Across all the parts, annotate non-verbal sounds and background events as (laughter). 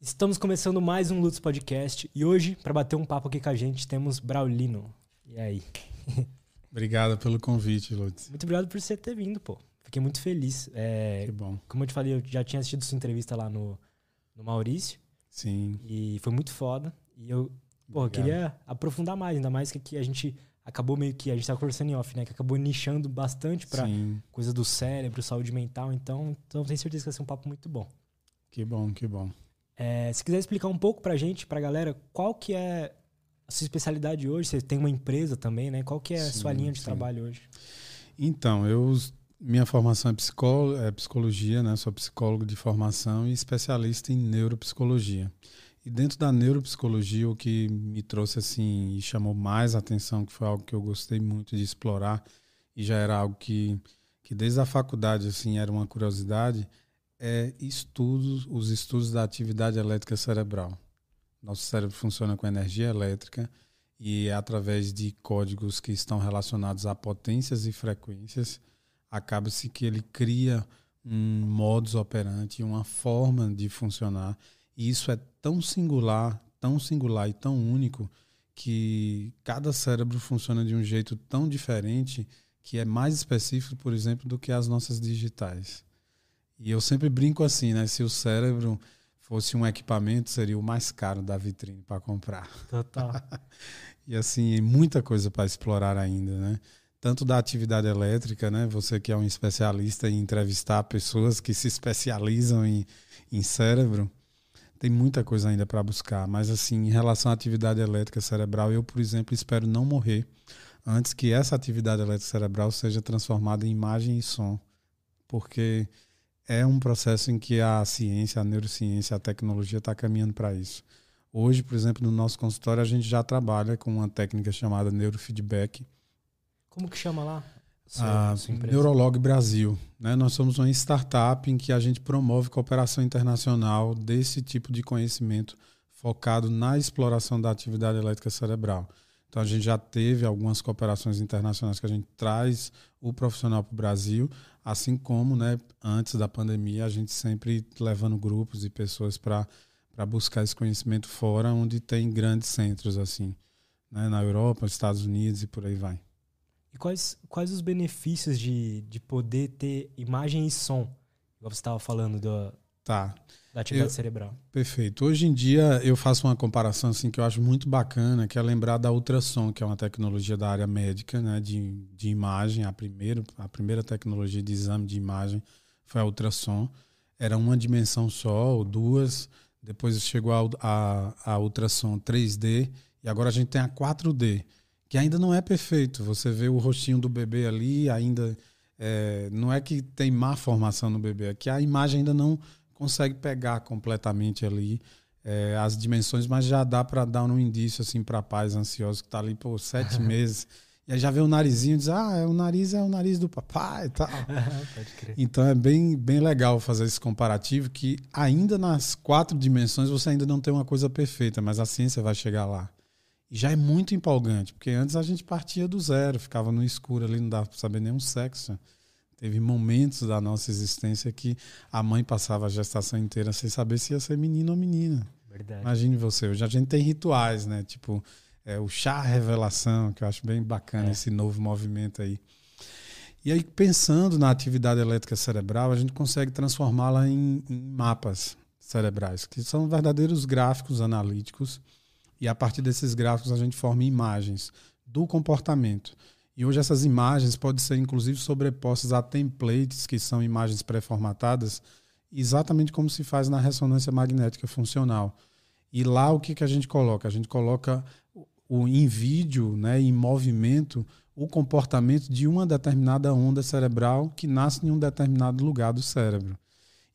Estamos começando mais um Lutz Podcast e hoje, para bater um papo aqui com a gente, temos Braulino. E aí? (laughs) Obrigado pelo convite, Lutz. Muito obrigado por você ter vindo, pô. Fiquei muito feliz. É, que bom. Como eu te falei, eu já tinha assistido sua entrevista lá no, no Maurício. Sim. E foi muito foda. E eu, pô, eu queria aprofundar mais, ainda mais que aqui a gente acabou meio que, a gente tava conversando em off, né? Que acabou nichando bastante pra Sim. coisa do cérebro, saúde mental. Então, então tenho certeza que vai ser um papo muito bom. Que bom, que bom. É, se quiser explicar um pouco pra gente, pra galera, qual que é a sua especialidade hoje? Você tem uma empresa também, né? Qual que é a Sim, sua linha de sim. trabalho hoje? Então, eu minha formação é, psicó, é psicologia, né? Sou psicólogo de formação e especialista em neuropsicologia. E dentro da neuropsicologia, o que me trouxe assim e chamou mais atenção, que foi algo que eu gostei muito de explorar e já era algo que, que desde a faculdade assim era uma curiosidade, é estudos, os estudos da atividade elétrica cerebral. Nosso cérebro funciona com energia elétrica e é através de códigos que estão relacionados a potências e frequências, acaba-se que ele cria um modus operandi, uma forma de funcionar. E isso é tão singular, tão singular e tão único que cada cérebro funciona de um jeito tão diferente que é mais específico, por exemplo, do que as nossas digitais. E eu sempre brinco assim, né? Se o cérebro fosse um equipamento, seria o mais caro da vitrine para comprar. Total. (laughs) E assim, muita coisa para explorar ainda, né? Tanto da atividade elétrica, né? Você que é um especialista em entrevistar pessoas que se especializam em, em cérebro, tem muita coisa ainda para buscar. Mas assim, em relação à atividade elétrica cerebral, eu, por exemplo, espero não morrer antes que essa atividade elétrica cerebral seja transformada em imagem e som, porque é um processo em que a ciência, a neurociência, a tecnologia está caminhando para isso. Hoje, por exemplo, no nosso consultório, a gente já trabalha com uma técnica chamada neurofeedback. Como que chama lá? A Neurolog Brasil. Né? Nós somos uma startup em que a gente promove cooperação internacional desse tipo de conhecimento focado na exploração da atividade elétrica cerebral. Então, a gente já teve algumas cooperações internacionais que a gente traz o profissional para o Brasil, assim como né, antes da pandemia, a gente sempre levando grupos e pessoas para buscar esse conhecimento fora, onde tem grandes centros assim, né, na Europa, Estados Unidos e por aí vai. E quais, quais os benefícios de, de poder ter imagem e som? Igual você estava falando do, Tá. Da atividade Eu- cerebral. Perfeito. Hoje em dia eu faço uma comparação assim que eu acho muito bacana, que é lembrar da ultrassom, que é uma tecnologia da área médica, né, de, de imagem. A primeira, a primeira tecnologia de exame de imagem foi a ultrassom. Era uma dimensão só, ou duas. Depois chegou a, a, a ultrassom 3D e agora a gente tem a 4D, que ainda não é perfeito. Você vê o rostinho do bebê ali, ainda é, não é que tem má formação no bebê, é que a imagem ainda não consegue pegar completamente ali é, as dimensões, mas já dá para dar um indício assim para pais ansiosos que tá ali por sete (laughs) meses e aí já vê o narizinho e diz ah é, o nariz é o nariz do papai e tal. (laughs) Então é bem, bem legal fazer esse comparativo que ainda nas quatro dimensões você ainda não tem uma coisa perfeita, mas a ciência vai chegar lá. E já é muito empolgante, porque antes a gente partia do zero, ficava no escuro ali, não dava para saber nenhum sexo. Teve momentos da nossa existência que a mãe passava a gestação inteira sem saber se ia ser menino ou menina. Verdade. Imagine você, hoje a gente tem rituais, né? Tipo, é, o chá revelação, que eu acho bem bacana É. esse novo movimento aí. E aí, pensando na atividade elétrica cerebral, a gente consegue transformá-la em, em mapas cerebrais, que são verdadeiros gráficos analíticos. E a partir desses gráficos a gente forma imagens do comportamento. E hoje essas imagens podem ser inclusive sobrepostas a templates, que são imagens pré-formatadas, exatamente como se faz na ressonância magnética funcional. E lá o que, que a gente coloca? A gente coloca o, em vídeo, né, em movimento, o comportamento de uma determinada onda cerebral que nasce em um determinado lugar do cérebro.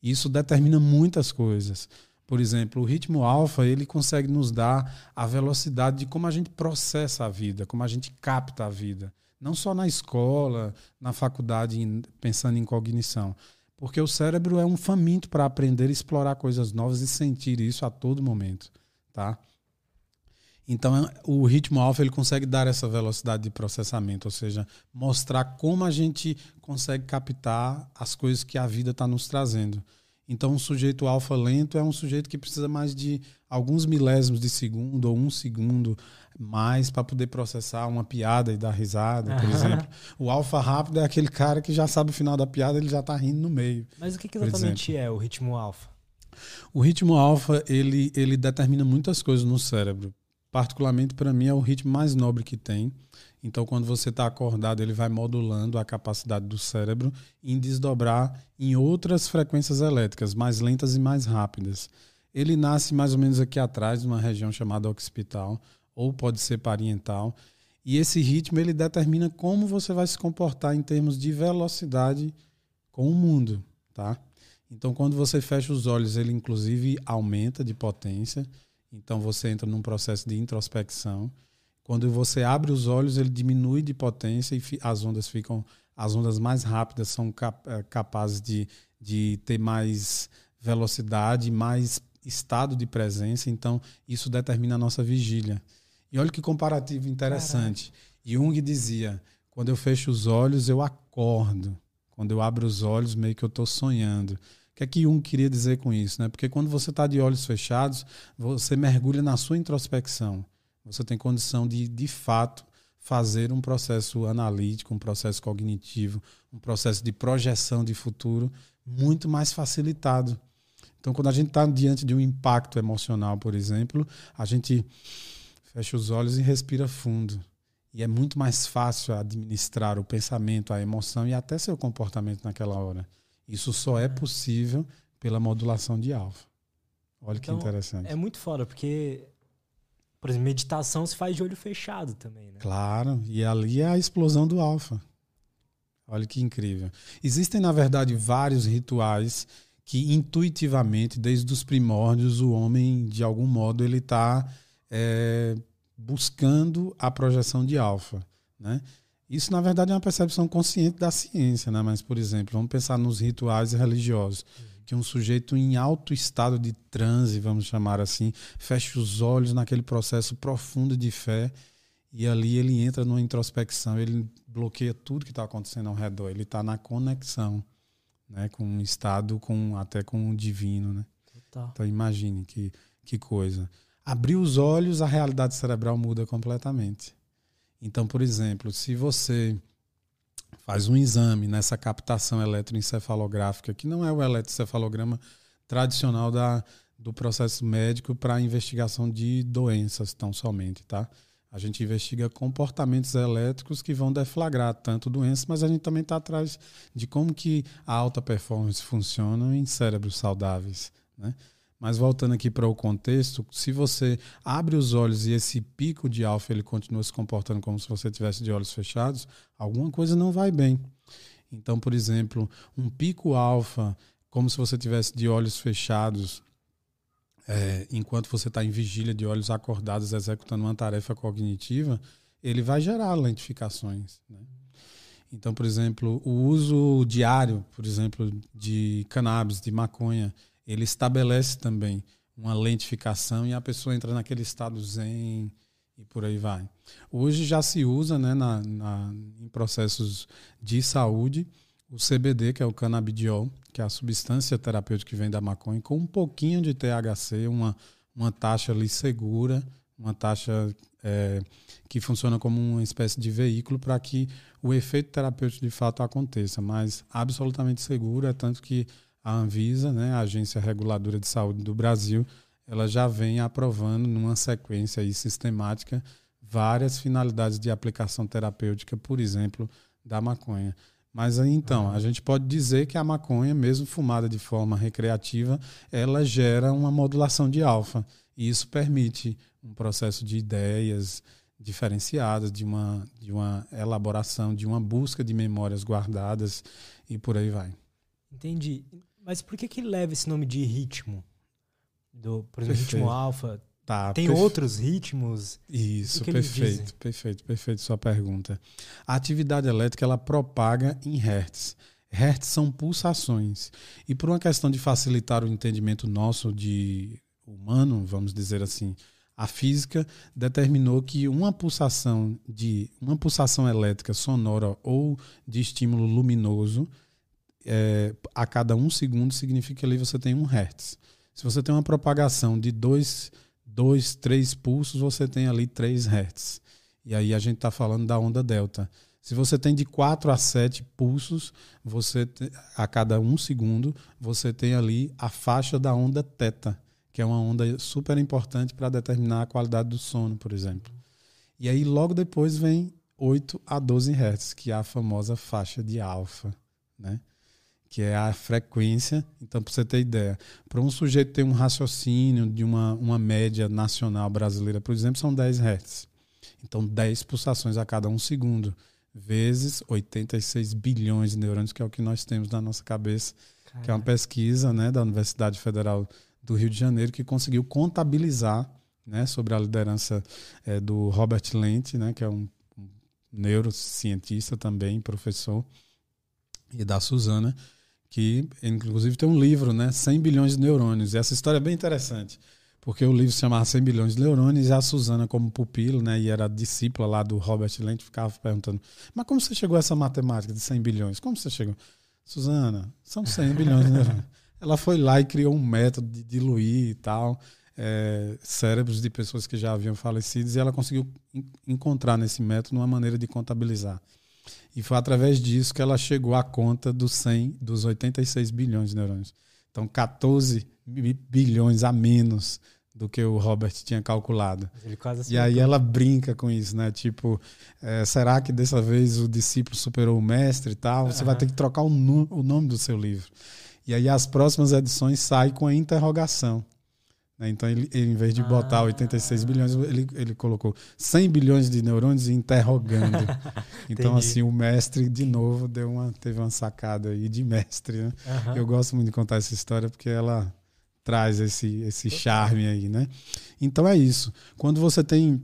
Isso determina muitas coisas. Por exemplo, o ritmo alfa ele consegue nos dar a velocidade de como a gente processa a vida, como a gente capta a vida. Não só na escola, na faculdade, pensando em cognição. Porque o cérebro é um faminto para aprender explorar coisas novas e sentir isso a todo momento. Tá? Então, o ritmo alfa ele consegue dar essa velocidade de processamento, ou seja, mostrar como a gente consegue captar as coisas que a vida está nos trazendo. Então, um sujeito alfa lento é um sujeito que precisa mais de alguns milésimos de segundo ou um segundo mais para poder processar uma piada e dar risada, por exemplo. O alfa rápido é aquele cara que já sabe o final da piada, ele já está rindo no meio. Mas o que, que exatamente é o ritmo alfa? O ritmo alfa, ele, ele determina muitas coisas no cérebro. Particularmente para mim é o ritmo mais nobre que tem. Então, quando você está acordado, ele vai modulando a capacidade do cérebro em desdobrar em outras frequências elétricas, mais lentas e mais rápidas. Ele nasce mais ou menos aqui atrás, numa região chamada occipital, ou pode ser parietal. E esse ritmo ele determina como você vai se comportar em termos de velocidade com o mundo, tá? Então, quando você fecha os olhos, ele inclusive aumenta de potência. Então, você entra num processo de introspecção. Quando você abre os olhos, ele diminui de potência e as ondas ficam, as ondas mais rápidas são eh, capazes de, de ter mais velocidade, mais estado de presença. Então, isso determina a nossa vigília. E olha que comparativo interessante. Caraca. Jung dizia: quando eu fecho os olhos, eu acordo. Quando eu abro os olhos, meio que eu estou sonhando. O que é que Jung queria dizer com isso? Né? Porque quando você está de olhos fechados, você mergulha na sua introspecção. Você tem condição de, de fato, fazer um processo analítico, um processo cognitivo, um processo de projeção de futuro muito mais facilitado. Então, quando a gente está diante de um impacto emocional, por exemplo, a gente fecha os olhos e respira fundo. E é muito mais fácil administrar o pensamento, a emoção e até seu comportamento naquela hora. Isso só é possível pela modulação de alfa. Olha então, que interessante. É muito foda, porque, por exemplo, meditação se faz de olho fechado também, né? Claro, e ali é a explosão do alfa. Olha que incrível. Existem, na verdade, vários rituais que intuitivamente, desde os primórdios, o homem, de algum modo, ele está é, buscando a projeção de alfa. Né? Isso, na verdade, é uma percepção consciente da ciência, né? mas, por exemplo, vamos pensar nos rituais religiosos. Que um sujeito em alto estado de transe, vamos chamar assim, fecha os olhos naquele processo profundo de fé e ali ele entra numa introspecção, ele bloqueia tudo que está acontecendo ao redor, ele está na conexão né? com um estado com até com o divino. Né? Então, imagine que, que coisa abrir os olhos, a realidade cerebral muda completamente. Então, por exemplo, se você faz um exame nessa captação eletroencefalográfica, que não é o eletroencefalograma tradicional da, do processo médico para investigação de doenças tão somente, tá? A gente investiga comportamentos elétricos que vão deflagrar tanto doenças, mas a gente também está atrás de como que a alta performance funciona em cérebros saudáveis, né? Mas voltando aqui para o contexto, se você abre os olhos e esse pico de alfa ele continua se comportando como se você tivesse de olhos fechados, alguma coisa não vai bem. Então, por exemplo, um pico alfa, como se você tivesse de olhos fechados, é, enquanto você está em vigília de olhos acordados executando uma tarefa cognitiva, ele vai gerar lentificações. Né? Então, por exemplo, o uso diário, por exemplo, de cannabis, de maconha, ele estabelece também uma lentificação e a pessoa entra naquele estado zen e por aí vai. Hoje já se usa né, na, na, em processos de saúde o CBD, que é o canabidiol, que é a substância terapêutica que vem da maconha, com um pouquinho de THC, uma, uma taxa ali segura, uma taxa é, que funciona como uma espécie de veículo para que o efeito terapêutico de fato aconteça, mas absolutamente seguro, é tanto que a Anvisa, né, a Agência Reguladora de Saúde do Brasil, ela já vem aprovando numa sequência sistemática várias finalidades de aplicação terapêutica, por exemplo, da maconha. Mas então, a gente pode dizer que a maconha, mesmo fumada de forma recreativa, ela gera uma modulação de alfa. E isso permite um processo de ideias diferenciadas, de uma, de uma elaboração, de uma busca de memórias guardadas e por aí vai. Entendi. Mas por que que leva esse nome de ritmo? Do, por exemplo, perfeito. ritmo alfa. Tá, Tem perfe... outros ritmos? Isso, que perfeito, perfeito, perfeito sua pergunta. A atividade elétrica ela propaga em hertz. Hertz são pulsações. E por uma questão de facilitar o entendimento nosso de humano, vamos dizer assim, a física determinou que uma pulsação de uma pulsação elétrica sonora ou de estímulo luminoso é, a cada um segundo significa que ali você tem um hertz. Se você tem uma propagação de dois, dois três pulsos, você tem ali 3 hertz. E aí a gente está falando da onda delta. Se você tem de 4 a 7 pulsos, você a cada um segundo, você tem ali a faixa da onda teta, que é uma onda super importante para determinar a qualidade do sono, por exemplo. E aí logo depois vem 8 a 12 Hz, que é a famosa faixa de alfa, né? Que é a frequência. Então, para você ter ideia, para um sujeito ter um raciocínio de uma, uma média nacional brasileira, por exemplo, são 10 Hz. Então, 10 pulsações a cada um segundo, vezes 86 bilhões de neurônios, que é o que nós temos na nossa cabeça, Caramba. que é uma pesquisa né, da Universidade Federal do Rio de Janeiro, que conseguiu contabilizar né, sobre a liderança é, do Robert Lent, né, que é um, um neurocientista também, professor, e da Suzana, que inclusive tem um livro, né, 100 bilhões de neurônios. E essa história é bem interessante, porque o livro se chamava 100 bilhões de neurônios e a Suzana como pupilo, né, e era discípula lá do Robert Lent, ficava perguntando: "Mas como você chegou a essa matemática de 100 bilhões? Como você chegou?" Suzana, são 100 bilhões de neurônios. (laughs) Ela foi lá e criou um método de diluir e tal é, cérebros de pessoas que já haviam falecido e ela conseguiu encontrar nesse método uma maneira de contabilizar. E foi através disso que ela chegou à conta dos 100, dos 86 bilhões de neurônios. Então, 14 bilhões a menos do que o Robert tinha calculado. e aí ela brinca com isso, né? Tipo, é, será que dessa vez o discípulo superou o mestre e tal? Você uhum. vai ter que trocar o, o nome do seu livro. E aí as próximas edições saem com a interrogação. Né? Então, ele, ele, em vez de ah. botar 86 bilhões, ele, ele colocou 100 bilhões de neurônios interrogando. (laughs) então, assim, o mestre, de novo, deu uma, teve uma sacada aí de mestre. Né? Uhum. Eu gosto muito de contar essa história porque ela traz esse, esse charme aí, né? Então, é isso. Quando você tem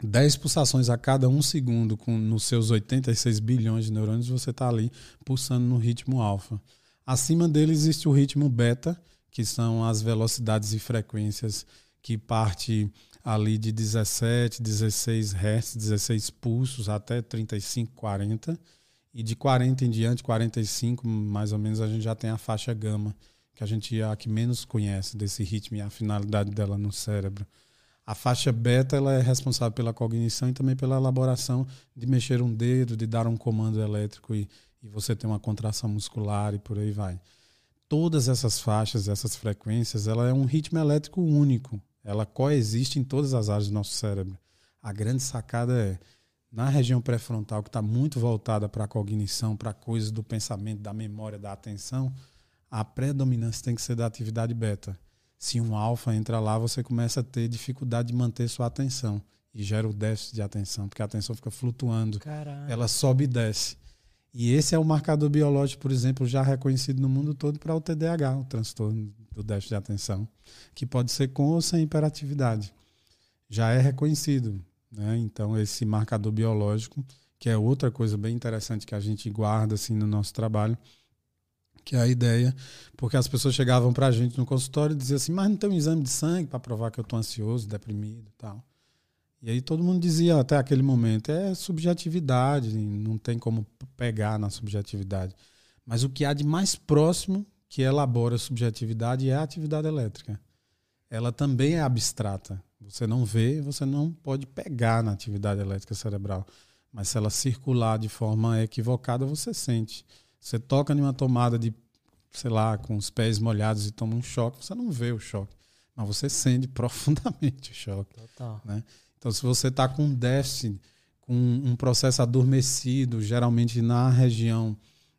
10 pulsações a cada um segundo com nos seus 86 bilhões de neurônios, você está ali pulsando no ritmo alfa. Acima dele existe o ritmo beta, que são as velocidades e frequências que parte ali de 17, 16 Hz, 16 pulsos até 35, 40. E de 40 em diante, 45 mais ou menos, a gente já tem a faixa gama, que a gente é a que menos conhece desse ritmo e a finalidade dela no cérebro. A faixa beta ela é responsável pela cognição e também pela elaboração de mexer um dedo, de dar um comando elétrico e, e você ter uma contração muscular e por aí vai todas essas faixas, essas frequências, ela é um ritmo elétrico único. Ela coexiste em todas as áreas do nosso cérebro. A grande sacada é na região pré-frontal, que está muito voltada para a cognição, para coisas do pensamento, da memória, da atenção, a predominância tem que ser da atividade beta. Se um alfa entra lá, você começa a ter dificuldade de manter sua atenção e gera o déficit de atenção, porque a atenção fica flutuando. Caralho. Ela sobe e desce. E esse é o marcador biológico, por exemplo, já reconhecido no mundo todo para o TDAH, o transtorno do déficit de atenção, que pode ser com ou sem hiperatividade. Já é reconhecido. Né? Então, esse marcador biológico, que é outra coisa bem interessante que a gente guarda assim, no nosso trabalho, que é a ideia, porque as pessoas chegavam para a gente no consultório e diziam assim, mas não tem um exame de sangue para provar que eu estou ansioso, deprimido e tal. E aí todo mundo dizia até aquele momento, é subjetividade, não tem como pegar na subjetividade. Mas o que há de mais próximo que elabora a subjetividade é a atividade elétrica. Ela também é abstrata. Você não vê, você não pode pegar na atividade elétrica cerebral. Mas se ela circular de forma equivocada, você sente. Você toca em uma tomada de, sei lá, com os pés molhados e toma um choque, você não vê o choque. Mas você sente (laughs) profundamente o choque. Total. Né? Então, se você está com déficit, com um processo adormecido, geralmente na região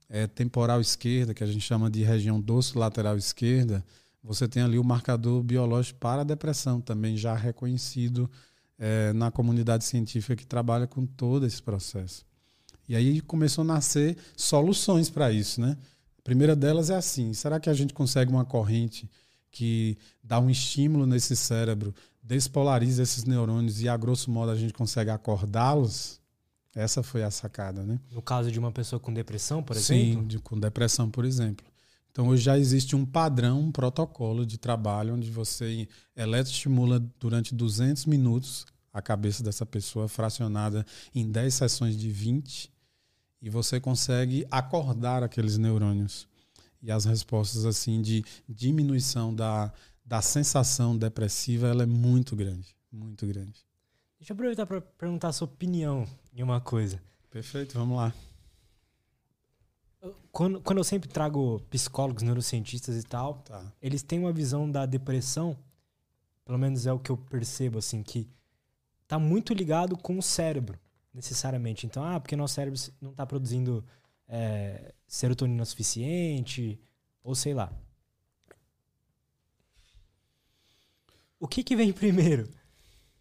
é, temporal esquerda, que a gente chama de região doce lateral esquerda, você tem ali o marcador biológico para a depressão, também já reconhecido é, na comunidade científica que trabalha com todo esse processo. E aí começou a nascer soluções para isso, né? A primeira delas é assim: será que a gente consegue uma corrente que dá um estímulo nesse cérebro despolariza esses neurônios e, a grosso modo, a gente consegue acordá-los, essa foi a sacada, né? No caso de uma pessoa com depressão, por exemplo? Sim, de, com depressão, por exemplo. Então, hoje já existe um padrão, um protocolo de trabalho onde você eletroestimula durante 200 minutos a cabeça dessa pessoa, fracionada em 10 sessões de 20. e você consegue acordar aqueles neurônios. E as respostas assim de diminuição da, da sensação depressiva ela é muito grande, muito grande. Deixa eu aproveitar para perguntar a sua opinião em uma coisa. Perfeito, vamos lá. Quando, quando eu sempre trago psicólogos, neurocientistas e tal, tá. eles têm uma visão da depressão, pelo menos é o que eu percebo, assim, que tá muito ligado com o cérebro, necessariamente. Então, ah, porque nosso cérebro não está produzindo é, serotonina suficiente, ou sei lá. O que, que vem primeiro?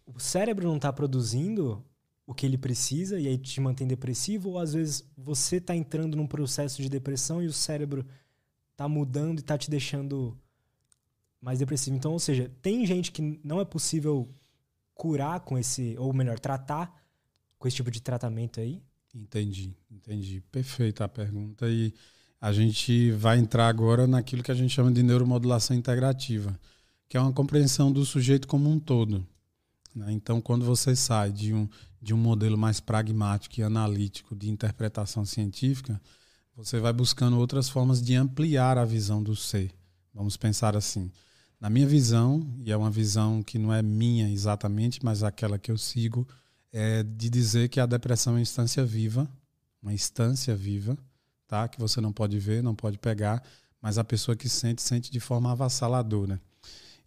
O cérebro não está produzindo o que ele precisa e aí te mantém depressivo, ou às vezes você está entrando num processo de depressão e o cérebro está mudando e está te deixando mais depressivo. Então, ou seja, tem gente que não é possível curar com esse, ou melhor, tratar com esse tipo de tratamento aí? Entendi, entendi. Perfeita a pergunta. E a gente vai entrar agora naquilo que a gente chama de neuromodulação integrativa, que é uma compreensão do sujeito como um todo. Né? Então, quando você sai de um, de um modelo mais pragmático e analítico de interpretação científica, você vai buscando outras formas de ampliar a visão do ser. Vamos pensar assim. Na minha visão, e é uma visão que não é minha exatamente, mas aquela que eu sigo, é de dizer que a depressão é uma instância viva, uma instância viva, tá? Que você não pode ver, não pode pegar, mas a pessoa que sente, sente de forma avassaladora.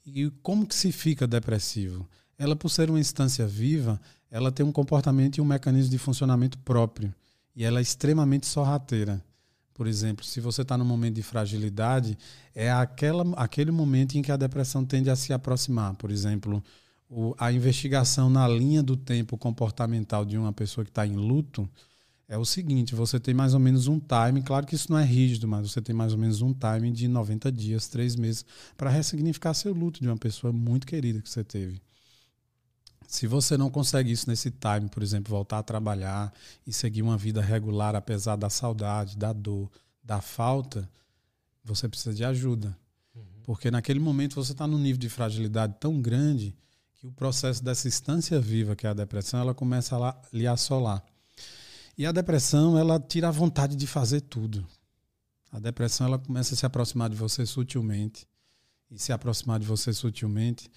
E como que se fica depressivo? Ela, por ser uma instância viva, ela tem um comportamento e um mecanismo de funcionamento próprio. E ela é extremamente sorrateira. Por exemplo, se você está num momento de fragilidade, é aquela, aquele momento em que a depressão tende a se aproximar. Por exemplo, o, a investigação na linha do tempo comportamental de uma pessoa que está em luto é o seguinte: você tem mais ou menos um time, claro que isso não é rígido, mas você tem mais ou menos um time de 90 dias, três meses, para ressignificar seu luto de uma pessoa muito querida que você teve. Se você não consegue isso nesse time, por exemplo, voltar a trabalhar e seguir uma vida regular apesar da saudade, da dor, da falta, você precisa de ajuda. Uhum. Porque naquele momento você está num nível de fragilidade tão grande que o processo dessa instância viva, que é a depressão, ela começa a lhe assolar. E a depressão, ela tira a vontade de fazer tudo. A depressão, ela começa a se aproximar de você sutilmente. E se aproximar de você sutilmente,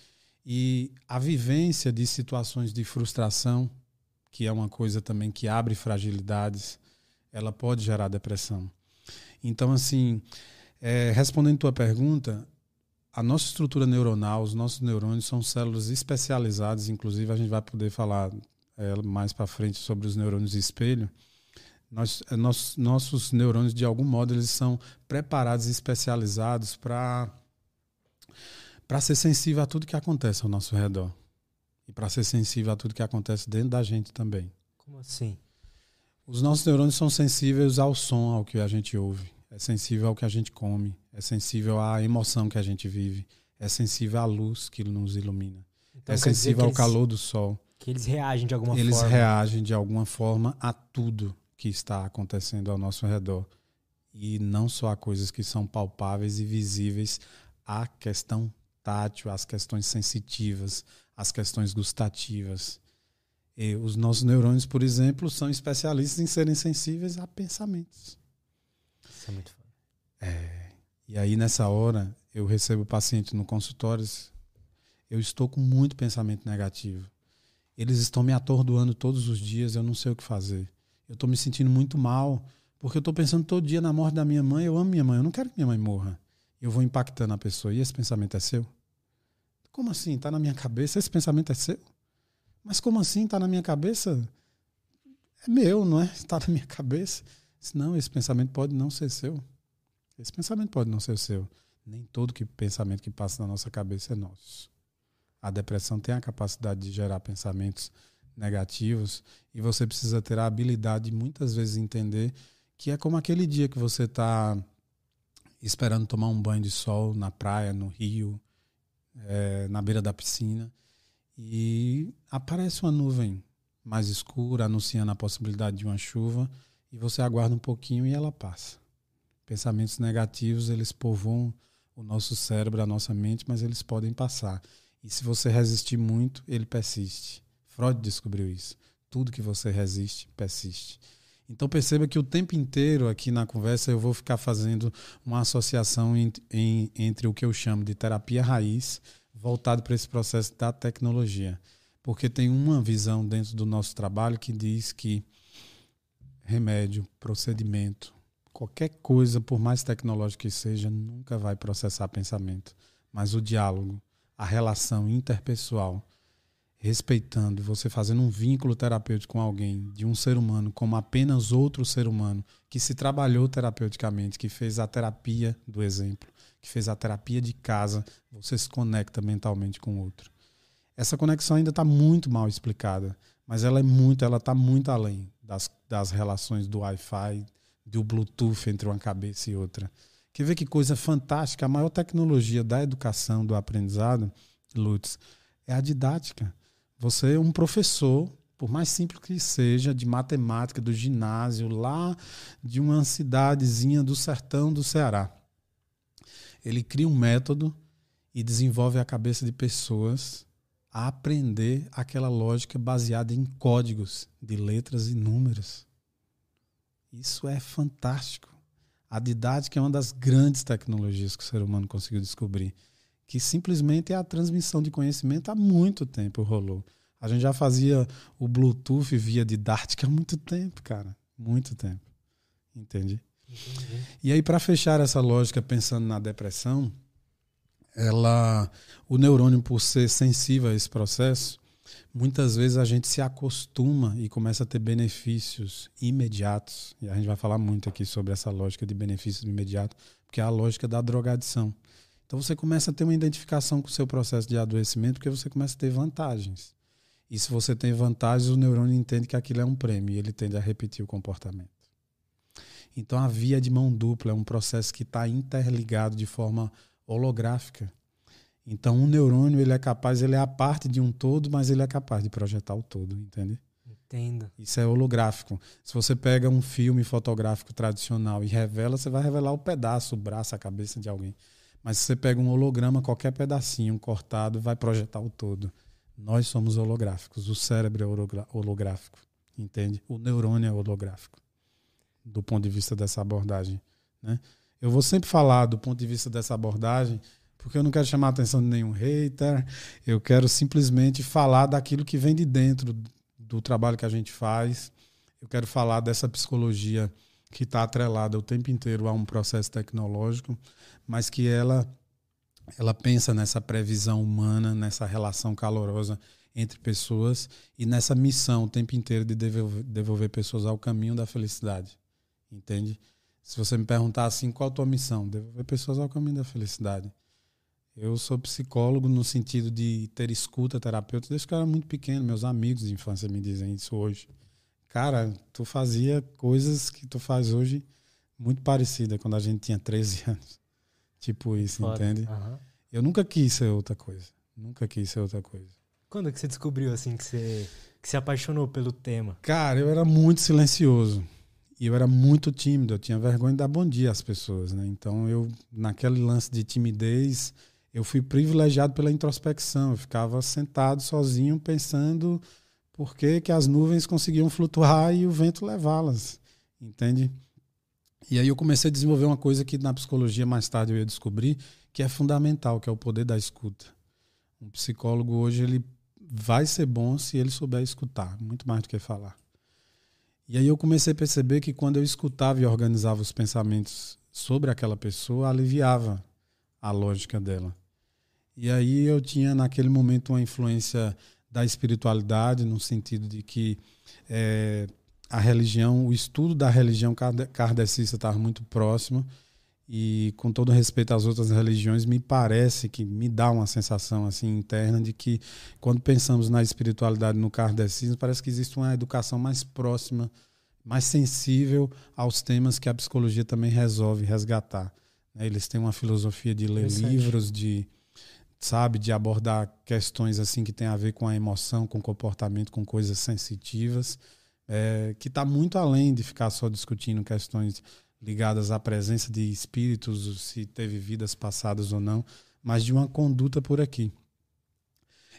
e a vivência de situações de frustração, que é uma coisa também que abre fragilidades, ela pode gerar depressão. Então, assim, é, respondendo tua pergunta, a nossa estrutura neuronal, os nossos neurônios são células especializadas, inclusive a gente vai poder falar é, mais para frente sobre os neurônios espelho. Nós, é, nós, nossos neurônios, de algum modo, eles são preparados e especializados para para ser sensível a tudo que acontece ao nosso redor. E para ser sensível a tudo que acontece dentro da gente também. Como assim? Os nossos neurônios são sensíveis ao som, ao que a gente ouve. É sensível ao que a gente come. É sensível à emoção que a gente vive. É sensível à luz que nos ilumina. Então, é sensível ao eles, calor do sol. Que eles reagem de alguma eles forma. Eles reagem de alguma forma a tudo que está acontecendo ao nosso redor. E não só a coisas que são palpáveis e visíveis, a questão tátil, as questões sensitivas, as questões gustativas. E os nossos neurônios, por exemplo, são especialistas em serem sensíveis a pensamentos. Isso é muito foda. É. E aí, nessa hora, eu recebo paciente no consultório, eu estou com muito pensamento negativo. Eles estão me atordoando todos os dias, eu não sei o que fazer. Eu estou me sentindo muito mal, porque eu estou pensando todo dia na morte da minha mãe. Eu amo minha mãe, eu não quero que minha mãe morra eu vou impactando a pessoa. E esse pensamento é seu? Como assim? Está na minha cabeça? Esse pensamento é seu? Mas como assim? Está na minha cabeça? É meu, não é? Está na minha cabeça. Não, esse pensamento pode não ser seu. Esse pensamento pode não ser seu. Nem todo que pensamento que passa na nossa cabeça é nosso. A depressão tem a capacidade de gerar pensamentos negativos e você precisa ter a habilidade de muitas vezes entender que é como aquele dia que você está esperando tomar um banho de sol na praia, no rio, é, na beira da piscina. E aparece uma nuvem mais escura, anunciando a possibilidade de uma chuva, e você aguarda um pouquinho e ela passa. Pensamentos negativos, eles povoam o nosso cérebro, a nossa mente, mas eles podem passar. E se você resistir muito, ele persiste. Freud descobriu isso. Tudo que você resiste, persiste. Então perceba que o tempo inteiro aqui na conversa eu vou ficar fazendo uma associação em, em, entre o que eu chamo de terapia raiz, voltado para esse processo da tecnologia. Porque tem uma visão dentro do nosso trabalho que diz que remédio, procedimento, qualquer coisa, por mais tecnológica que seja, nunca vai processar pensamento. Mas o diálogo, a relação interpessoal, respeitando, você fazendo um vínculo terapêutico com alguém, de um ser humano como apenas outro ser humano, que se trabalhou terapeuticamente, que fez a terapia do exemplo, que fez a terapia de casa, você se conecta mentalmente com o outro. Essa conexão ainda está muito mal explicada, mas ela é muito, ela está muito além das, das relações do Wi-Fi, do Bluetooth entre uma cabeça e outra. Quer ver que coisa fantástica? A maior tecnologia da educação, do aprendizado, Lutz, é a didática. Você é um professor, por mais simples que seja, de matemática do ginásio, lá de uma cidadezinha do sertão do Ceará. Ele cria um método e desenvolve a cabeça de pessoas a aprender aquela lógica baseada em códigos de letras e números. Isso é fantástico. A didática é uma das grandes tecnologias que o ser humano conseguiu descobrir que simplesmente é a transmissão de conhecimento há muito tempo rolou. A gente já fazia o Bluetooth via didática há muito tempo, cara. Muito tempo. Entendi. Entendi. E aí, para fechar essa lógica, pensando na depressão, ela, o neurônio, por ser sensível a esse processo, muitas vezes a gente se acostuma e começa a ter benefícios imediatos. E a gente vai falar muito aqui sobre essa lógica de benefícios imediatos, porque é a lógica da drogadição. Então você começa a ter uma identificação com o seu processo de adoecimento, porque você começa a ter vantagens. E se você tem vantagens, o neurônio entende que aquilo é um prêmio e ele tende a repetir o comportamento. Então a via de mão dupla é um processo que está interligado de forma holográfica. Então um neurônio ele é capaz, ele é a parte de um todo, mas ele é capaz de projetar o todo, entende? Entendo. Isso é holográfico. Se você pega um filme fotográfico tradicional e revela, você vai revelar o pedaço, o braço, a cabeça de alguém. Mas se você pega um holograma, qualquer pedacinho cortado vai projetar o todo. Nós somos holográficos. O cérebro é holográfico. Entende? O neurônio é holográfico. Do ponto de vista dessa abordagem. Né? Eu vou sempre falar do ponto de vista dessa abordagem, porque eu não quero chamar a atenção de nenhum hater. Eu quero simplesmente falar daquilo que vem de dentro do trabalho que a gente faz. Eu quero falar dessa psicologia que está atrelada o tempo inteiro a um processo tecnológico, mas que ela ela pensa nessa previsão humana, nessa relação calorosa entre pessoas e nessa missão o tempo inteiro de devolver, devolver pessoas ao caminho da felicidade. Entende? Se você me perguntar assim, qual a tua missão? Devolver pessoas ao caminho da felicidade. Eu sou psicólogo no sentido de ter escuta terapeuta desde que eu era muito pequeno. Meus amigos de infância me dizem isso hoje cara, tu fazia coisas que tu faz hoje muito parecida quando a gente tinha 13 (laughs) anos. Tipo isso, Foda. entende? Uhum. Eu nunca quis ser outra coisa. Nunca quis ser outra coisa. Quando é que você descobriu assim que você que se apaixonou pelo tema? Cara, eu era muito silencioso. E eu era muito tímido, eu tinha vergonha de dar bom dia às pessoas, né? Então eu naquele lance de timidez, eu fui privilegiado pela introspecção. Eu ficava sentado sozinho pensando por que, que as nuvens conseguiam flutuar e o vento levá-las, entende? E aí eu comecei a desenvolver uma coisa que na psicologia mais tarde eu ia descobrir, que é fundamental, que é o poder da escuta. Um psicólogo hoje ele vai ser bom se ele souber escutar, muito mais do que falar. E aí eu comecei a perceber que quando eu escutava e organizava os pensamentos sobre aquela pessoa, aliviava a lógica dela. E aí eu tinha naquele momento uma influência da espiritualidade, no sentido de que é, a religião, o estudo da religião kardecista estava muito próximo e com todo respeito às outras religiões me parece que me dá uma sensação assim interna de que quando pensamos na espiritualidade no kardecismo parece que existe uma educação mais próxima mais sensível aos temas que a psicologia também resolve resgatar né? eles têm uma filosofia de ler livros de sabe, de abordar questões assim que tem a ver com a emoção, com comportamento, com coisas sensitivas, é, que está muito além de ficar só discutindo questões ligadas à presença de espíritos, se teve vidas passadas ou não, mas de uma conduta por aqui.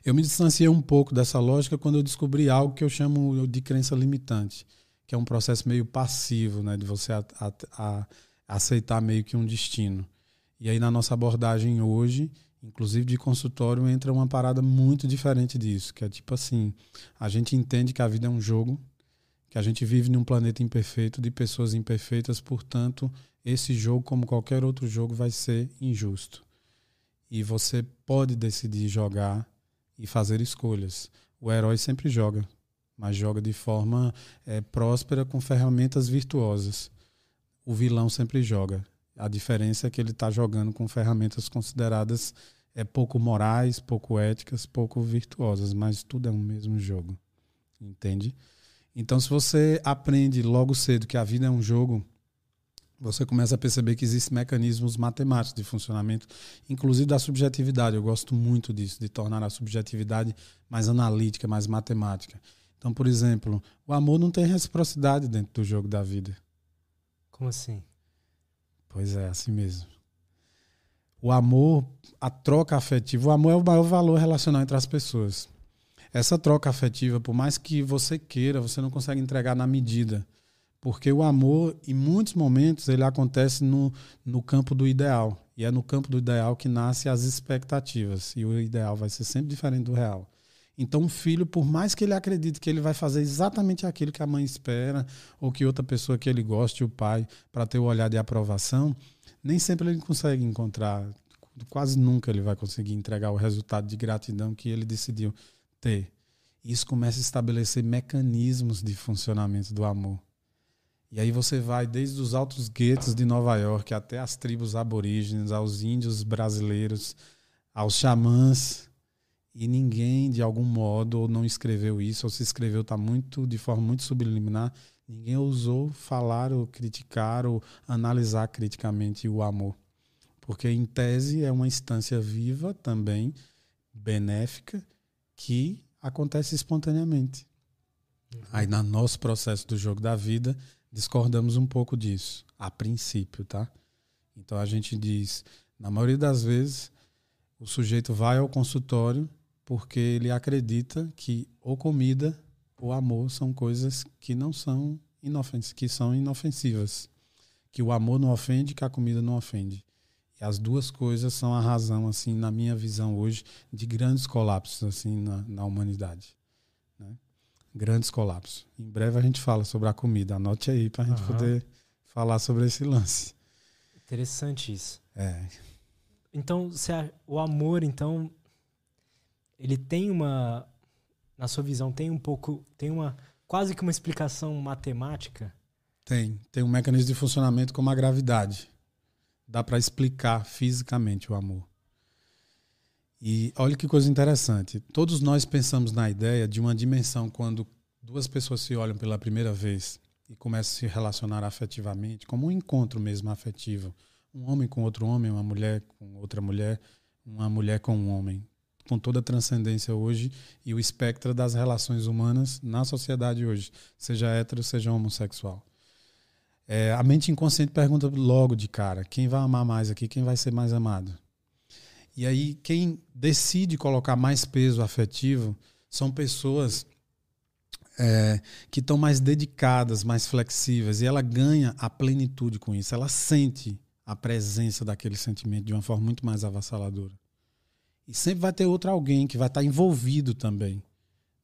Eu me distanciei um pouco dessa lógica quando eu descobri algo que eu chamo de crença limitante, que é um processo meio passivo, né, de você a, a, a aceitar meio que um destino. E aí na nossa abordagem hoje, inclusive de consultório, entra uma parada muito diferente disso, que é tipo assim, a gente entende que a vida é um jogo, que a gente vive num planeta imperfeito de pessoas imperfeitas, portanto, esse jogo, como qualquer outro jogo, vai ser injusto. E você pode decidir jogar e fazer escolhas. O herói sempre joga, mas joga de forma é, próspera com ferramentas virtuosas. O vilão sempre joga. A diferença é que ele está jogando com ferramentas consideradas é, pouco morais, pouco éticas, pouco virtuosas, mas tudo é o mesmo jogo. Entende? Então, se você aprende logo cedo que a vida é um jogo, você começa a perceber que existem mecanismos matemáticos de funcionamento, inclusive da subjetividade. Eu gosto muito disso, de tornar a subjetividade mais analítica, mais matemática. Então, por exemplo, o amor não tem reciprocidade dentro do jogo da vida. Como assim? Pois é, assim mesmo. O amor, a troca afetiva, o amor é o maior valor relacional entre as pessoas. Essa troca afetiva, por mais que você queira, você não consegue entregar na medida. Porque o amor, em muitos momentos, ele acontece no, no campo do ideal. E é no campo do ideal que nascem as expectativas. E o ideal vai ser sempre diferente do real. Então, um filho, por mais que ele acredite que ele vai fazer exatamente aquilo que a mãe espera, ou que outra pessoa que ele goste, o pai, para ter o olhar de aprovação, nem sempre ele consegue encontrar. Quase nunca ele vai conseguir entregar o resultado de gratidão que ele decidiu ter. Isso começa a estabelecer mecanismos de funcionamento do amor. E aí você vai desde os altos guetos de Nova York até as tribos aborígenes, aos índios brasileiros, aos xamãs, e ninguém de algum modo não escreveu isso, ou se escreveu tá muito de forma muito subliminar, ninguém ousou falar ou criticar ou analisar criticamente o amor. Porque em tese é uma instância viva também benéfica que acontece espontaneamente. Uhum. Aí no nosso processo do jogo da vida, discordamos um pouco disso, a princípio, tá? Então a gente diz, na maioria das vezes, o sujeito vai ao consultório porque ele acredita que ou comida ou amor são coisas que não são inofensivas, que são inofensivas, que o amor não ofende, que a comida não ofende. E as duas coisas são a razão, assim, na minha visão hoje, de grandes colapsos assim na, na humanidade grandes colapsos. Em breve a gente fala sobre a comida. Anote aí para a gente uhum. poder falar sobre esse lance. Interessante isso. É. Então, o amor, então, ele tem uma, na sua visão, tem um pouco, tem uma quase que uma explicação matemática? Tem, tem um mecanismo de funcionamento como a gravidade. Dá para explicar fisicamente o amor. E olha que coisa interessante. Todos nós pensamos na ideia de uma dimensão quando duas pessoas se olham pela primeira vez e começam a se relacionar afetivamente, como um encontro mesmo afetivo. Um homem com outro homem, uma mulher com outra mulher, uma mulher com um homem. Com toda a transcendência hoje e o espectro das relações humanas na sociedade hoje, seja hétero, seja homossexual. É, a mente inconsciente pergunta logo de cara: quem vai amar mais aqui? Quem vai ser mais amado? E aí, quem decide colocar mais peso afetivo são pessoas é, que estão mais dedicadas, mais flexíveis, e ela ganha a plenitude com isso. Ela sente a presença daquele sentimento de uma forma muito mais avassaladora. E sempre vai ter outro alguém que vai estar envolvido também,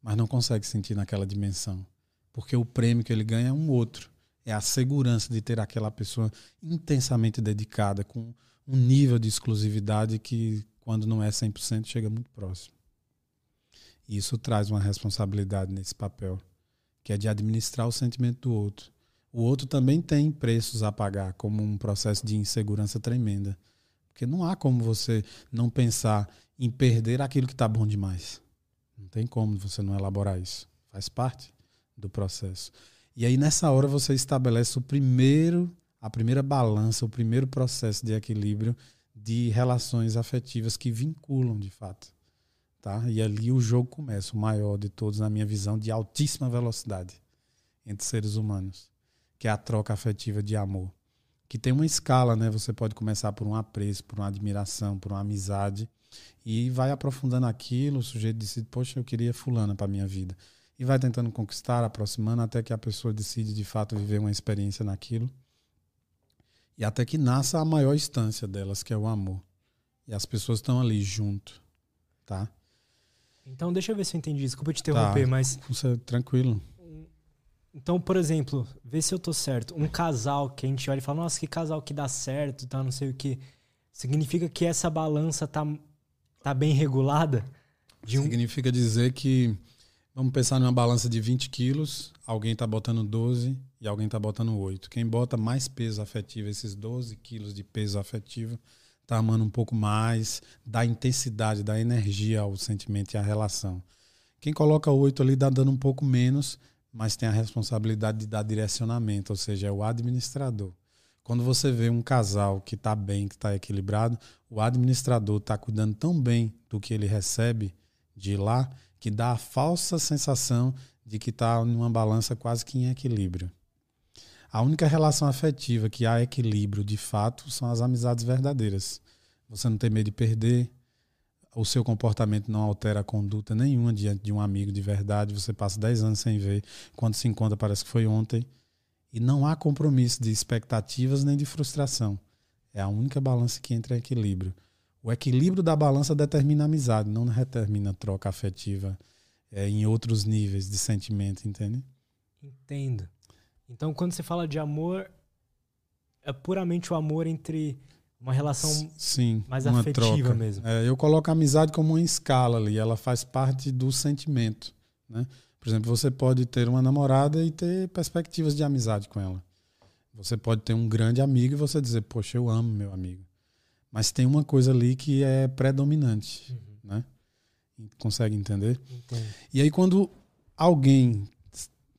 mas não consegue sentir naquela dimensão, porque o prêmio que ele ganha é um outro. É a segurança de ter aquela pessoa intensamente dedicada, com um nível de exclusividade que, quando não é 100%, chega muito próximo. E isso traz uma responsabilidade nesse papel, que é de administrar o sentimento do outro. O outro também tem preços a pagar, como um processo de insegurança tremenda. Porque não há como você não pensar em perder aquilo que está bom demais. Não tem como você não elaborar isso. Faz parte do processo. E aí, nessa hora, você estabelece o primeiro a primeira balança, o primeiro processo de equilíbrio de relações afetivas que vinculam de fato. Tá? E ali o jogo começa, o maior de todos, na minha visão, de altíssima velocidade entre seres humanos, que é a troca afetiva de amor. Que tem uma escala, né? Você pode começar por um apreço, por uma admiração, por uma amizade, e vai aprofundando aquilo. O sujeito decide, poxa, eu queria fulana para minha vida. e vai tentando conquistar, aproximando, até que a pessoa decide de fato viver uma experiência naquilo. E até que nasça a maior instância delas, que é o amor. E as pessoas estão ali junto, tá? Então, deixa eu ver se eu entendi. Desculpa te interromper, tá. mas. Você, tranquilo. Então, por exemplo, vê se eu tô certo. Um casal que a gente olha e fala, nossa, que casal que dá certo, tá, não sei o que. Significa que essa balança tá, tá bem regulada? Um... Significa dizer que, vamos pensar numa balança de 20 quilos, alguém tá botando 12 e alguém tá botando 8. Quem bota mais peso afetivo, esses 12 quilos de peso afetivo, tá amando um pouco mais, dá intensidade, dá energia ao sentimento e à relação. Quem coloca 8 ali dá dando um pouco menos, mas tem a responsabilidade de dar direcionamento, ou seja, é o administrador. Quando você vê um casal que está bem, que está equilibrado, o administrador está cuidando tão bem do que ele recebe de lá que dá a falsa sensação de que está numa balança quase que em equilíbrio. A única relação afetiva que há equilíbrio de fato são as amizades verdadeiras. Você não tem medo de perder, o seu comportamento não altera a conduta nenhuma diante de um amigo de verdade, você passa 10 anos sem ver, quando se encontra parece que foi ontem, e não há compromisso de expectativas nem de frustração. É a única balança que entra em equilíbrio. O equilíbrio da balança determina a amizade, não determina a troca afetiva é, em outros níveis de sentimento, entende? Entendo. Então, quando você fala de amor, é puramente o amor entre uma relação Sim, mais afetiva troca. mesmo. É, eu coloco a amizade como uma escala ali, ela faz parte do sentimento. Né? Por exemplo, você pode ter uma namorada e ter perspectivas de amizade com ela. Você pode ter um grande amigo e você dizer, poxa, eu amo meu amigo. Mas tem uma coisa ali que é predominante. Uhum. Né? Consegue entender? Entendo. E aí, quando alguém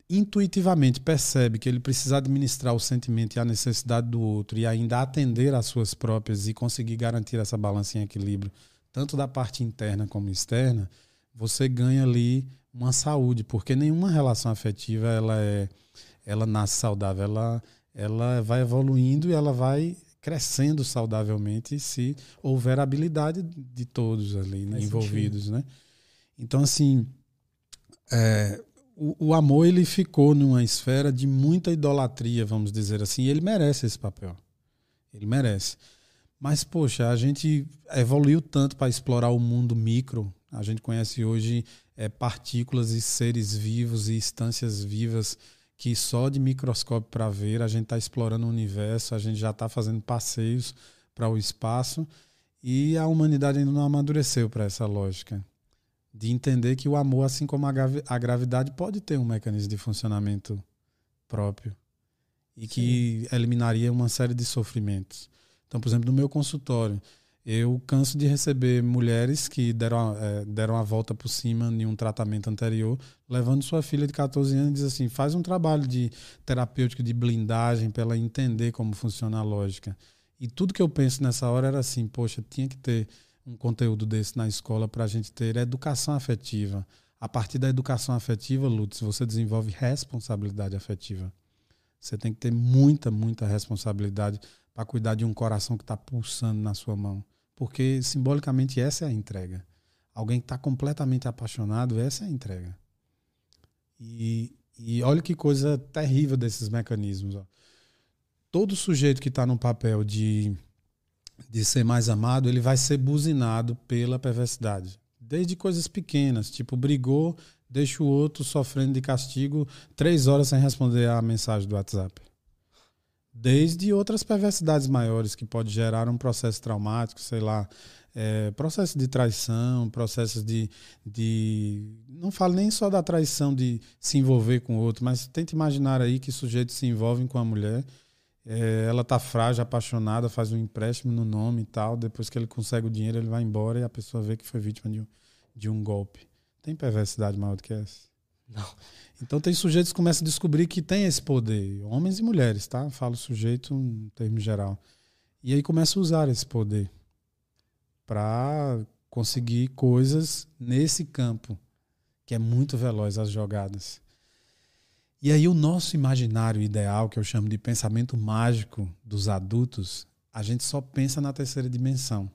intuitivamente percebe que ele precisa administrar o sentimento e a necessidade do outro e ainda atender às suas próprias e conseguir garantir essa balança em equilíbrio, tanto da parte interna como externa, você ganha ali uma saúde, porque nenhuma relação afetiva ela é ela nasce saudável, ela ela vai evoluindo e ela vai crescendo saudavelmente se houver habilidade de todos ali né, envolvidos, né? Então assim, é, o, o, amor ele ficou numa esfera de muita idolatria, vamos dizer assim, e ele merece esse papel. Ele merece. Mas, poxa, a gente evoluiu tanto para explorar o mundo micro. A gente conhece hoje é, partículas e seres vivos e instâncias vivas que só de microscópio para ver a gente está explorando o universo, a gente já está fazendo passeios para o espaço e a humanidade ainda não amadureceu para essa lógica de entender que o amor, assim como a gravidade, pode ter um mecanismo de funcionamento próprio e que Sim. eliminaria uma série de sofrimentos. Então, por exemplo, no meu consultório, eu canso de receber mulheres que deram, é, deram a volta por cima em um tratamento anterior, levando sua filha de 14 anos e diz assim: faz um trabalho de terapêutico, de blindagem, para ela entender como funciona a lógica. E tudo que eu penso nessa hora era assim: poxa, tinha que ter um conteúdo desse na escola para a gente ter educação afetiva. A partir da educação afetiva, Lutz, você desenvolve responsabilidade afetiva. Você tem que ter muita, muita responsabilidade para cuidar de um coração que está pulsando na sua mão. Porque simbolicamente essa é a entrega. Alguém que está completamente apaixonado, essa é a entrega. E, e olha que coisa terrível desses mecanismos. Ó. Todo sujeito que está no papel de de ser mais amado, ele vai ser buzinado pela perversidade. Desde coisas pequenas, tipo brigou, deixa o outro sofrendo de castigo três horas sem responder a mensagem do WhatsApp. Desde outras perversidades maiores que pode gerar um processo traumático, sei lá, é, processo de traição, processos de, de. Não falo nem só da traição de se envolver com o outro, mas tente imaginar aí que sujeitos se envolvem com a mulher é, ela tá frágil, apaixonada, faz um empréstimo no nome e tal. Depois que ele consegue o dinheiro, ele vai embora e a pessoa vê que foi vítima de um, de um golpe. Tem perversidade maior do que essa? Não. Então tem sujeitos que começam a descobrir que tem esse poder, homens e mulheres, tá? Falo sujeito em termo geral. E aí começa a usar esse poder para conseguir coisas nesse campo que é muito veloz as jogadas. E aí o nosso imaginário ideal, que eu chamo de pensamento mágico dos adultos, a gente só pensa na terceira dimensão.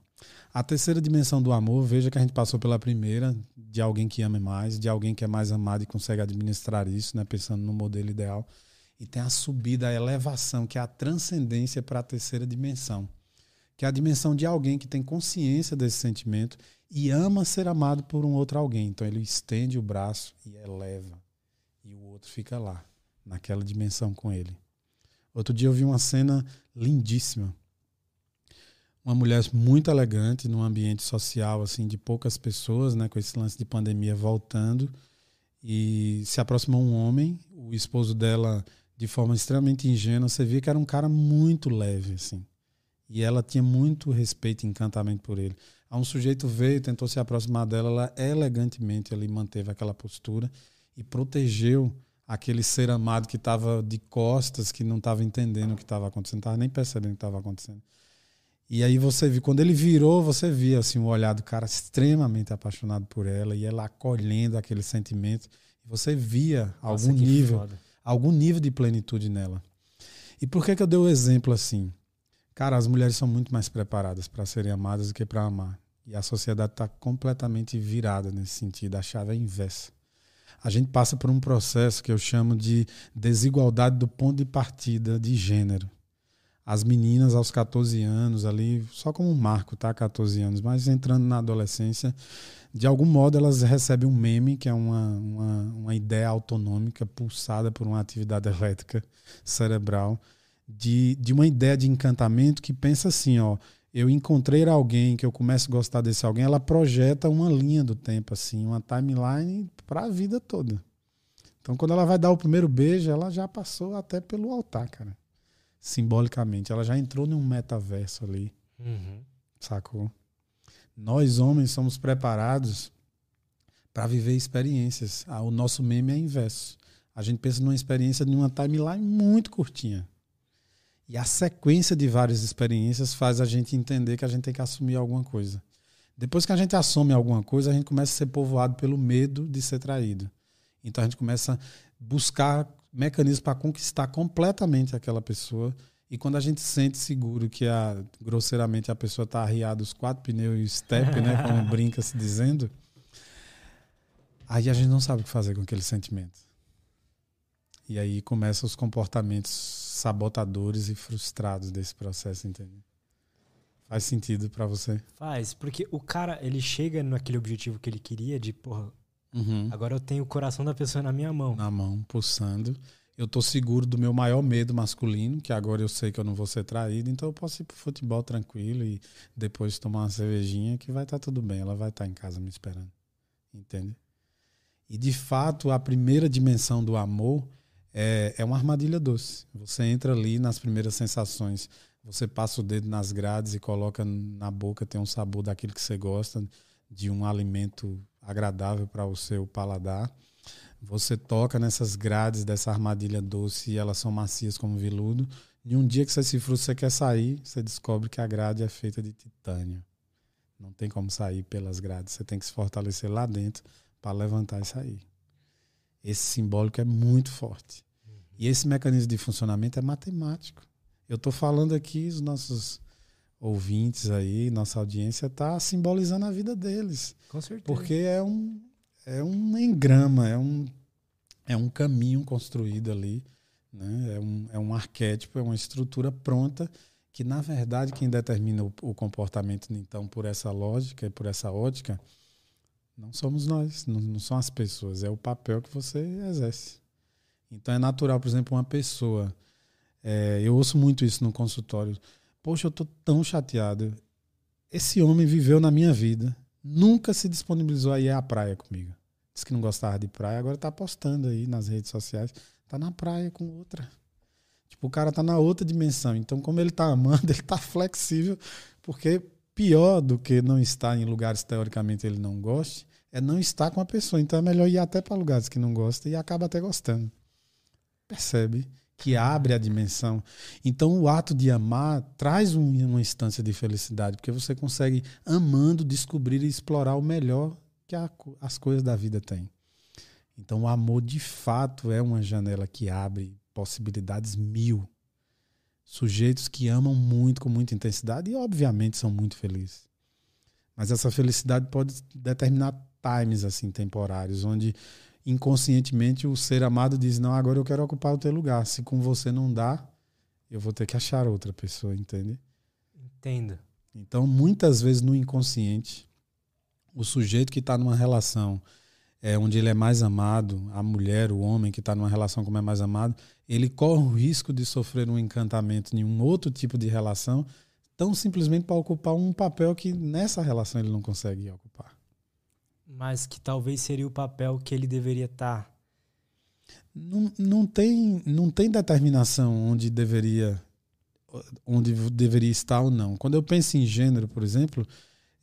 A terceira dimensão do amor, veja que a gente passou pela primeira, de alguém que ame mais, de alguém que é mais amado e consegue administrar isso, né, pensando no modelo ideal. E tem a subida, a elevação, que é a transcendência para a terceira dimensão, que é a dimensão de alguém que tem consciência desse sentimento e ama ser amado por um outro alguém. Então ele estende o braço e eleva, e o outro fica lá, naquela dimensão com ele. Outro dia eu vi uma cena lindíssima uma mulher muito elegante num ambiente social assim de poucas pessoas, né, com esse lance de pandemia voltando e se aproximou um homem, o esposo dela de forma extremamente ingênua, você via que era um cara muito leve assim. E ela tinha muito respeito e encantamento por ele. Aí um sujeito veio, tentou se aproximar dela, ela elegantemente ali manteve aquela postura e protegeu aquele ser amado que estava de costas, que não estava entendendo o que estava acontecendo, não estava nem percebendo o que estava acontecendo. E aí você viu, quando ele virou, você via assim, o olhar do cara extremamente apaixonado por ela e ela acolhendo aquele sentimento. Você via Nossa, algum nível, foda. algum nível de plenitude nela. E por que que eu dei o exemplo assim? Cara, as mulheres são muito mais preparadas para serem amadas do que para amar. E a sociedade está completamente virada nesse sentido. A chave é inversa. A gente passa por um processo que eu chamo de desigualdade do ponto de partida de gênero as meninas aos 14 anos ali, só como um marco, tá? 14 anos, mas entrando na adolescência, de algum modo elas recebem um meme, que é uma, uma, uma ideia autonômica pulsada por uma atividade elétrica cerebral, de, de uma ideia de encantamento que pensa assim, ó, eu encontrei alguém que eu começo a gostar desse alguém, ela projeta uma linha do tempo, assim, uma timeline para a vida toda. Então, quando ela vai dar o primeiro beijo, ela já passou até pelo altar, cara simbolicamente. Ela já entrou num metaverso ali. Uhum. Sacou? Nós, homens, somos preparados para viver experiências. Ah, o nosso meme é inverso. A gente pensa numa experiência de uma timeline muito curtinha. E a sequência de várias experiências faz a gente entender que a gente tem que assumir alguma coisa. Depois que a gente assume alguma coisa, a gente começa a ser povoado pelo medo de ser traído. Então a gente começa a buscar mecanismo para conquistar completamente aquela pessoa. E quando a gente sente seguro que a, grosseiramente a pessoa está arriada os quatro pneus e o step, né, (laughs) como brinca se dizendo, aí a gente não sabe o que fazer com aquele sentimento. E aí começam os comportamentos sabotadores e frustrados desse processo, entendeu? Faz sentido para você? Faz, porque o cara, ele chega naquele objetivo que ele queria de, porra, Uhum. Agora eu tenho o coração da pessoa na minha mão. Na mão, pulsando. Eu tô seguro do meu maior medo masculino, que agora eu sei que eu não vou ser traído, então eu posso ir pro futebol tranquilo e depois tomar uma cervejinha que vai estar tá tudo bem, ela vai estar tá em casa me esperando. Entende? E de fato, a primeira dimensão do amor é, é uma armadilha doce. Você entra ali nas primeiras sensações, você passa o dedo nas grades e coloca na boca, tem um sabor daquilo que você gosta, de um alimento agradável para o seu paladar. Você toca nessas grades dessa armadilha doce e elas são macias como veludo. E um dia que você se frustra, você quer sair, você descobre que a grade é feita de titânio. Não tem como sair pelas grades. Você tem que se fortalecer lá dentro para levantar e sair. Esse simbólico é muito forte. E esse mecanismo de funcionamento é matemático. Eu estou falando aqui, os nossos ouvintes aí, nossa audiência está simbolizando a vida deles. Com certeza. Porque é um, é um engrama, é um, é um caminho construído ali, né? é, um, é um arquétipo, é uma estrutura pronta que, na verdade, quem determina o, o comportamento, então, por essa lógica e por essa ótica, não somos nós, não, não são as pessoas, é o papel que você exerce. Então é natural, por exemplo, uma pessoa. É, eu ouço muito isso no consultório. Poxa, eu tô tão chateado. Esse homem viveu na minha vida. Nunca se disponibilizou a ir à praia comigo. Diz que não gostava de praia, agora tá postando aí nas redes sociais. Tá na praia com outra. Tipo, o cara tá na outra dimensão. Então, como ele tá amando, (laughs) ele tá flexível, porque pior do que não estar em lugares teoricamente ele não goste, é não estar com a pessoa. Então é melhor ir até para lugares que não gosta e acaba até gostando. Percebe? Que abre a dimensão. Então, o ato de amar traz um, uma instância de felicidade, porque você consegue, amando, descobrir e explorar o melhor que a, as coisas da vida têm. Então, o amor, de fato, é uma janela que abre possibilidades mil. Sujeitos que amam muito, com muita intensidade, e, obviamente, são muito felizes. Mas essa felicidade pode determinar times assim temporários, onde inconscientemente o ser amado diz: Não, agora eu quero ocupar o teu lugar. Se com você não dá, eu vou ter que achar outra pessoa, entende? Entendo. Então, muitas vezes no inconsciente, o sujeito que está numa relação é, onde ele é mais amado, a mulher, o homem que está numa relação como é mais amado, ele corre o risco de sofrer um encantamento em um outro tipo de relação, tão simplesmente para ocupar um papel que nessa relação ele não consegue ocupar. Mas que talvez seria o papel que ele deveria estar. Tá. Não, não, tem, não tem determinação onde deveria onde deveria estar ou não. Quando eu penso em gênero, por exemplo,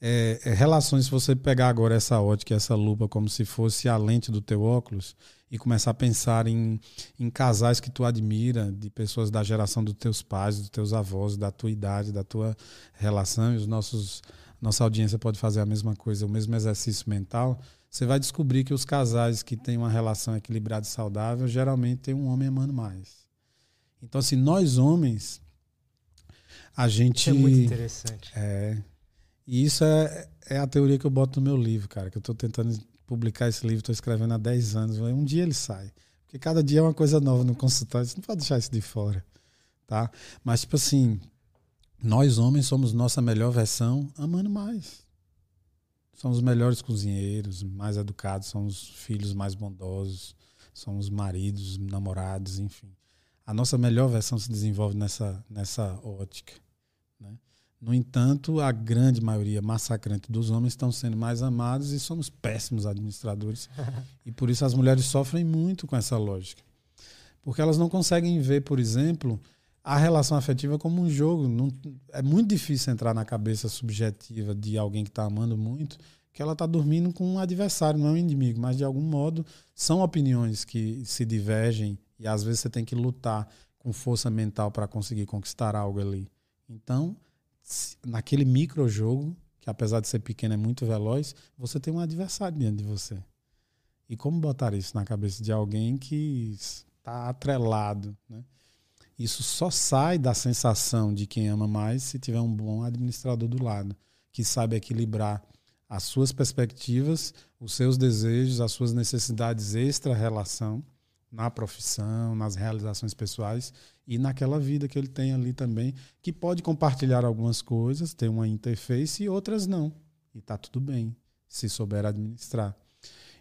é, é, relações, se você pegar agora essa ótica, essa lupa, como se fosse a lente do teu óculos, e começar a pensar em, em casais que tu admira, de pessoas da geração dos teus pais, dos teus avós, da tua idade, da tua relação, e os nossos nossa audiência pode fazer a mesma coisa, o mesmo exercício mental, você vai descobrir que os casais que têm uma relação equilibrada e saudável geralmente tem um homem amando mais. Então, assim, nós homens, a gente. Isso é muito interessante. É. E isso é, é a teoria que eu boto no meu livro, cara, que eu estou tentando publicar esse livro, estou escrevendo há 10 anos. Um dia ele sai. Porque cada dia é uma coisa nova no consultório, você não pode deixar isso de fora. Tá? Mas, tipo assim, nós, homens, somos nossa melhor versão amando mais. Somos os melhores cozinheiros, mais educados, somos filhos mais bondosos, somos maridos, namorados, enfim. A nossa melhor versão se desenvolve nessa, nessa ótica. Né? No entanto, a grande maioria massacrante dos homens estão sendo mais amados e somos péssimos administradores. (laughs) e por isso as mulheres sofrem muito com essa lógica. Porque elas não conseguem ver, por exemplo, a relação afetiva como um jogo. Não, é muito difícil entrar na cabeça subjetiva de alguém que está amando muito que ela está dormindo com um adversário, não é um inimigo, mas de algum modo são opiniões que se divergem e às vezes você tem que lutar com força mental para conseguir conquistar algo ali. Então, naquele micro jogo, que apesar de ser pequeno é muito veloz, você tem um adversário diante de você. E como botar isso na cabeça de alguém que está atrelado, né? Isso só sai da sensação de quem ama mais se tiver um bom administrador do lado, que sabe equilibrar as suas perspectivas, os seus desejos, as suas necessidades extra-relação na profissão, nas realizações pessoais e naquela vida que ele tem ali também, que pode compartilhar algumas coisas, ter uma interface e outras não. E tá tudo bem, se souber administrar.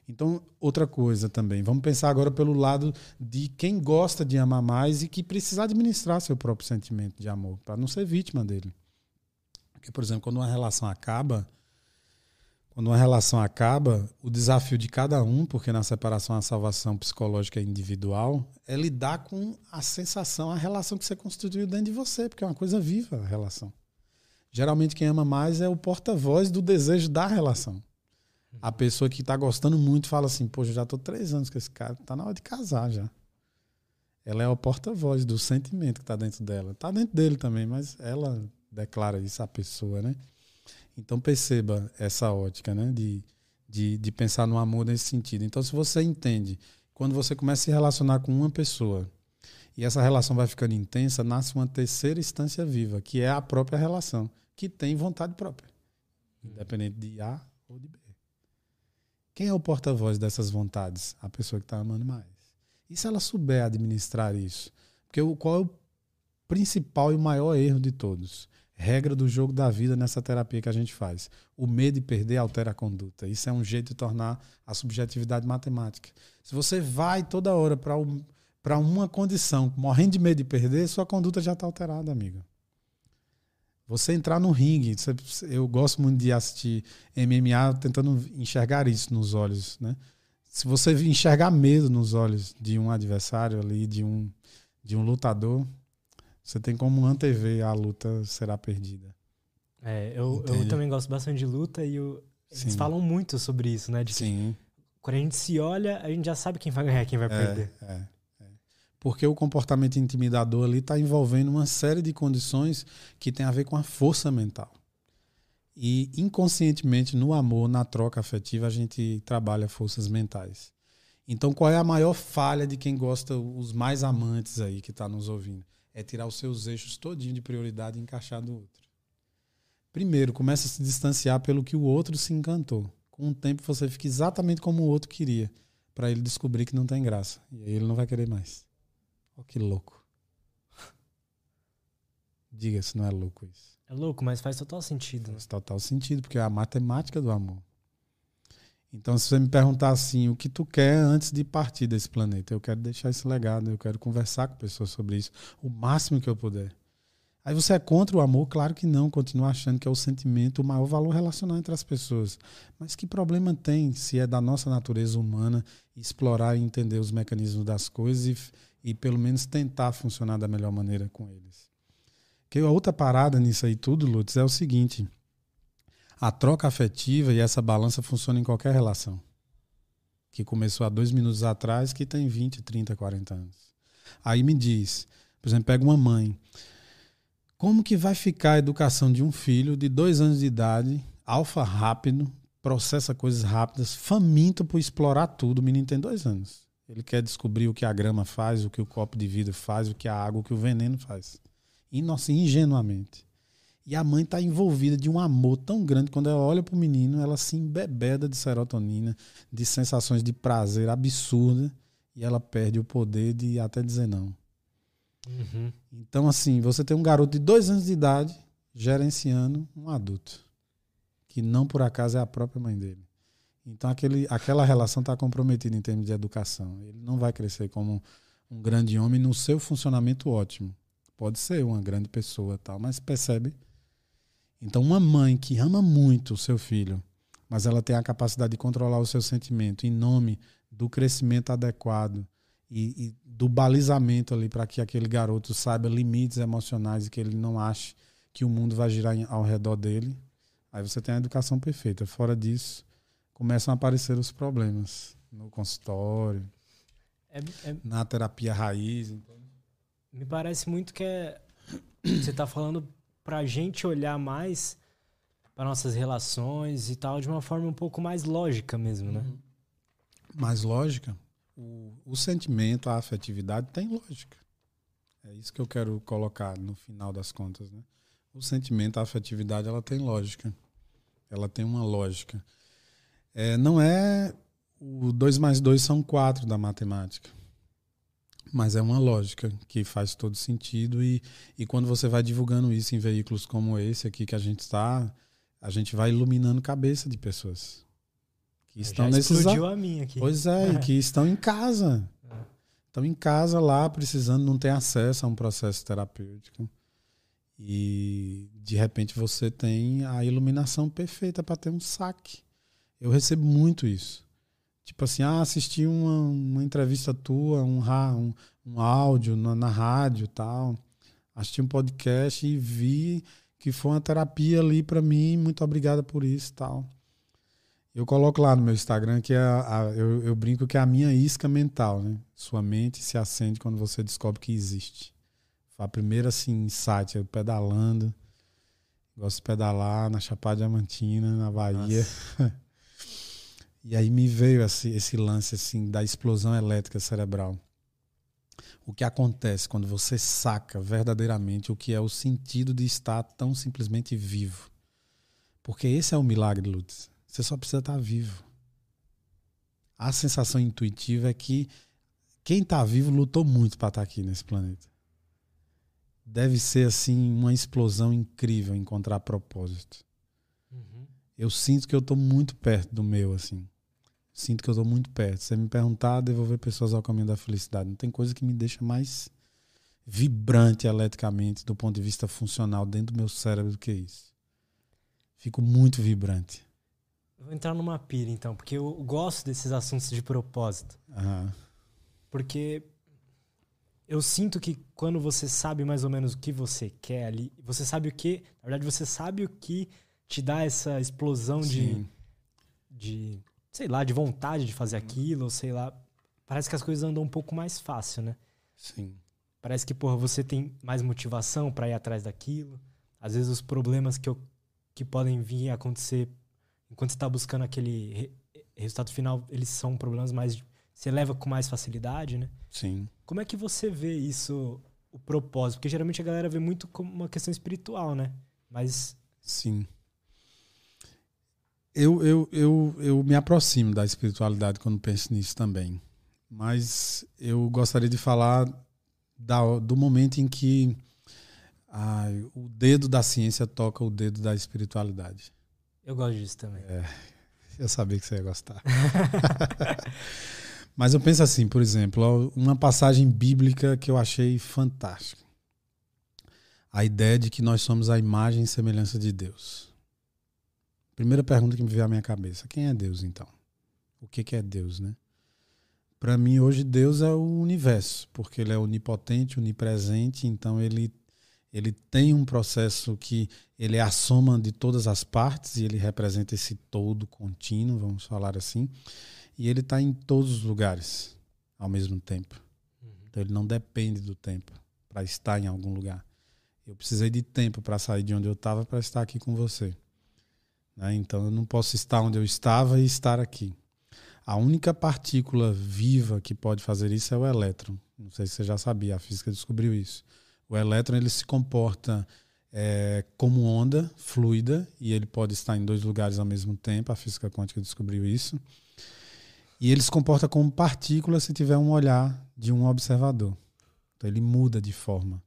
Então, outra coisa também, vamos pensar agora pelo lado de quem gosta de amar mais e que precisa administrar seu próprio sentimento de amor, para não ser vítima dele. Porque, por exemplo, quando uma relação acaba, quando uma relação acaba, o desafio de cada um, porque na separação a salvação psicológica é individual, é lidar com a sensação, a relação que você constituiu dentro de você, porque é uma coisa viva a relação. Geralmente quem ama mais é o porta-voz do desejo da relação a pessoa que está gostando muito fala assim: Poxa, já estou três anos com esse cara, tá na hora de casar já. Ela é o porta-voz do sentimento que está dentro dela. Está dentro dele também, mas ela declara isso à pessoa, né? Então perceba essa ótica, né? De, de, de pensar no amor nesse sentido. Então, se você entende, quando você começa a se relacionar com uma pessoa e essa relação vai ficando intensa, nasce uma terceira instância viva, que é a própria relação, que tem vontade própria, independente de A ou de B. Quem é o porta-voz dessas vontades? A pessoa que está amando mais. E se ela souber administrar isso? Porque o, qual é o principal e o maior erro de todos? Regra do jogo da vida nessa terapia que a gente faz. O medo de perder altera a conduta. Isso é um jeito de tornar a subjetividade matemática. Se você vai toda hora para uma condição, morrendo de medo de perder, sua conduta já está alterada, amigo. Você entrar no ringue, eu gosto muito de assistir MMA tentando enxergar isso nos olhos, né? Se você enxergar medo nos olhos de um adversário ali, de um, de um lutador, você tem como antever a luta será perdida. É, eu, eu também gosto bastante de luta e eu, eles falam muito sobre isso, né? De Sim. quando a gente se olha, a gente já sabe quem vai ganhar, quem vai é, perder. É porque o comportamento intimidador ali está envolvendo uma série de condições que tem a ver com a força mental. E inconscientemente, no amor, na troca afetiva, a gente trabalha forças mentais. Então, qual é a maior falha de quem gosta, os mais amantes aí que está nos ouvindo? É tirar os seus eixos todinho de prioridade e encaixar do outro. Primeiro, começa a se distanciar pelo que o outro se encantou. com o tempo você fica exatamente como o outro queria, para ele descobrir que não tem graça. E aí ele não vai querer mais. Olha que louco. (laughs) Diga se não é louco isso. É louco, mas faz total sentido. Né? Faz total sentido, porque é a matemática do amor. Então, se você me perguntar assim, o que tu quer antes de partir desse planeta? Eu quero deixar esse legado, eu quero conversar com pessoas sobre isso, o máximo que eu puder. Aí você é contra o amor? Claro que não, continua achando que é o sentimento, o maior valor relacional entre as pessoas. Mas que problema tem se é da nossa natureza humana explorar e entender os mecanismos das coisas e, e pelo menos tentar funcionar da melhor maneira com eles? Que a outra parada nisso aí tudo, Lutz, é o seguinte a troca afetiva e essa balança funciona em qualquer relação. Que começou há dois minutos atrás, que tem 20, 30, 40 anos. Aí me diz, por exemplo, pega uma mãe. Como que vai ficar a educação de um filho de dois anos de idade, alfa rápido, processa coisas rápidas, faminto por explorar tudo? O menino tem dois anos. Ele quer descobrir o que a grama faz, o que o copo de vidro faz, o que a água, o que o veneno faz. Inoc ingenuamente. E a mãe está envolvida de um amor tão grande. Quando ela olha para o menino, ela se embebeda de serotonina, de sensações de prazer absurda. E ela perde o poder de até dizer não. Uhum. Então, assim, você tem um garoto de dois anos de idade gerenciando um adulto. Que não por acaso é a própria mãe dele. Então, aquele, aquela relação está comprometida em termos de educação. Ele não vai crescer como um grande homem no seu funcionamento ótimo. Pode ser uma grande pessoa, tal, mas percebe então, uma mãe que ama muito o seu filho, mas ela tem a capacidade de controlar o seu sentimento em nome do crescimento adequado e, e do balizamento ali para que aquele garoto saiba limites emocionais e que ele não ache que o mundo vai girar ao redor dele, aí você tem a educação perfeita. Fora disso, começam a aparecer os problemas no consultório, é, é, na terapia raiz. Então. Me parece muito que é, você está falando para a gente olhar mais para nossas relações e tal de uma forma um pouco mais lógica mesmo, né? Uhum. Mais lógica? O, o sentimento, a afetividade tem lógica. É isso que eu quero colocar no final das contas, né? O sentimento, a afetividade, ela tem lógica. Ela tem uma lógica. É, não é o 2 mais 2 são 4 da matemática. Mas é uma lógica que faz todo sentido e, e quando você vai divulgando isso em veículos como esse aqui que a gente está, a gente vai iluminando cabeça de pessoas que estão já nesses explodiu a minha aqui. Pois é, é. que estão em casa. É. Estão em casa lá precisando não ter acesso a um processo terapêutico. E de repente você tem a iluminação perfeita para ter um saque. Eu recebo muito isso. Tipo assim, ah, assisti uma, uma entrevista tua, um, um, um áudio na, na rádio tal. Assisti um podcast e vi que foi uma terapia ali para mim. Muito obrigada por isso tal. Eu coloco lá no meu Instagram que é a, a, eu, eu, brinco que é a minha isca mental, né? Sua mente se acende quando você descobre que existe. Foi a primeira assim, insight, eu pedalando. Gosto de pedalar na Chapada Diamantina, na Bahia. (laughs) E aí me veio esse, esse lance assim da explosão elétrica cerebral. O que acontece quando você saca verdadeiramente o que é o sentido de estar tão simplesmente vivo? Porque esse é o milagre, Lutz. Você só precisa estar vivo. A sensação intuitiva é que quem está vivo lutou muito para estar tá aqui nesse planeta. Deve ser assim uma explosão incrível encontrar propósito. Uhum. Eu sinto que eu estou muito perto do meu assim sinto que eu estou muito perto. Se você me perguntar, devolver pessoas ao caminho da felicidade. Não tem coisa que me deixa mais vibrante eletricamente do ponto de vista funcional dentro do meu cérebro do que isso. Fico muito vibrante. Eu vou entrar numa pira então, porque eu gosto desses assuntos de propósito. Uhum. Porque eu sinto que quando você sabe mais ou menos o que você quer ali, você sabe o que, na verdade você sabe o que te dá essa explosão de, de sei lá, de vontade de fazer aquilo, ou sei lá. Parece que as coisas andam um pouco mais fácil, né? Sim. Parece que, porra, você tem mais motivação para ir atrás daquilo. Às vezes os problemas que, eu, que podem vir a acontecer enquanto você tá buscando aquele re, resultado final, eles são problemas mais. Você leva com mais facilidade, né? Sim. Como é que você vê isso, o propósito? Porque geralmente a galera vê muito como uma questão espiritual, né? Mas. Sim Eu, eu, eu, eu me aproximo da espiritualidade quando penso nisso também. Mas eu gostaria de falar da, do momento em que ai, o dedo da ciência toca o dedo da espiritualidade. Eu gosto disso também. É, eu sabia que você ia gostar. (laughs) Mas eu penso assim, por exemplo, uma passagem bíblica que eu achei fantástica. A ideia de que nós somos a imagem e semelhança de Deus. Primeira pergunta que me veio à minha cabeça: quem é Deus então? O que, que é Deus, né? Para mim, hoje, Deus é o universo, porque ele é onipotente, onipresente, então ele, ele tem um processo que ele é a soma de todas as partes e ele representa esse todo contínuo, vamos falar assim e ele está em todos os lugares ao mesmo tempo. Uhum. Então ele não depende do tempo para estar em algum lugar. Eu precisei de tempo para sair de onde eu estava para estar aqui com você. Né? Então eu não posso estar onde eu estava e estar aqui. A única partícula viva que pode fazer isso é o elétron. Não sei se você já sabia, a física descobriu isso. O elétron ele se comporta é, como onda fluida e ele pode estar em dois lugares ao mesmo tempo. A física quântica descobriu isso. E ele se comporta como partícula se tiver um olhar de um observador. Então ele muda de forma.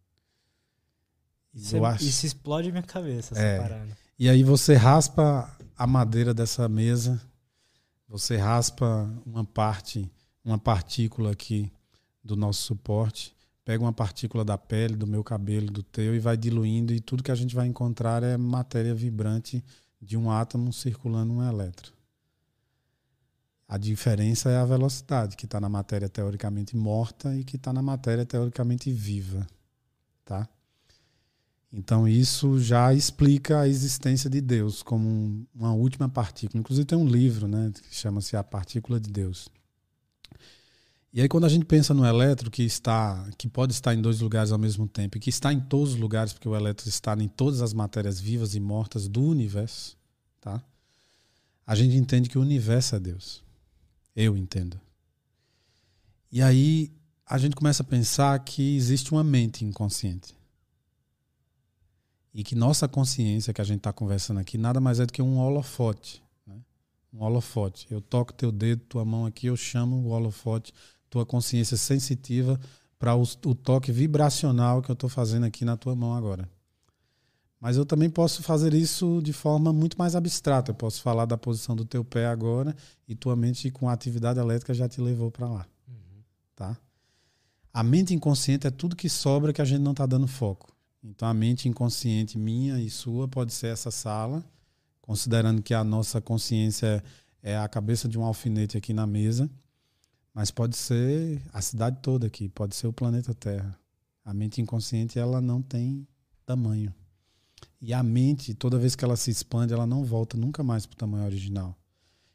Isso, é, acho... isso explode minha cabeça, essa é. parada. E aí você raspa a madeira dessa mesa, você raspa uma parte, uma partícula aqui do nosso suporte, pega uma partícula da pele, do meu cabelo, do teu e vai diluindo e tudo que a gente vai encontrar é matéria vibrante de um átomo circulando um elétron. A diferença é a velocidade, que está na matéria teoricamente morta e que está na matéria teoricamente viva. Tá? Então, isso já explica a existência de Deus como uma última partícula. Inclusive, tem um livro né, que chama-se A Partícula de Deus. E aí, quando a gente pensa no elétron, que, está, que pode estar em dois lugares ao mesmo tempo, e que está em todos os lugares, porque o elétron está em todas as matérias vivas e mortas do universo, tá? a gente entende que o universo é Deus. Eu entendo. E aí a gente começa a pensar que existe uma mente inconsciente. E que nossa consciência que a gente está conversando aqui nada mais é do que um holofote. Né? Um holofote. Eu toco teu dedo, tua mão aqui, eu chamo o holofote, tua consciência sensitiva para o, o toque vibracional que eu estou fazendo aqui na tua mão agora. Mas eu também posso fazer isso de forma muito mais abstrata. Eu posso falar da posição do teu pé agora e tua mente com a atividade elétrica já te levou para lá. Uhum. Tá? A mente inconsciente é tudo que sobra que a gente não está dando foco. Então a mente inconsciente minha e sua pode ser essa sala, considerando que a nossa consciência é a cabeça de um alfinete aqui na mesa, mas pode ser a cidade toda aqui, pode ser o planeta Terra. A mente inconsciente ela não tem tamanho. E a mente, toda vez que ela se expande, ela não volta nunca mais para o tamanho original.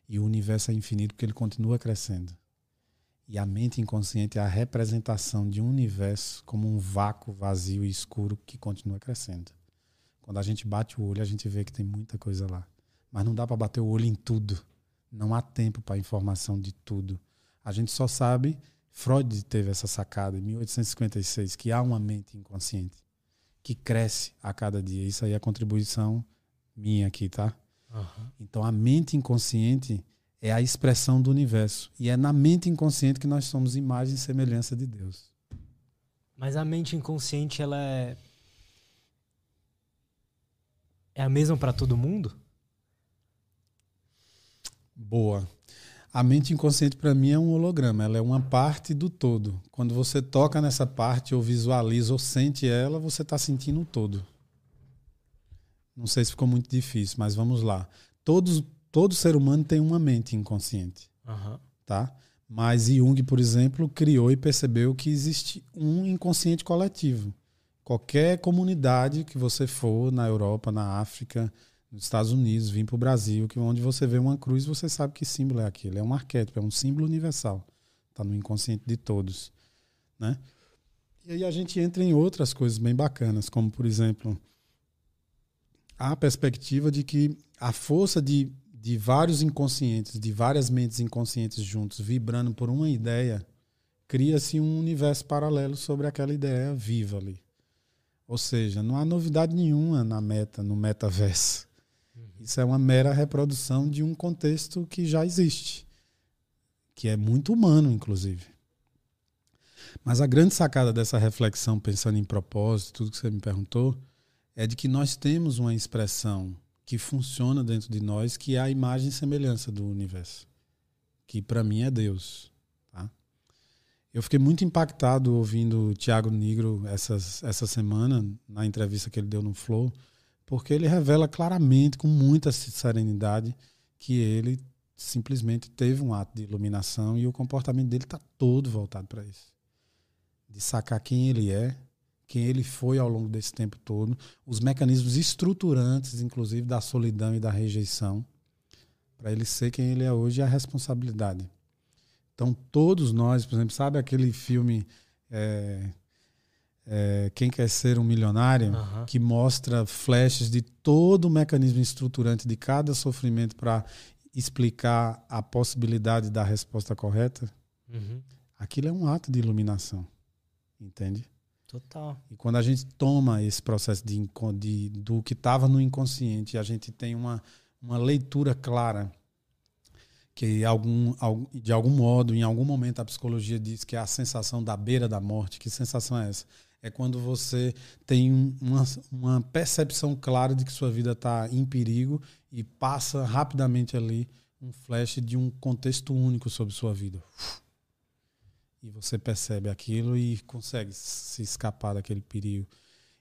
E o universo é infinito porque ele continua crescendo. E a mente inconsciente é a representação de um universo como um vácuo vazio e escuro que continua crescendo. Quando a gente bate o olho, a gente vê que tem muita coisa lá. Mas não dá para bater o olho em tudo. Não há tempo para informação de tudo. A gente só sabe, Freud teve essa sacada em 1856, que há uma mente inconsciente que cresce a cada dia. Isso aí é a contribuição minha aqui, tá? Uhum. Então a mente inconsciente é a expressão do universo. E é na mente inconsciente que nós somos imagem e semelhança de Deus. Mas a mente inconsciente, ela é. É a mesma para todo mundo? Boa. A mente inconsciente para mim é um holograma, ela é uma parte do todo. Quando você toca nessa parte, ou visualiza, ou sente ela, você está sentindo o todo. Não sei se ficou muito difícil, mas vamos lá. Todos, todo ser humano tem uma mente inconsciente. Uhum. Tá? Mas Jung, por exemplo, criou e percebeu que existe um inconsciente coletivo. Qualquer comunidade que você for na Europa, na África, nos Estados Unidos, vir para o Brasil, que onde você vê uma cruz, você sabe que símbolo é aquele. É um arquétipo, é um símbolo universal. Está no inconsciente de todos. Né? E aí a gente entra em outras coisas bem bacanas, como, por exemplo, a perspectiva de que a força de, de vários inconscientes, de várias mentes inconscientes juntos, vibrando por uma ideia, cria-se um universo paralelo sobre aquela ideia viva ali. Ou seja, não há novidade nenhuma na meta, no metaverso. Isso é uma mera reprodução de um contexto que já existe, que é muito humano, inclusive. Mas a grande sacada dessa reflexão, pensando em propósito, tudo que você me perguntou, é de que nós temos uma expressão que funciona dentro de nós, que é a imagem e semelhança do universo, que para mim é Deus. Tá? Eu fiquei muito impactado ouvindo o Tiago Negro essas, essa semana, na entrevista que ele deu no Flow, porque ele revela claramente, com muita serenidade, que ele simplesmente teve um ato de iluminação e o comportamento dele está todo voltado para isso. De sacar quem ele é, quem ele foi ao longo desse tempo todo, os mecanismos estruturantes, inclusive da solidão e da rejeição, para ele ser quem ele é hoje e a responsabilidade. Então, todos nós, por exemplo, sabe aquele filme é, é, Quem Quer Ser um Milionário, que mostra flashes de todo o mecanismo estruturante de cada sofrimento para explicar a possibilidade da resposta correta? Uhum. Aquilo é um ato de iluminação, entende? Total. E quando a gente toma esse processo de, de- do que estava no inconsciente, a gente tem uma, uma leitura clara que algum, al- de algum modo, em algum momento, a psicologia diz que é a sensação da beira da morte. Que sensação é essa? É quando você tem um- uma, uma percepção clara de que sua vida está em perigo e passa rapidamente ali um flash de um contexto único sobre sua vida. E você percebe aquilo e consegue se escapar daquele perigo.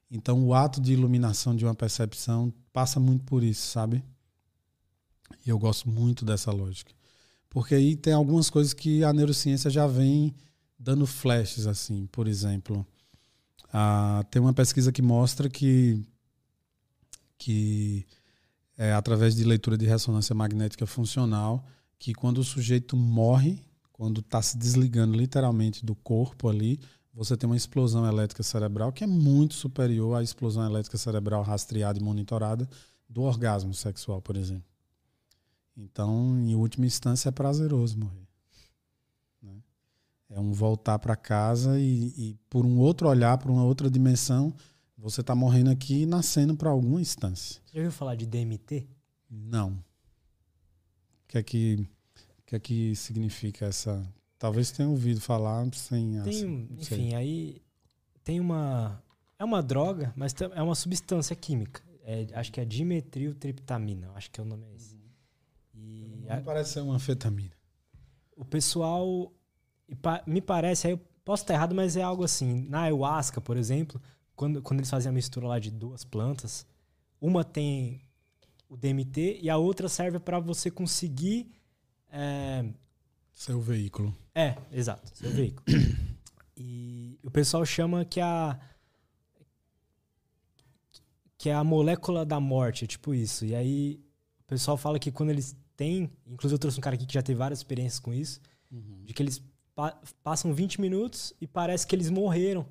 Então, o ato de iluminação de uma percepção passa muito por isso, sabe? E eu gosto muito dessa lógica. Porque aí tem algumas coisas que a neurociência já vem dando flashes, assim. Por exemplo, ah, tem uma pesquisa que mostra que, que é, através de leitura de ressonância magnética funcional, que quando o sujeito morre, quando está se desligando literalmente do corpo ali, você tem uma explosão elétrica cerebral que é muito superior à explosão elétrica cerebral rastreada e monitorada do orgasmo sexual, por exemplo. Então, em última instância, é prazeroso morrer. É um voltar para casa e, e, por um outro olhar, por uma outra dimensão, você está morrendo aqui e nascendo para alguma instância. Você já ouviu falar de DMT? Não. O que é que, que, é que significa essa. Talvez tenha ouvido falar sem. Tem, assim, enfim, aí tem uma. É uma droga, mas é uma substância química. É, acho que é dimetiltriptamina, acho que é o nome é esse. E Não a- parece ser uma anfetamina. o pessoal. Pa- Me parece, aí eu posso estar errado, mas é algo assim. Na ayahuasca, por exemplo, quando, quando eles fazem a mistura lá de duas plantas, uma tem o DMT e a outra serve para você conseguir. é, Seu veículo. É, exato, seu veículo. E o pessoal chama que a que é a molécula da morte, é tipo isso. E aí o pessoal fala que quando eles têm, inclusive eu trouxe um cara aqui que já teve várias experiências com isso, de que eles pa- passam 20 minutos e parece que eles morreram.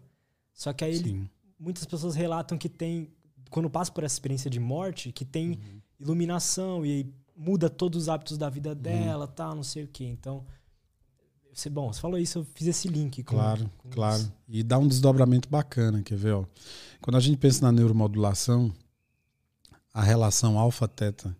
Só que aí ele- muitas pessoas relatam que tem quando passa por essa experiência de morte, que tem Uhum. iluminação e muda todos os hábitos da vida dela, tal, não sei o quê. Então, você, bom, você falou isso, eu fiz esse link. Com, Claro, com claro. isso. E dá um desdobramento bacana, quer ver? Ó? Quando a gente pensa na neuromodulação, a relação alfa-teta,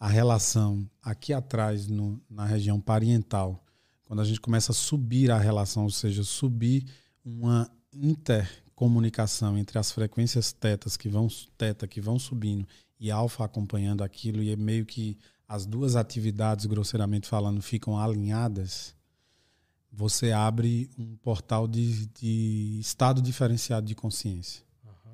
a relação aqui atrás, no- na região parietal, quando a gente começa a subir a relação, ou seja, subir uma intercomunicação entre as frequências tetas que vão, teta que vão subindo e alfa acompanhando aquilo, e é meio que as duas atividades, grosseiramente falando, ficam alinhadas você abre um portal de, de estado diferenciado de consciência.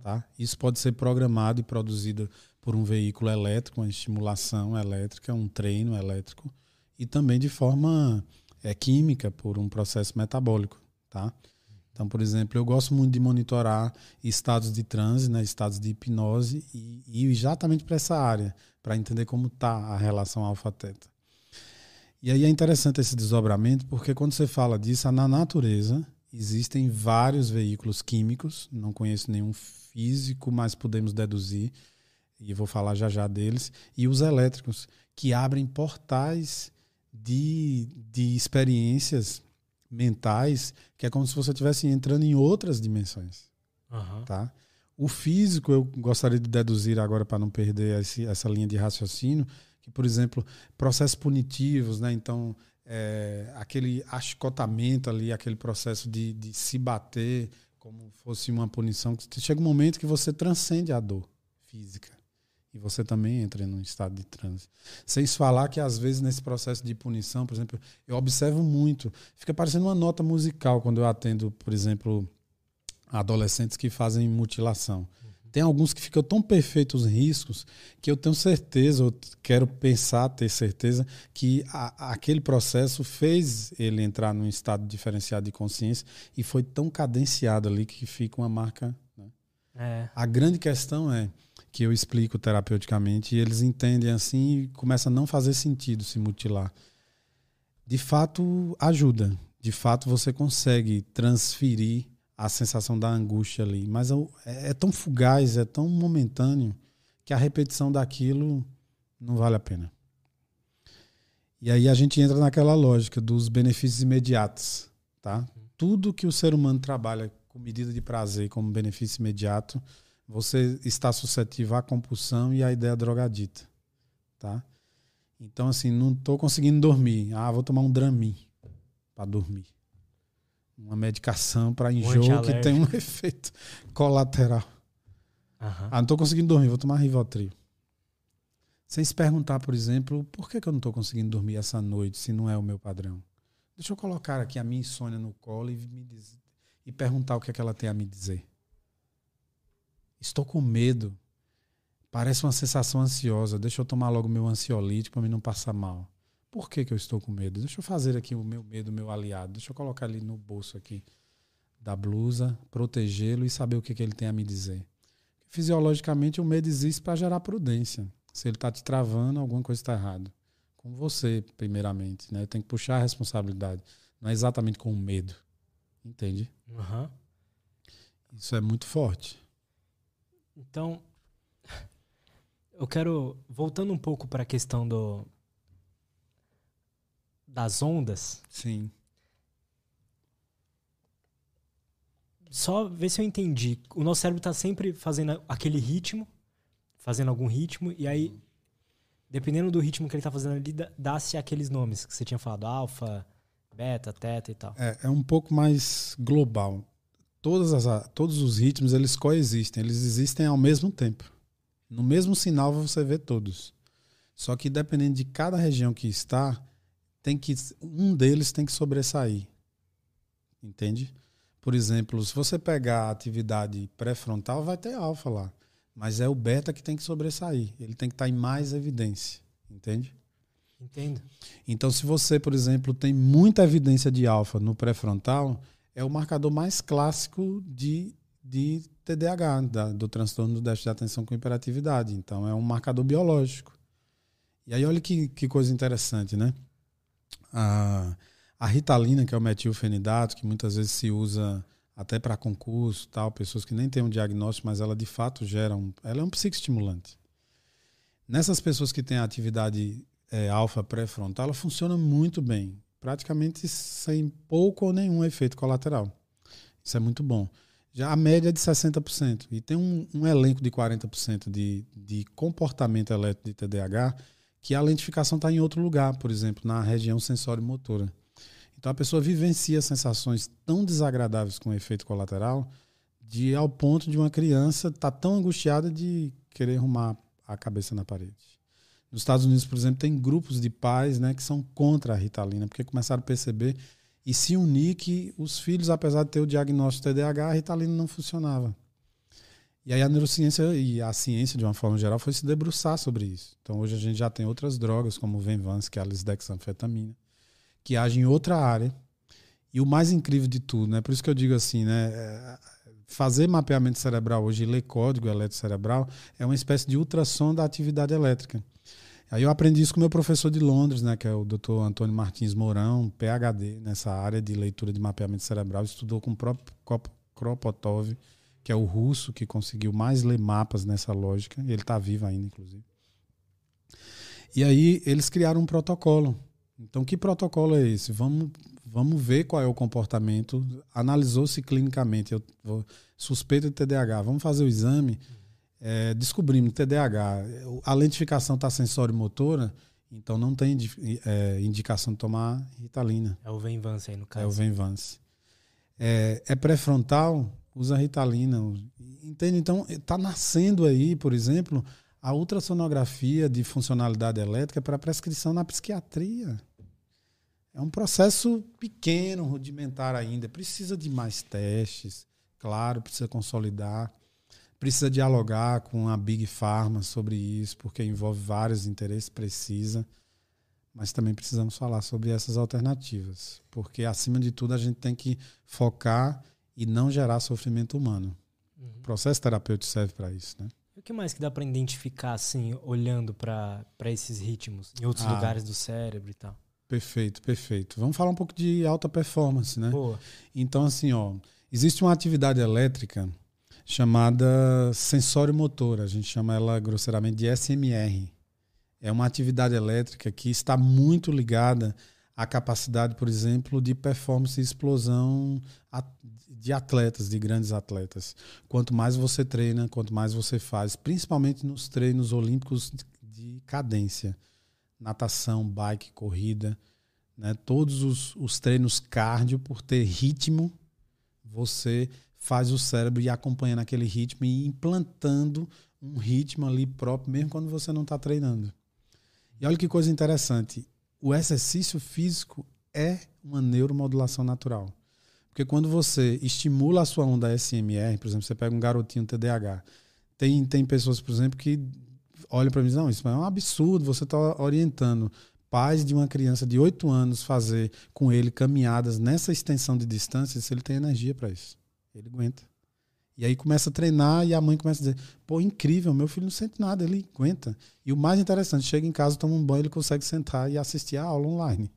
Tá? Isso pode ser programado e produzido por um veículo elétrico, uma estimulação elétrica, um treino elétrico, e também de forma é, química, por um processo metabólico. Tá? Então, por exemplo, eu gosto muito de monitorar estados de transe, né, estados de hipnose, e, e exatamente para essa área, para entender como está a relação alfa-teta. E aí é interessante esse desdobramento, porque quando você fala disso, na natureza existem vários veículos químicos, não conheço nenhum físico, mas podemos deduzir, e vou falar já já deles, e os elétricos, que abrem portais de, de experiências mentais, que é como se você estivesse entrando em outras dimensões Aham. tá? O físico, eu gostaria de deduzir agora para não perder esse, essa linha de raciocínio, que, por exemplo, processos punitivos, né? Então, é, aquele achicotamento ali, aquele processo de, de se bater como fosse uma punição, que chega um momento que você transcende a dor física e você também entra em um estado de transe. Sem falar que às vezes nesse processo de punição, por exemplo, eu observo muito, fica parecendo uma nota musical quando eu atendo, por exemplo, adolescentes que fazem mutilação. Tem alguns que ficam tão perfeitos os riscos que eu tenho certeza, eu quero pensar, ter certeza, que a, aquele processo fez ele entrar num estado diferenciado de consciência e foi tão cadenciado ali que fica uma marca. Né? É. A grande questão é que eu explico terapeuticamente e eles entendem assim e começa a não fazer sentido se mutilar. De fato, ajuda. De fato, você consegue transferir a sensação da angústia ali. Mas é, é, tão fugaz, é tão momentâneo, que a repetição daquilo não vale a pena. E aí a gente entra naquela lógica dos benefícios imediatos. Tá? Tudo que o ser humano trabalha com medida de prazer como benefício imediato, você está suscetível à compulsão e à ideia drogadita. Tá? Então, assim, não estou conseguindo dormir. Ah, vou tomar um Dramin para dormir uma medicação para enjoo que tem um (laughs) efeito colateral. Uhum. Ah, não estou conseguindo dormir, vou tomar Rivotril. Sem se perguntar, por exemplo, por que, que eu não estou conseguindo dormir essa noite se não é o meu padrão? Deixa eu colocar aqui a minha insônia no colo e, me diz, e perguntar o que, é que ela tem a me dizer. Estou com medo. Parece uma sensação ansiosa. Deixa eu tomar logo meu ansiolítico para mim não passar mal. Por que, que eu estou com medo? Deixa eu fazer aqui o meu medo, o meu aliado. Deixa eu colocar ali no bolso aqui da blusa, protegê-lo e saber o que, que ele tem a me dizer. Fisiologicamente, o medo existe para gerar prudência. Se ele está te travando, alguma coisa está errada. Com você, primeiramente. Né? Tem que puxar a responsabilidade. Não é exatamente com o medo. Entende? Uhum. Isso é muito forte. Então, eu quero. Voltando um pouco para a questão do, das ondas. Sim. Só ver se eu entendi. O nosso cérebro está sempre fazendo aquele ritmo, fazendo algum ritmo, e aí, dependendo do ritmo que ele está fazendo ali, dá-se aqueles nomes que você tinha falado, alfa, beta, teta e tal. É, é um pouco mais global. Todas as, todos os ritmos, eles coexistem, eles existem ao mesmo tempo. No mesmo sinal você vê todos. Só que dependendo de cada região que está, tem que um deles tem que sobressair. Entende? Por exemplo, se você pegar a atividade pré-frontal, vai ter alfa lá. Mas é o beta que tem que sobressair. Ele tem que estar em mais evidência. Entende? Entendo. Então, se você, por exemplo, tem muita evidência de alfa no pré-frontal, é o marcador mais clássico de, de TDAH, da, do transtorno do déficit de atenção com hiperatividade. Então, é um marcador biológico. E aí, olha que, que coisa interessante, né? A, a ritalina, que é o metilfenidato, que muitas vezes se usa até para concurso, tal, pessoas que nem têm um diagnóstico, mas ela de fato gera um, ela é um psicoestimulante. Nessas pessoas que têm atividade é, alfa pré-frontal, ela funciona muito bem, praticamente sem pouco ou nenhum efeito colateral. Isso é muito bom. Já a média é de 60%. E tem um, um elenco de 40% de, de comportamento elétrico de TDAH que a lentificação está em outro lugar, por exemplo, na região sensório-motora. Então a pessoa vivencia sensações tão desagradáveis com efeito colateral, de ao ponto de uma criança estar tá tão angustiada de querer arrumar a cabeça na parede. Nos Estados Unidos, por exemplo, tem grupos de pais né, que são contra a ritalina, porque começaram a perceber e se unir que os filhos, apesar de ter o diagnóstico TDAH, a ritalina não funcionava. E aí a neurociência e a ciência, de uma forma geral, foi se debruçar sobre isso. Então hoje a gente já tem outras drogas, como o Venvance, que é a lisdexanfetamina, que agem em outra área. E o mais incrível de tudo, né? Por isso que eu digo assim, né? É, fazer mapeamento cerebral hoje e ler código eletrocerebral é uma espécie de ultrassom da atividade elétrica. Aí eu aprendi isso com meu professor de Londres, né, que é o Dr. Antônio Martins Mourão, PhD nessa área de leitura de mapeamento cerebral, estudou com o próprio Kropotov, que é o russo que conseguiu mais ler mapas nessa lógica. Ele está vivo ainda, inclusive. E aí eles criaram um protocolo. Então, que protocolo é esse? Vamos, vamos ver qual é o comportamento. Analisou-se clinicamente, eu vou, suspeito de TDAH, vamos fazer o exame. É, descobrimos TDAH. A lentificação está sensório-motora, então não tem é, indicação de tomar Ritalina. É o Venvance aí no caso. É o Venvance. É, é pré-frontal, usa Ritalina. Entende? Então, está nascendo aí, por exemplo, a ultrassonografia de funcionalidade elétrica para prescrição na psiquiatria. É um processo pequeno, rudimentar ainda. Precisa de mais testes, claro, precisa consolidar. Precisa dialogar com a Big Pharma sobre isso, porque envolve vários interesses, precisa. Mas também precisamos falar sobre essas alternativas, porque acima de tudo a gente tem que focar e não gerar sofrimento humano. Uhum. O processo terapêutico serve para isso, né? o que mais que dá para identificar, assim, olhando para esses ritmos em outros ah, lugares do cérebro e tal? Perfeito, perfeito. Vamos falar um pouco de alta performance, né? Boa. Então, assim, ó, existe uma atividade elétrica chamada sensório motor. A gente chama ela grosseiramente de SMR. É uma atividade elétrica que está muito ligada à capacidade, por exemplo, de performance e explosão de atletas, de grandes atletas. Quanto mais você treina, quanto mais você faz, principalmente nos treinos olímpicos de cadência, natação, bike, corrida, né? todos os, os treinos cardio, por ter ritmo, você faz o cérebro ir acompanhando aquele ritmo e implantando um ritmo ali próprio, mesmo quando você não está treinando. E olha que coisa interessante, o exercício físico é uma neuromodulação natural. Porque quando você estimula a sua onda SMR, por exemplo, você pega um garotinho TDAH, tem, tem pessoas, por exemplo, que olham para mim e dizem, não, isso é um absurdo, você está orientando pais de uma criança de 8 anos fazer com ele caminhadas nessa extensão de distância, se ele tem energia para isso. Ele aguenta. E aí começa a treinar e a mãe começa a dizer: pô, incrível, meu filho não sente nada, ele aguenta. E o mais interessante, chega em casa, toma um banho, ele consegue sentar e assistir a aula online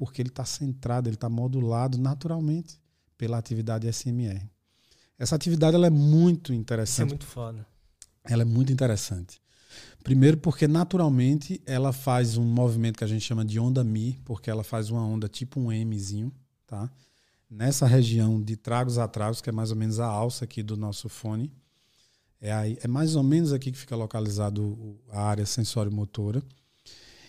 porque ele está centrado, ele está modulado naturalmente pela atividade SMR. Essa atividade ela é muito interessante. Isso é muito foda. Ela é muito interessante. Primeiro porque naturalmente ela faz um movimento que a gente chama de onda Mi, porque ela faz uma onda tipo um Mzinho, tá? Nessa região de tragos a tragos, que é mais ou menos a alça aqui do nosso fone. É, aí, é mais ou menos aqui que fica localizado a área sensório-motora.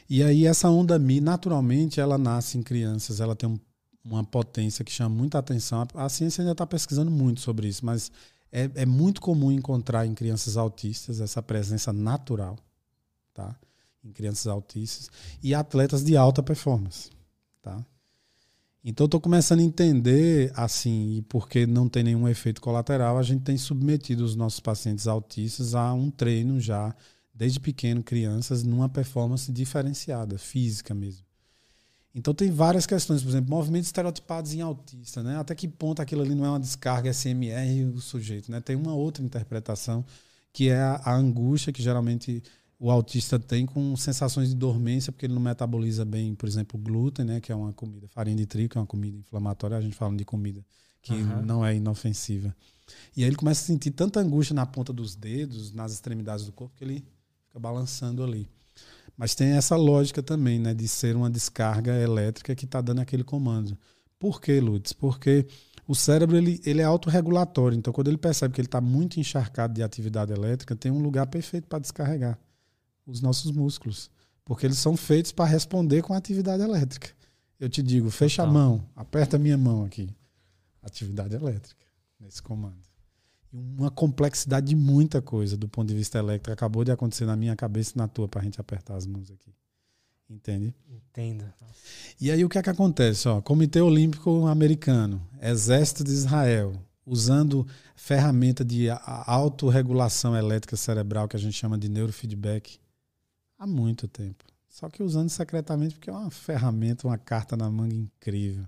E aí essa onda Mi, naturalmente, ela nasce em crianças, ela tem um, uma potência que chama muita atenção. A, a ciência ainda está pesquisando muito sobre isso, mas é, é, muito comum encontrar em crianças autistas essa presença natural, tá? Em crianças autistas e atletas de alta performance, tá? Então estou começando a entender assim, e porque não tem nenhum efeito colateral, a gente tem submetido os nossos pacientes autistas a um treino já desde pequeno, crianças, numa performance diferenciada, física mesmo. Então tem várias questões, por exemplo, movimentos estereotipados em autista, né? Até que ponto aquilo ali não é uma descarga SMR do sujeito, né? Tem uma outra interpretação que é a, a angústia que geralmente o autista tem com sensações de dormência porque ele não metaboliza bem, por exemplo, glúten, né, que é uma comida, farinha de trigo, que é uma comida inflamatória, a gente fala de comida que uhum. não é inofensiva. E aí ele começa a sentir tanta angústia na ponta dos dedos, nas extremidades do corpo, que ele fica balançando ali. Mas tem essa lógica também, né, de ser uma descarga elétrica que está dando aquele comando. Por que, Lutz? Porque o cérebro ele, ele é autorregulatório. Então, quando ele percebe que ele está muito encharcado de atividade elétrica, tem um lugar perfeito para descarregar os nossos músculos. Porque eles são feitos para responder com a atividade elétrica. Eu te digo, fecha a mão, aperta a minha mão aqui. Atividade elétrica nesse comando uma complexidade de muita coisa do ponto de vista elétrico. Acabou de acontecer na minha cabeça e na tua para a gente apertar as mãos aqui. Entende? Entendo. E aí o que é que acontece? Ó, Comitê Olímpico Americano, Exército de Israel, usando ferramenta de autorregulação elétrica cerebral que a gente chama de neurofeedback há muito tempo. Só que usando secretamente porque é uma ferramenta, uma carta na manga incrível.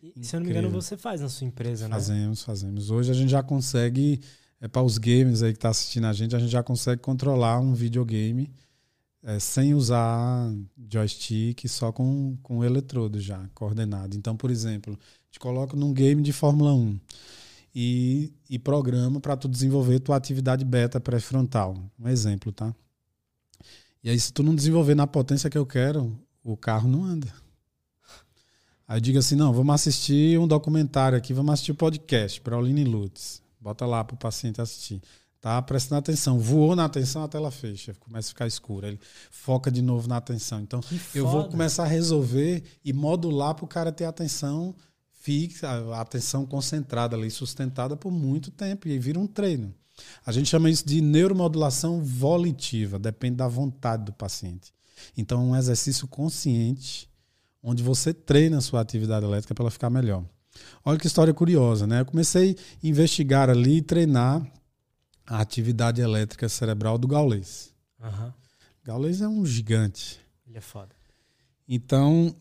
E, se eu não me engano, você faz na sua empresa, né? Fazemos, fazemos. Hoje a gente já consegue, é, para os gamers aí que estão tá assistindo a gente, a gente já consegue controlar um videogame é, sem usar joystick, só com, com o eletrodo já, coordenado. Então, por exemplo, te coloca num game de Fórmula 1 e, e programa para tu desenvolver tua atividade beta pré-frontal. Um exemplo, tá? E aí, se tu não desenvolver na potência que eu quero, o carro não anda. Aí eu digo assim: não, vamos assistir um documentário aqui, vamos assistir o um podcast, Pauline Lutz. Bota lá para o paciente assistir. Tá prestando atenção. Voou na atenção, a tela fecha. Começa a ficar escura. Ele foca de novo na atenção. Então, eu vou começar a resolver e modular para o cara ter atenção fixa, a atenção concentrada ali, sustentada por muito tempo. E aí vira um treino. A gente chama isso de neuromodulação volitiva, depende da vontade do paciente. Então, é um exercício consciente, onde você treina a sua atividade elétrica para ela ficar melhor. Olha que história curiosa, né? Eu comecei a investigar ali e treinar a atividade elétrica cerebral do Gaules. Uhum. Gaules é um gigante. Ele é foda. Então,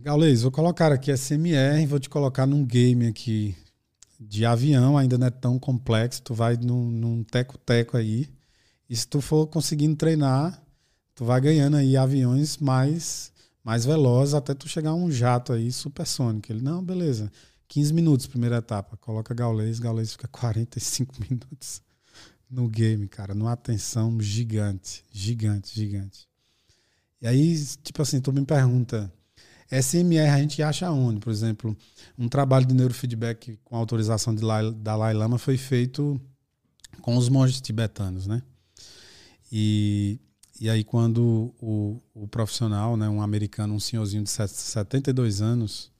Gaules, vou colocar aqui SMR, vou te colocar num game aqui de avião, ainda não é tão complexo, tu vai num teco-teco aí, e se tu for conseguindo treinar, tu vai ganhando aí aviões mais, mais velozes até tu chegar a um jato aí supersônico. Ele, não, beleza, 15 minutos primeira etapa, coloca Gaules, Gaules fica (laughs) 45 minutos no game, cara, numa atenção gigante, gigante, gigante. E aí, tipo assim, tu me pergunta, SMR a gente acha onde? Por exemplo, um trabalho de neurofeedback com autorização de Dalai Lama foi feito com os monges tibetanos, né? E, e aí quando o, o profissional, né, um americano, um senhorzinho de 72 anos,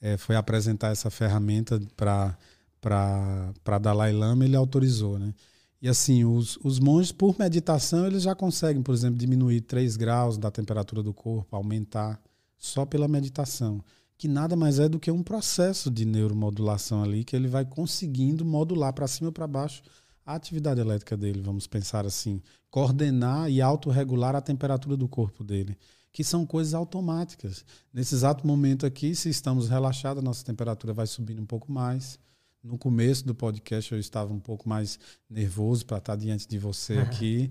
é, foi apresentar essa ferramenta para Dalai Lama, ele autorizou, né? E assim, os, os monges, por meditação, eles já conseguem, por exemplo, diminuir 3 graus da temperatura do corpo, aumentar só pela meditação, que nada mais é do que um processo de neuromodulação ali, que ele vai conseguindo modular para cima ou para baixo a atividade elétrica dele, vamos pensar assim, coordenar e autorregular a temperatura do corpo dele, que são coisas automáticas. Nesse exato momento aqui, se estamos relaxados, a nossa temperatura vai subindo um pouco mais. No começo do podcast eu estava um pouco mais nervoso para estar diante de você (laughs) aqui.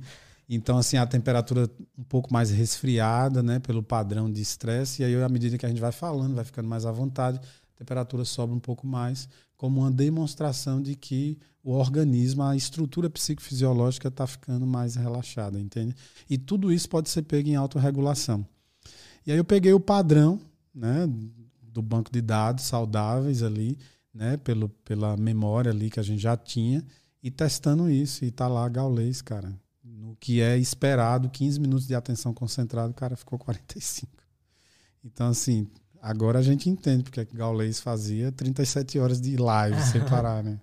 Então, assim, a temperatura um pouco mais resfriada, né, pelo padrão de estresse. E aí, à medida que a gente vai falando, vai ficando mais à vontade, a temperatura sobe um pouco mais, como uma demonstração de que o organismo, a estrutura psicofisiológica está ficando mais relaxada, entende? E tudo isso pode ser pego em autorregulação. E aí eu peguei o padrão, né, do banco de dados saudáveis ali, né, pelo, pela memória ali que a gente já tinha, e testando isso. E tá lá Gaulês, cara no que é esperado, 15 minutos de atenção concentrada, o cara ficou 45. Então, assim, agora a gente entende porque que Gaules fazia 37 horas de live sem parar, né?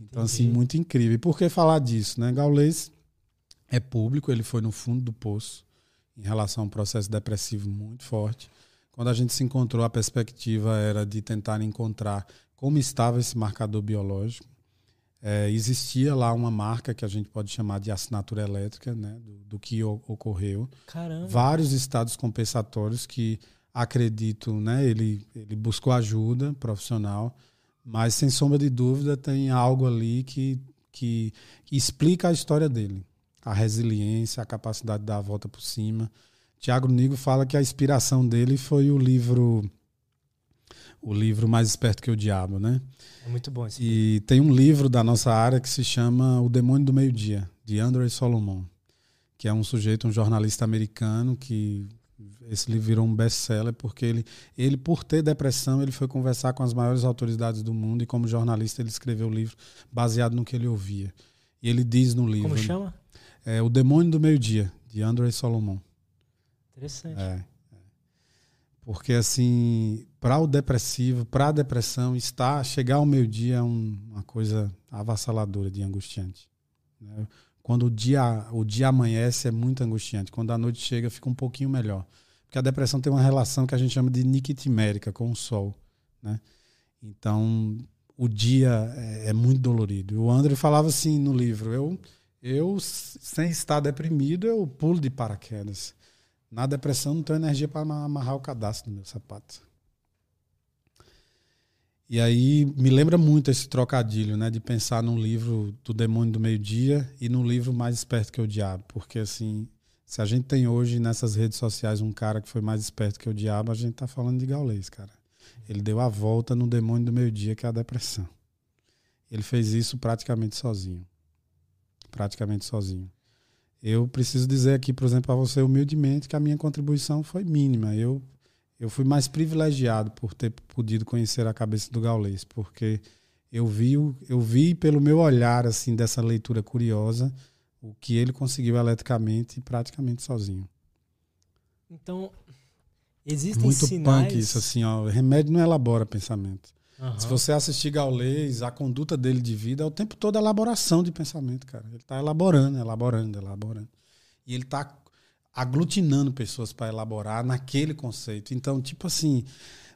Então, assim, muito incrível. E por que falar disso, né? Gaules é público, ele foi no fundo do poço em relação a um processo depressivo muito forte. Quando a gente se encontrou, a perspectiva era de tentar encontrar como estava esse marcador biológico é, existia lá uma marca que a gente pode chamar de assinatura elétrica, né, do, do que o, ocorreu. Caramba. Vários estados compensatórios que acredito, né, ele, ele buscou ajuda profissional, mas sem sombra de dúvida tem algo ali que, que, que explica a história dele. A resiliência, a capacidade de dar a volta por cima. Tiago Nigo fala que a inspiração dele foi o livro o livro Mais Esperto que o Diabo, né? É muito bom esse E livro. tem um livro da nossa área que se chama O Demônio do Meio-Dia, de Andrew Solomon, que é um sujeito, um jornalista americano que esse livro virou um best-seller porque ele, ele, por ter depressão, ele foi conversar com as maiores autoridades do mundo e como jornalista ele escreveu o livro baseado no que ele ouvia. E ele diz no livro... Como chama? É O Demônio do Meio-Dia, de Andrew Solomon. Interessante. É. Porque, assim, para o depressivo, para a depressão, estar, chegar ao meio-dia é um, uma coisa avassaladora de angustiante. Né? Quando o dia, o dia amanhece, é muito angustiante. Quando a noite chega, fica um pouquinho melhor. Porque a depressão tem uma relação que a gente chama de niquitimérica com o sol. Né? Então, o dia é, é muito dolorido. O André falava assim no livro: eu, eu, sem estar deprimido, eu pulo de paraquedas. Na depressão não tenho energia para amarrar o cadastro do meu sapato. E aí me lembra muito esse trocadilho, né, de pensar num livro do Demônio do Meio-Dia e num livro mais esperto que o diabo, porque assim, se a gente tem hoje nessas redes sociais um cara que foi mais esperto que o diabo, a gente tá falando de Gaulês, cara. Ele deu a volta no Demônio do Meio-Dia, que é a depressão. Ele fez isso praticamente sozinho. Praticamente sozinho. Eu preciso dizer aqui, por exemplo, para você humildemente que a minha contribuição foi mínima. Eu eu fui mais privilegiado por ter podido conhecer a cabeça do Gaulês, porque eu vi, eu vi pelo meu olhar assim dessa leitura curiosa o que ele conseguiu eletricamente praticamente sozinho. Então, existem Muito sinais... punk isso assim, ó, remédio não elabora pensamento. Aham. Se você assistir Gaulês, a conduta dele de vida é o tempo todo elaboração de pensamento, cara. Ele está elaborando, elaborando, elaborando. E ele está aglutinando pessoas para elaborar naquele conceito. Então, tipo assim,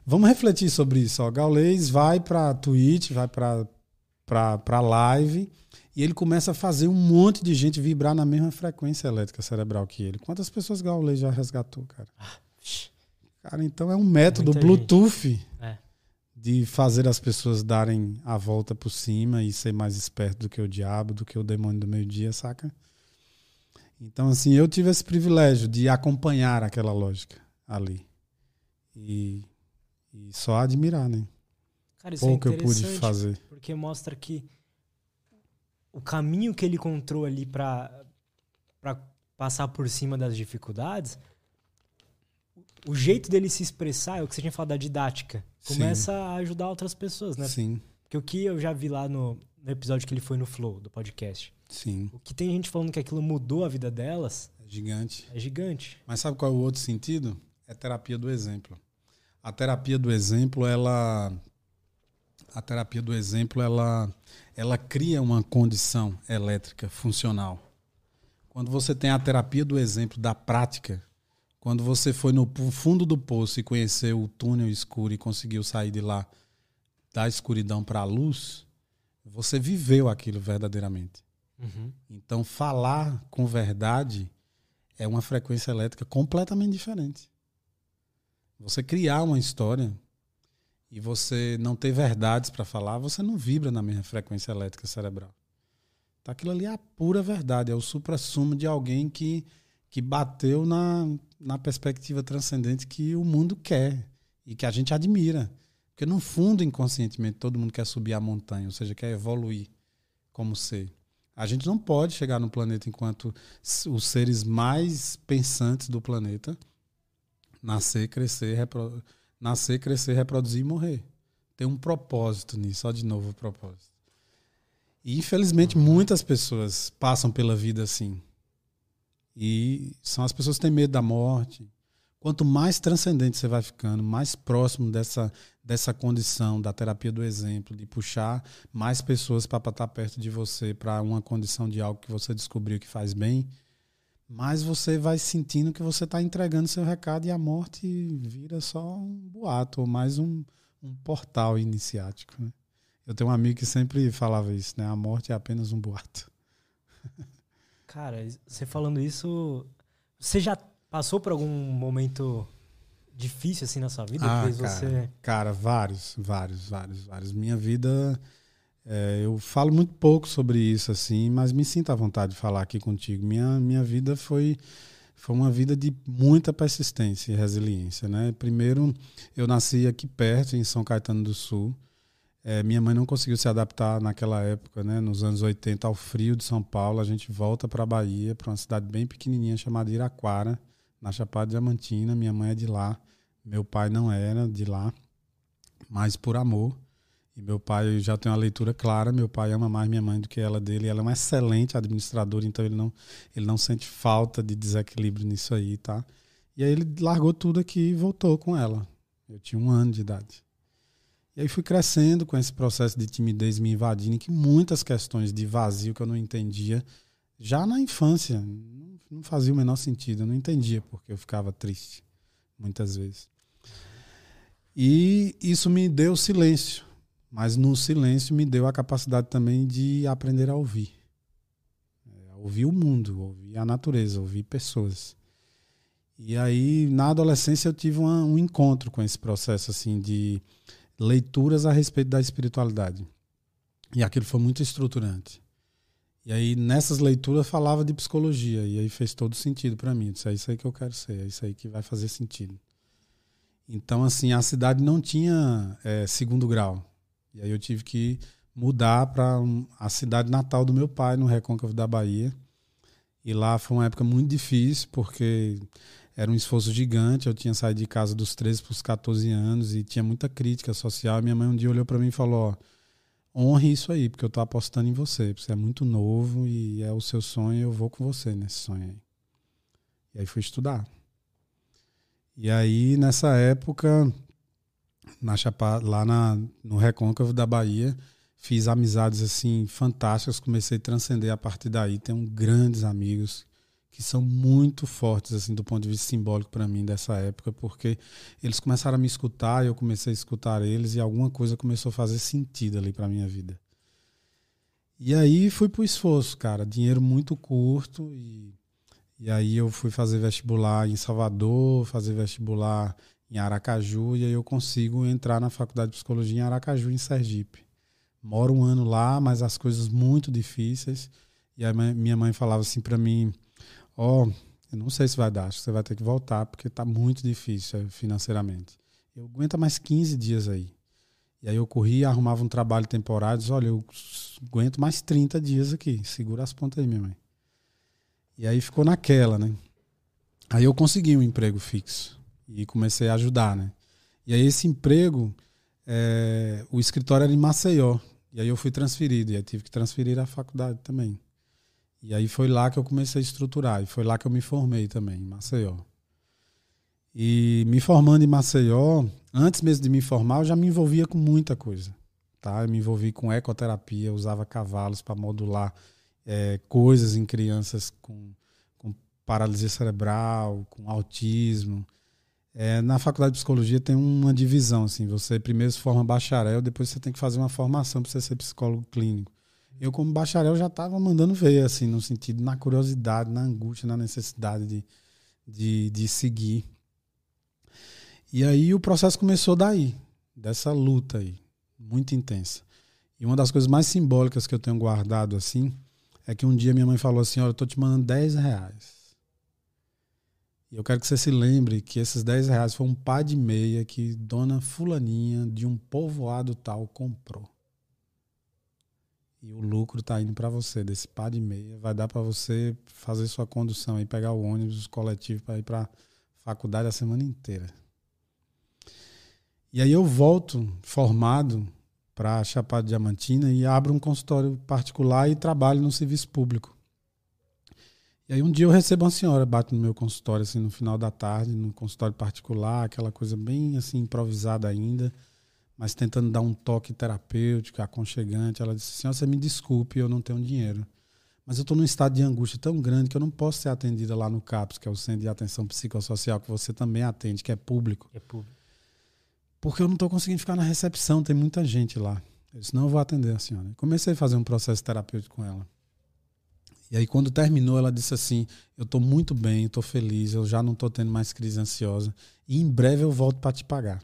vamos refletir sobre isso. Ó. Gaulês vai para Twitch, vai para live e ele começa a fazer um monte de gente vibrar na mesma frequência elétrica cerebral que ele. Quantas pessoas Gaulês já resgatou, cara? Cara, então é um método Muita Bluetooth É. de fazer as pessoas darem a volta por cima e ser mais esperto do que o diabo, do que o demônio do meio-dia, saca? Então, assim, eu tive esse privilégio de acompanhar aquela lógica ali. E, e só admirar, né? Cara, isso Pouco é eu pude fazer. porque mostra que o caminho que ele encontrou ali para passar por cima das dificuldades, o jeito dele se expressar é o que você tinha falado da didática. Sim. Começa a ajudar outras pessoas, né? Sim, Porque o que eu já vi lá no, no episódio que ele foi no Flow, do podcast, sim. o que tem gente falando que aquilo mudou a vida delas É gigante. é gigante. Mas sabe qual é o outro sentido? É terapia do exemplo. A terapia do exemplo, ela a terapia do exemplo, ela ela cria uma condição elétrica funcional. Quando você tem a terapia do exemplo da prática, quando você foi no fundo do poço e conheceu o túnel escuro e conseguiu sair de lá da escuridão para a luz, você viveu aquilo verdadeiramente. Uhum. Então, falar com verdade é uma frequência elétrica completamente diferente. Você criar uma história e você não ter verdades para falar, você não vibra na mesma frequência elétrica cerebral. Então, aquilo ali é a pura verdade, é o supra-sumo de alguém que, que bateu na, na perspectiva transcendente que o mundo quer e que a gente admira. Porque, no fundo, inconscientemente, todo mundo quer subir a montanha, ou seja, quer evoluir como ser. A gente não pode chegar no planeta enquanto os seres mais pensantes do planeta nascer, crescer, repro... nascer, crescer, reproduzir e morrer. Tem um propósito nisso, só de novo o propósito. E infelizmente muitas pessoas passam pela vida assim. E são as pessoas que têm medo da morte. Quanto mais transcendente você vai ficando, mais próximo dessa, dessa condição da terapia do exemplo, de puxar mais pessoas para estar perto de você, para uma condição de algo que você descobriu que faz bem, mais você vai sentindo que você está entregando seu recado e a morte vira só um boato, ou mais um, um portal iniciático. Né? Eu tenho um amigo que sempre falava isso, né? A morte é apenas um boato. Cara, você falando isso, você já passou por algum momento difícil assim na sua vida? Ah, cara. você Cara, vários, vários, vários, vários. Minha vida, é, eu falo muito pouco sobre isso, assim, mas me sinto à vontade de falar aqui contigo. Minha, minha vida foi, foi uma vida de muita persistência e resiliência, né? Primeiro, eu nasci aqui perto, em São Caetano do Sul. É, minha mãe não conseguiu se adaptar naquela época, né? Nos anos 80, ao frio de São Paulo. A gente volta para a Bahia, para uma cidade bem pequenininha chamada Iraquara, na Chapada Diamantina. Minha mãe é de lá. Meu pai não era de lá, mas por amor. E meu pai já tem uma leitura clara. Meu pai ama mais minha mãe do que ela dele. Ela é uma excelente administradora, então ele não, ele não sente falta de desequilíbrio nisso aí, tá? E aí ele largou tudo aqui e voltou com ela. Eu tinha um ano de idade. E aí fui crescendo com esse processo de timidez me invadindo, que muitas questões de vazio que eu não entendia já na infância não- fazia o menor sentido. Eu não entendia porque eu ficava triste muitas vezes. E isso me deu silêncio, mas no silêncio me deu a capacidade também de aprender a ouvir. É, ouvir o mundo, ouvir a natureza, ouvir pessoas. E aí, na adolescência, eu tive uma- um encontro com esse processo assim de leituras a respeito da espiritualidade. E aquilo foi muito estruturante. E aí, nessas leituras, falava de psicologia. E aí fez todo sentido para mim. Eu disse, é isso aí que eu quero ser, é isso aí que vai fazer sentido. Então, assim, a cidade não tinha é, segundo grau. E aí eu tive que mudar para a cidade natal do meu pai, no Recôncavo da Bahia. E lá foi uma época muito difícil, porque era um esforço gigante. Eu tinha saído de casa dos 13 para os 14 anos e tinha muita crítica social. Minha mãe um dia olhou para mim e falou: ó, honre isso aí, porque eu tô apostando em você. Você é muito novo e é o seu sonho. Eu vou com você nesse sonho aí. E aí fui estudar. E aí, nessa época, na Chapa, lá na, no Recôncavo da Bahia, fiz amizades assim fantásticas, comecei a transcender a partir daí, tenho grandes amigos que são muito fortes assim do ponto de vista simbólico para mim dessa época, porque eles começaram a me escutar, e eu comecei a escutar eles e alguma coisa começou a fazer sentido ali para minha vida. E aí fui pro esforço, cara, dinheiro muito curto e e aí eu fui fazer vestibular em Salvador, fazer vestibular em Aracaju e aí eu consigo entrar na faculdade de psicologia em Aracaju, em Sergipe. Moro um ano lá, mas as coisas muito difíceis. E aí minha mãe falava assim para mim: Ó, oh, eu não sei se vai dar, acho que você vai ter que voltar, porque tá muito difícil eh, financeiramente. Eu aguento mais 15 dias aí. E aí eu corria, arrumava um trabalho temporário, disse, olha, eu aguento mais 30 dias aqui. Segura as pontas aí, minha mãe. E aí ficou naquela, né? Aí eu consegui um emprego fixo e comecei a ajudar, né? E aí esse emprego, é, o escritório era em Maceió. E aí eu fui transferido, e aí tive que transferir a faculdade também. E aí foi lá que eu comecei a estruturar, e foi lá que eu me formei também, em Maceió. E me formando em Maceió, antes mesmo de me formar, eu já me envolvia com muita coisa. Tá? Eu me envolvi com ecoterapia, usava cavalos para modular é, coisas em crianças com, com, paralisia cerebral, com autismo. É, na faculdade de psicologia tem uma divisão, assim, você primeiro se forma bacharel, depois você tem que fazer uma formação para você ser psicólogo clínico. Eu, como bacharel, já estava mandando ver, assim, no sentido, na curiosidade, na angústia, na necessidade de, de, de seguir. E aí o processo começou daí, dessa luta aí, muito intensa. E uma das coisas mais simbólicas que eu tenho guardado, assim, é que um dia minha mãe falou assim: Olha, eu tô te mandando 10 reais. E eu quero que você se lembre que esses 10 reais foi um par de meia que dona Fulaninha de um povoado tal comprou. E o lucro está indo para você desse par de meia. Vai dar para você fazer sua condução aí, pegar o ônibus coletivo para ir para faculdade a semana inteira. E aí eu volto formado para Chapada Diamantina e abro um consultório particular e trabalho no serviço público. E aí um dia eu recebo uma senhora, bate no meu consultório assim no final da tarde, no consultório particular, aquela coisa bem assim improvisada ainda mas tentando dar um toque terapêutico, aconchegante. Ela disse: Senhora, você me desculpe, eu não tenho dinheiro. Mas eu estou num estado de angústia tão grande que eu não posso ser atendida lá no CAPS, que é o Centro de Atenção Psicossocial, que você também atende, que é público. É público. Porque eu não estou conseguindo ficar na recepção, tem muita gente lá. Eu disse: Não, eu vou atender a senhora. Comecei a fazer um processo terapêutico com ela. E aí, quando terminou, ela disse assim: Eu estou muito bem, estou feliz, eu já não estou tendo mais crise ansiosa. E em breve eu volto para te pagar.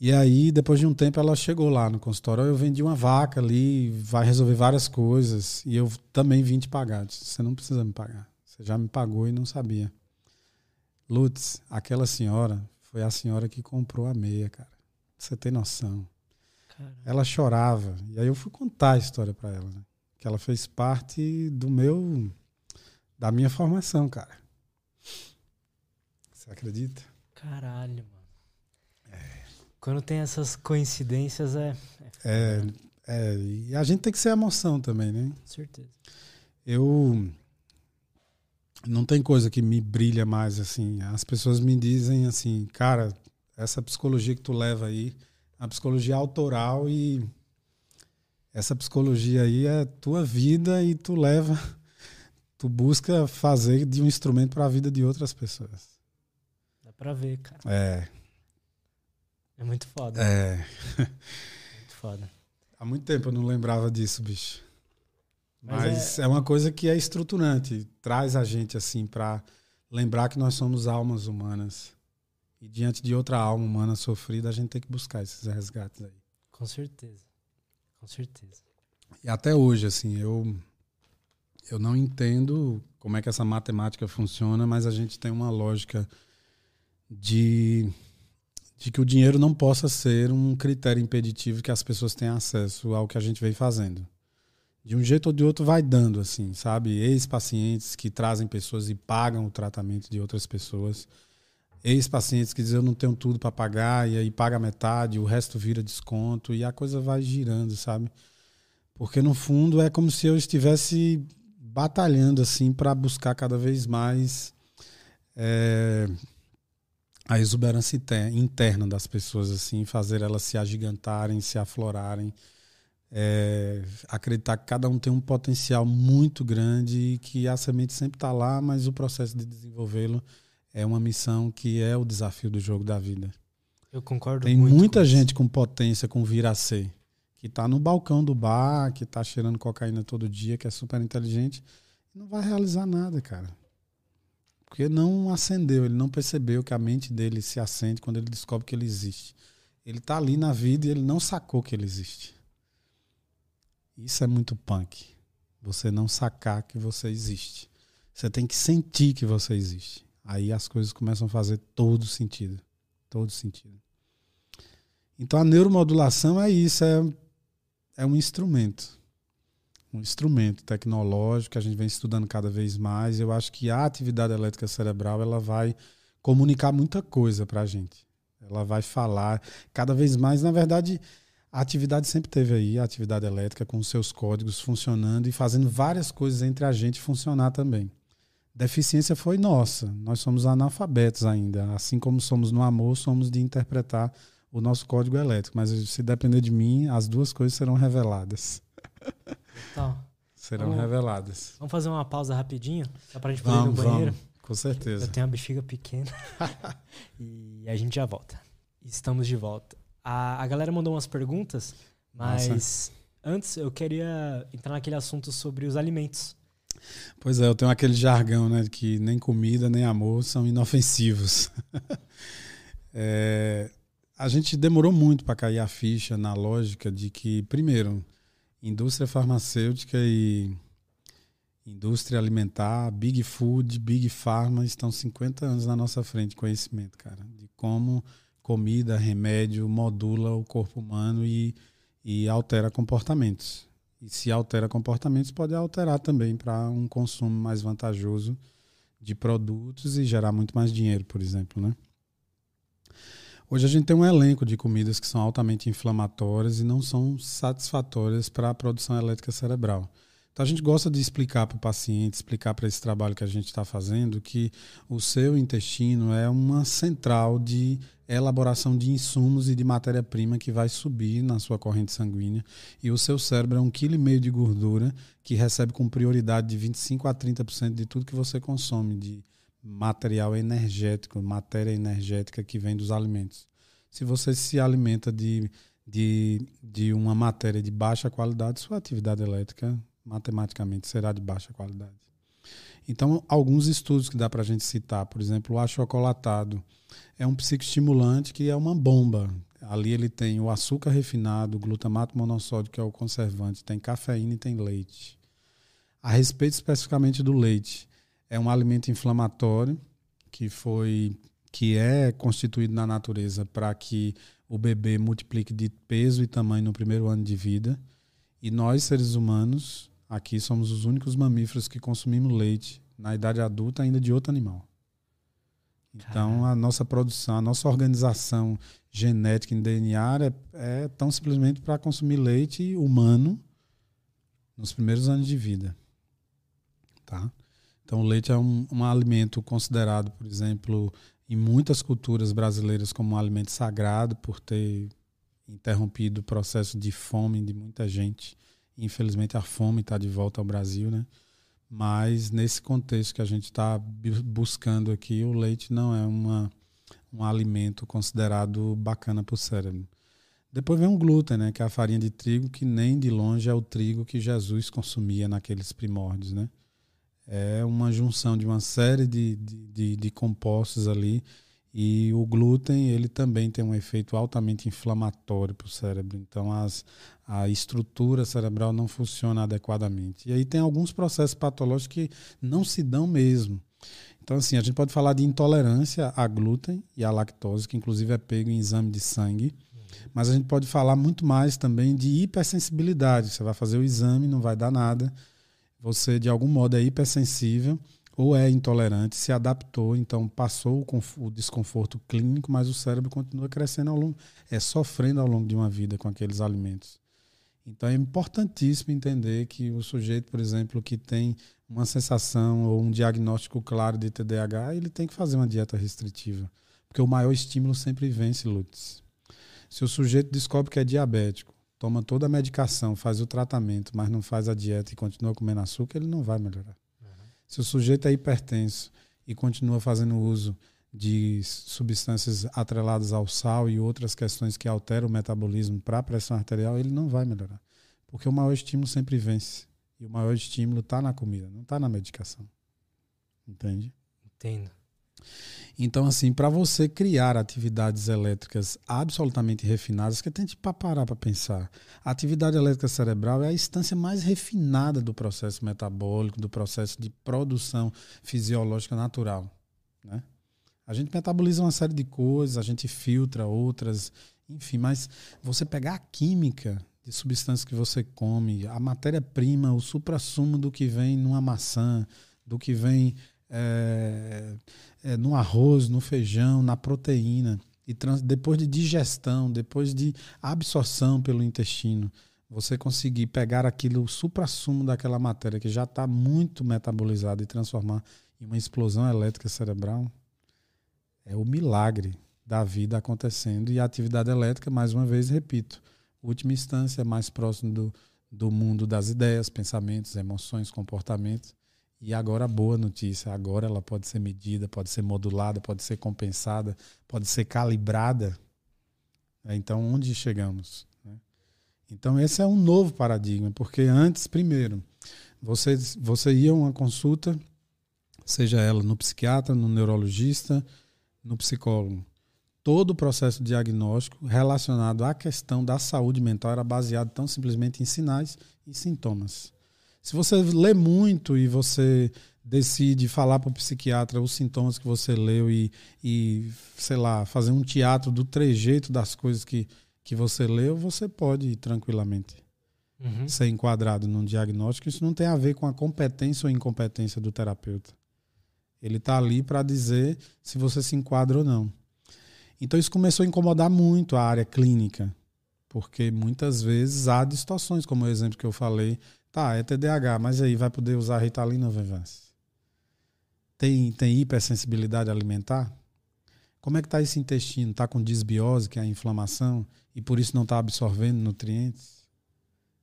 E aí, depois de um tempo, ela chegou lá no consultório. Eu vendi uma vaca ali, vai resolver várias coisas. E eu também vim te pagar. Disse, você não precisa me pagar. Você já me pagou e não sabia. Lutz, aquela senhora foi a senhora que comprou a meia, cara. Você tem noção. Caramba. Ela chorava. E aí eu fui contar a história para ela. Né? Que ela fez parte do meu. da minha formação, cara. Você acredita? Caralho, mano. Quando tem essas coincidências é. É, é, e a gente tem que ser emoção também, né? Com certeza. Eu. Não tem coisa que me brilha mais assim. As pessoas me dizem assim, cara, essa psicologia que tu leva aí, a psicologia autoral e essa psicologia aí é tua vida e tu leva, tu busca fazer de um instrumento para a vida de outras pessoas. Dá para ver, cara. É. É muito foda. É. muito foda. Há muito tempo eu não lembrava disso, bicho. Mas, Mas é... é... uma coisa que é estruturante, traz a gente assim para lembrar que nós somos almas humanas. E diante de outra alma humana sofrida, a gente tem que buscar esses resgates aí. Com certeza. Com certeza. E até hoje, assim, eu eu não entendo como é que essa matemática funciona, mas a gente tem uma lógica de de que o dinheiro não possa ser um critério impeditivo que as pessoas tenham acesso ao que a gente vem fazendo. de um jeito ou de outro vai dando, assim, sabe? Ex-pacientes que trazem pessoas e pagam o tratamento de outras pessoas. Ex-pacientes que dizem eu não tenho tudo para pagar e aí paga metade, o resto vira desconto e a coisa vai girando, sabe? Porque no fundo é como se eu estivesse batalhando assim para buscar cada vez mais é, a exuberância interna das pessoas, assim, fazer elas se agigantarem, se aflorarem é, acreditar que cada um tem um potencial muito grande e que a semente sempre está lá, mas o processo de desenvolvê-lo é uma missão que é o desafio do jogo da vida. Eu concordo Tem muita com gente isso. com potência, com vir a ser, que está no balcão do bar, que está cheirando cocaína todo dia, que é super inteligente, não vai realizar nada, cara. Porque não acendeu, ele não percebeu que a mente dele se acende quando ele descobre que ele existe. Ele está ali na vida e ele não sacou que ele existe. Isso é muito punk. Você não sacar que você existe. Você tem que sentir que você existe. Aí as coisas começam a fazer todo sentido. Todo sentido. Então a neuromodulação é isso, é, é um instrumento. Um instrumento tecnológico que a gente vem estudando cada vez mais. Eu acho que a atividade elétrica cerebral ela vai comunicar muita coisa para a gente. Ela vai falar cada vez mais. Na verdade, a atividade sempre teve aí, a atividade elétrica, com seus códigos funcionando e fazendo várias coisas entre a gente funcionar também. Deficiência foi nossa, nós somos analfabetos ainda. Assim como somos no amor, somos de interpretar o nosso código elétrico. Mas se depender de mim, as duas coisas serão reveladas. (laughs) Então, serão vamos, reveladas. Vamos fazer uma pausa rapidinho? Só pra gente poder vamos, ir no banheiro? Vamos, com certeza. Eu tenho a bexiga pequena. (laughs) e a gente já volta. Estamos de volta. A, a galera mandou umas perguntas, mas Nossa. antes eu queria entrar naquele assunto sobre os alimentos. Pois é, eu tenho aquele jargão, né, que nem comida nem amor são inofensivos. (laughs) é, a gente demorou muito para cair a ficha na lógica de que, primeiro, indústria farmacêutica e indústria alimentar, Big Food, Big Pharma estão 50 anos na nossa frente conhecimento, cara, de como comida, remédio, modula o corpo humano e, e altera comportamentos. E se altera comportamentos, pode alterar também para um consumo mais vantajoso de produtos e gerar muito mais dinheiro, por exemplo, né? Hoje a gente tem um elenco de comidas que são altamente inflamatórias e não são satisfatórias para a produção elétrica cerebral. Então a gente gosta de explicar para o paciente, explicar para esse trabalho que a gente está fazendo, que o seu intestino é uma central de elaboração de insumos e de matéria-prima que vai subir na sua corrente sanguínea. E o seu cérebro é um quilo e meio de gordura que recebe com prioridade de 25 a 30% de tudo que você consome, de material energético, matéria energética que vem dos alimentos. Se você se alimenta de, de, de uma matéria de baixa qualidade, sua atividade elétrica matematicamente será de baixa qualidade. Então, alguns estudos que dá para a gente citar, por exemplo, o achocolatado é um psicoestimulante que é uma bomba. Ali ele tem o açúcar refinado, o glutamato monossódico, que é o conservante, tem cafeína e tem leite. A respeito especificamente do leite, é um alimento inflamatório que foi que é constituído na natureza para que o bebê multiplique de peso e tamanho no primeiro ano de vida. E nós, seres humanos, Aqui somos os únicos mamíferos que consumimos leite na idade adulta ainda de outro animal. Então, a nossa produção, a nossa organização genética em DNA é, é tão simplesmente para consumir leite humano nos primeiros anos de vida. Tá? Então, o leite é um, um alimento considerado, por exemplo, em muitas culturas brasileiras como um alimento sagrado por ter interrompido o processo de fome de muita gente Infelizmente a fome está de volta ao Brasil, né? Mas nesse contexto que a gente está buscando aqui, o leite não é uma, um alimento considerado bacana para o cérebro. Depois vem o glúten, né, que é a farinha de trigo, que nem de longe é o trigo que Jesus consumia naqueles primórdios. Né? É uma junção de uma série de, de, de, de compostos ali e o glúten, ele também tem um efeito altamente inflamatório para o cérebro. Então, as, a estrutura cerebral não funciona adequadamente. E aí tem alguns processos patológicos que não se dão mesmo. Então, assim, a gente pode falar de intolerância a glúten e a lactose, que inclusive é pego em exame de sangue. Mas a gente pode falar muito mais também de hipersensibilidade. Você vai fazer o exame, não vai dar nada. Você, de algum modo, é hipersensível ou é intolerante, se adaptou, então passou o, desconforto clínico, mas o cérebro continua crescendo ao longo, é sofrendo ao longo de uma vida com aqueles alimentos. Então é importantíssimo entender que o sujeito, por exemplo, que tem uma sensação ou um diagnóstico claro de TDAH, ele tem que fazer uma dieta restritiva, porque o maior estímulo sempre vence, Lutz. Se o sujeito descobre que é diabético, toma toda a medicação, faz o tratamento, mas não faz a dieta e continua comendo açúcar, ele não vai melhorar. Se o sujeito é hipertenso e continua fazendo uso de substâncias atreladas ao sal e outras questões que alteram o metabolismo para a pressão arterial, ele não vai melhorar. Porque o maior estímulo sempre vence. E o maior estímulo está na comida, não está na medicação. Entende? Entendo. Então, assim, para você criar atividades elétricas absolutamente refinadas, que tente parar para pensar. A atividade elétrica cerebral é a instância mais refinada do processo metabólico, do processo de produção fisiológica natural. Né? A gente metaboliza uma série de coisas, a gente filtra outras, enfim, mas você pegar a química de substâncias que você come, a matéria-prima, o supra-sumo do que vem numa maçã, do que vem é, é, no arroz, no feijão, na proteína. E trans, depois de digestão, depois de absorção pelo intestino, você conseguir pegar aquilo, o supra-sumo daquela matéria que já está muito metabolizada e transformar em uma explosão elétrica cerebral, é o milagre da vida acontecendo. E a atividade elétrica, mais uma vez, repito, última instância, mais próximo do, do mundo das ideias, pensamentos, emoções, comportamentos. E agora a boa notícia, agora ela pode ser medida, pode ser modulada, pode ser compensada, pode ser calibrada. É, então, onde chegamos? Né? Então, esse é um novo paradigma, porque antes, primeiro, você, você ia a uma consulta, seja ela no psiquiatra, no neurologista, no psicólogo. Todo o processo diagnóstico relacionado à questão da saúde mental era baseado tão simplesmente em sinais e sintomas. Se você lê muito e você decide falar para o psiquiatra os sintomas que você leu e, e, sei lá, fazer um teatro do trejeito das coisas que, que você leu, você pode tranquilamente uhum. ser enquadrado num diagnóstico. Isso não tem a ver com a competência ou incompetência do terapeuta. Ele está ali para dizer se você se enquadra ou não. Então isso começou a incomodar muito a área clínica, porque muitas vezes há distorções, como o exemplo que eu falei Tá, é TDAH, mas aí vai poder usar Ritalina, Vivance? Tem, tem hipersensibilidade alimentar? Como é que está esse intestino? Está com disbiose, que é a inflamação, e por isso não está absorvendo nutrientes?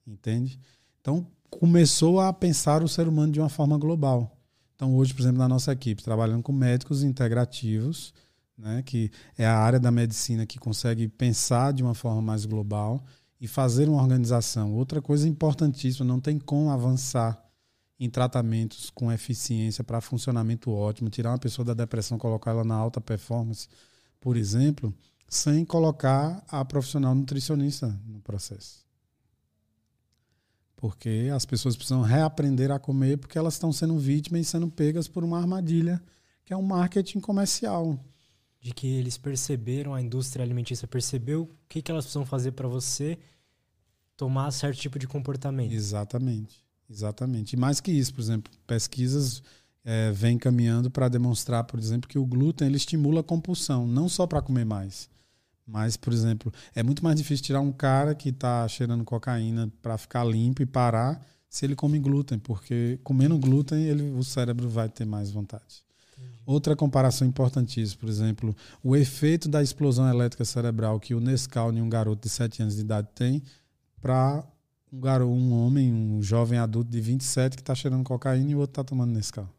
Entende? Então, começou a pensar o ser humano de uma forma global. Então, hoje, por exemplo, na nossa equipe, trabalhando com médicos integrativos, né, que é a área da medicina que consegue pensar de uma forma mais global e fazer uma organização. Outra coisa importantíssima, não tem como avançar em tratamentos com eficiência para funcionamento ótimo, tirar uma pessoa da depressão, colocar ela na alta performance, por exemplo, sem colocar a profissional nutricionista no processo. Porque as pessoas precisam reaprender a comer porque elas estão sendo vítimas e sendo pegas por uma armadilha que é um marketing comercial de que eles perceberam, a indústria alimentícia percebeu o que, que elas precisam fazer para você tomar certo tipo de comportamento. Exatamente, exatamente. E mais que isso, por exemplo, pesquisas é, vêm caminhando para demonstrar, por exemplo, que o glúten ele estimula a compulsão, não só para comer mais, mas, por exemplo, é muito mais difícil tirar um cara que está cheirando cocaína para ficar limpo e parar se ele come glúten, porque comendo glúten ele, o cérebro vai ter mais vontade. Outra comparação importantíssima, por exemplo, o efeito da explosão elétrica cerebral que o Nescau em um garoto de 7 anos de idade tem para um garoto, um homem, um jovem adulto de 27 que está cheirando cocaína e o outro está tomando Nescau.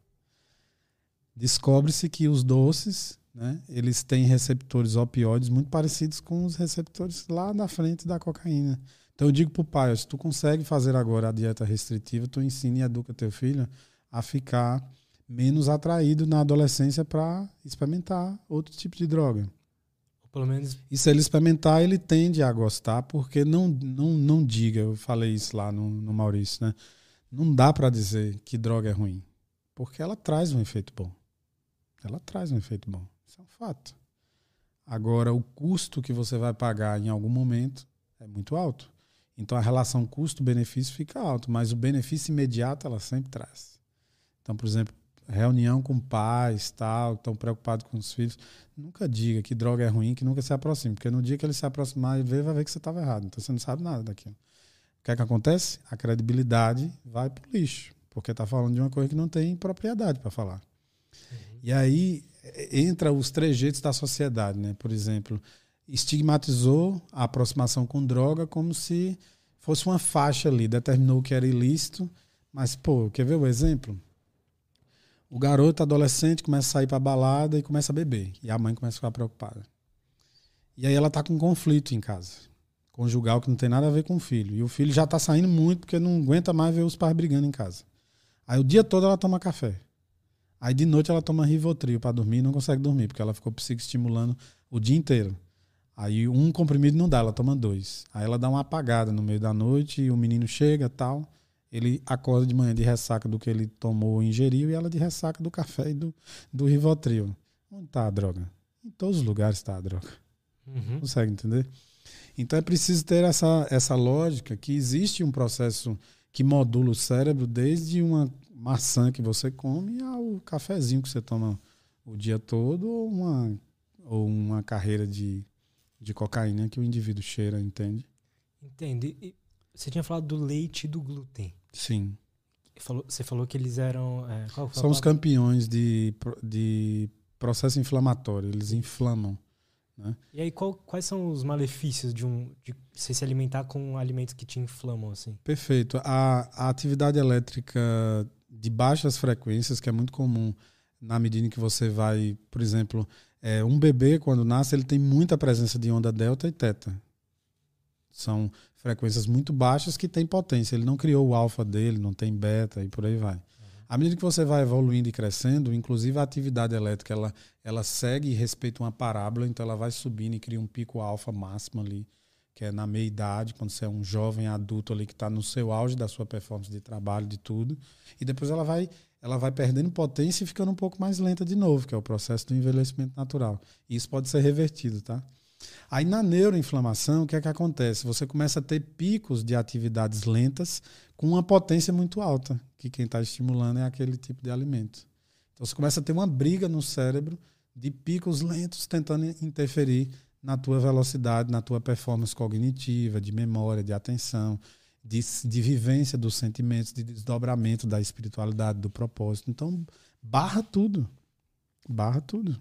Descobre-se que os doces, né, eles têm receptores opioides muito parecidos com os receptores lá na frente da cocaína. Então eu digo para o pai, se tu consegue fazer agora a dieta restritiva, tu ensina e educa teu filho a ficar menos atraído na adolescência para experimentar outro tipo de droga. Pelo menos. E se ele experimentar, ele tende a gostar, porque não, não, não diga, eu falei isso lá no, no Maurício, né? Não dá para dizer que droga é ruim, porque ela traz um efeito bom. Ela traz um efeito bom. Isso é um fato. Agora, o custo que você vai pagar em algum momento é muito alto. Então, a relação custo-benefício fica alto, mas o benefício imediato ela sempre traz. Então, por exemplo, reunião com pais, tal, estão preocupados com os filhos, nunca diga que droga é ruim, que nunca se aproxime, porque no dia que ele se aproximar e ver, vai ver que você estava errado. Então, você não sabe nada daquilo. O que é que acontece? A credibilidade vai para o lixo, porque está falando de uma coisa que não tem propriedade para falar. Uhum. E aí entra os trejeitos da sociedade, né? Por exemplo, estigmatizou a aproximação com droga como se fosse uma faixa ali, determinou que era ilícito, mas pô, quer ver o exemplo? O garoto adolescente começa a sair para balada e começa a beber, e a mãe começa a ficar preocupada. E aí ela tá com um conflito em casa, conjugal que não tem nada a ver com o filho, e o filho já tá saindo muito porque não aguenta mais ver os pais brigando em casa. Aí o dia todo ela toma café. Aí de noite ela toma Rivotril para dormir e não consegue dormir, porque ela ficou psicoestimulando o dia inteiro. Aí um comprimido não dá, ela toma dois. Aí ela dá uma apagada no meio da noite e o menino chega tal. Ele acorda de manhã de ressaca do que ele tomou ou ingeriu e ela de ressaca do café e do, do Rivotril. Onde está a droga? Em todos os lugares está a droga. Uhum. Consegue entender? Então é preciso ter essa, essa lógica que existe um processo que modula o cérebro desde uma maçã que você come ao cafezinho que você toma o dia todo ou uma, ou uma carreira de, de cocaína que o indivíduo cheira, entende? Entende. E você tinha falado do leite e do glúten. Sim. Falou, você falou que eles eram. É, São os campeões de, de processo inflamatório, eles inflamam. Né? E aí, qual, quais são os malefícios de, um, de você se alimentar com alimentos que te inflamam? Assim? Perfeito. A, a atividade elétrica de baixas frequências, que é muito comum na medida em que você vai, por exemplo, é, um bebê, quando nasce, ele tem muita presença de onda delta e teta. São frequências muito baixas que têm potência. Ele não criou o alfa dele, não tem beta e por aí vai. À medida que você vai evoluindo e crescendo, inclusive a atividade elétrica, ela, ela segue e respeita uma parábola, então ela vai subindo e cria um pico alfa máximo ali que é na meia idade, quando você é um jovem adulto ali que está no seu auge da sua performance de trabalho, de tudo, e depois ela vai ela vai perdendo potência e ficando um pouco mais lenta de novo, que é o processo do envelhecimento natural. E isso pode ser revertido, tá? Aí na neuroinflamação, o que é que acontece? Você começa a ter picos de atividades lentas com uma potência muito alta, que quem está estimulando é aquele tipo de alimento. Então você começa a ter uma briga no cérebro de picos lentos tentando interferir na tua velocidade, na tua performance cognitiva, de memória, de atenção, de, de vivência dos sentimentos, de desdobramento da espiritualidade, do propósito. Então, barra tudo. Barra tudo.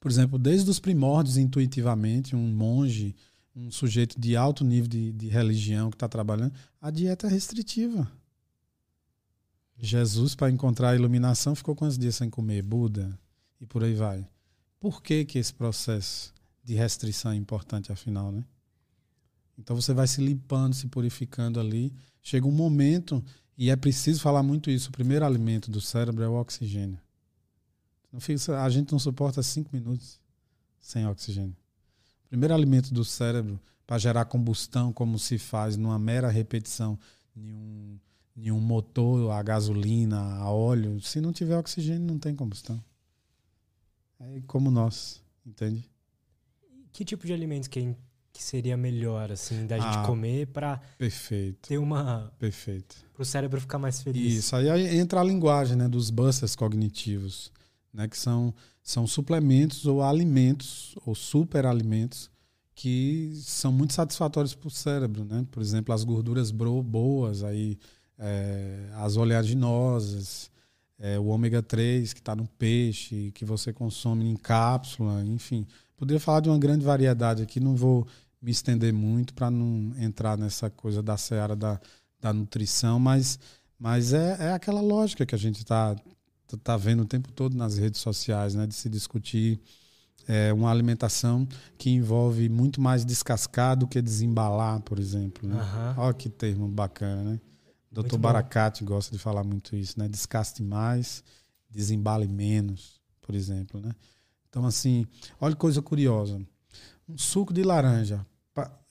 Por exemplo, desde os primórdios, intuitivamente, um monge, um sujeito de alto nível de, de religião que está trabalhando, a dieta é restritiva. Jesus, para encontrar a iluminação, ficou quantos dias sem comer? Buda e por aí vai. Por que, que esse processo de restrição é importante, afinal, né? Então você vai se limpando, se purificando ali. Chega um momento, e é preciso falar muito isso: o primeiro alimento do cérebro é o oxigênio. A gente não suporta cinco minutos sem oxigênio. O primeiro alimento do cérebro para gerar combustão, como se faz numa mera repetição em um, em um motor a gasolina, a óleo, se não tiver oxigênio, não tem combustão. É como nós, entende? Que tipo de alimentos que, que seria melhor, assim, da gente ah, comer para ter uma. Perfeito. Para o cérebro ficar mais feliz? Isso, aí entra a linguagem né, dos busters cognitivos, né, que são, são suplementos ou alimentos, ou superalimentos, que são muito satisfatórios para o cérebro. Né? Por exemplo, as gorduras boas, aí, é, as oleaginosas é, o ômega 3 que está no peixe, que você consome em cápsula, enfim. Poderia falar de uma grande variedade aqui, não vou me estender muito para não entrar nessa coisa da seara da, da nutrição, mas, mas é, é aquela lógica que a gente está tá vendo o tempo todo nas redes sociais, né, de se discutir é, uma alimentação que envolve muito mais descascar do que desembalar, por exemplo. Né? Uhum. Olha que termo bacana, né? Doutor Baracate gosta de falar muito isso, né? Descaste mais, desembale menos, por exemplo, né? Então, assim, olha que coisa curiosa. Um suco de laranja,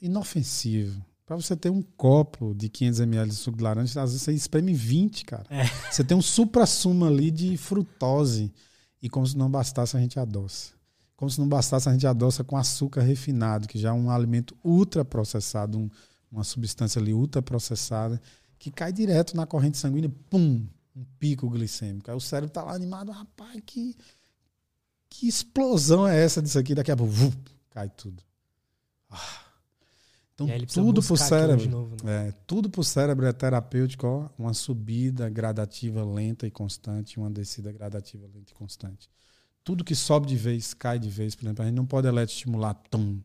inofensivo. Para você ter um copo de 500 ml de suco de laranja, às vezes você espreme 20, cara. É. Você tem um supra-sumo ali de frutose. E como se não bastasse, a gente adoça. como se não bastasse, a gente adoça com açúcar refinado, que já é um alimento ultraprocessado, um, uma substância ali ultraprocessada, que cai direto na corrente sanguínea, pum, um pico glicêmico. Aí o cérebro está lá animado, rapaz, que, que explosão é essa disso aqui? Daqui a pouco, vup, cai tudo. Ah. Então, tudo para o cérebro. Novo, né? é, tudo para o cérebro é terapêutico, ó, uma subida gradativa lenta e constante, uma descida gradativa lenta e constante. Tudo que sobe de vez, cai de vez. Por exemplo, a gente não pode eletroestimular tum.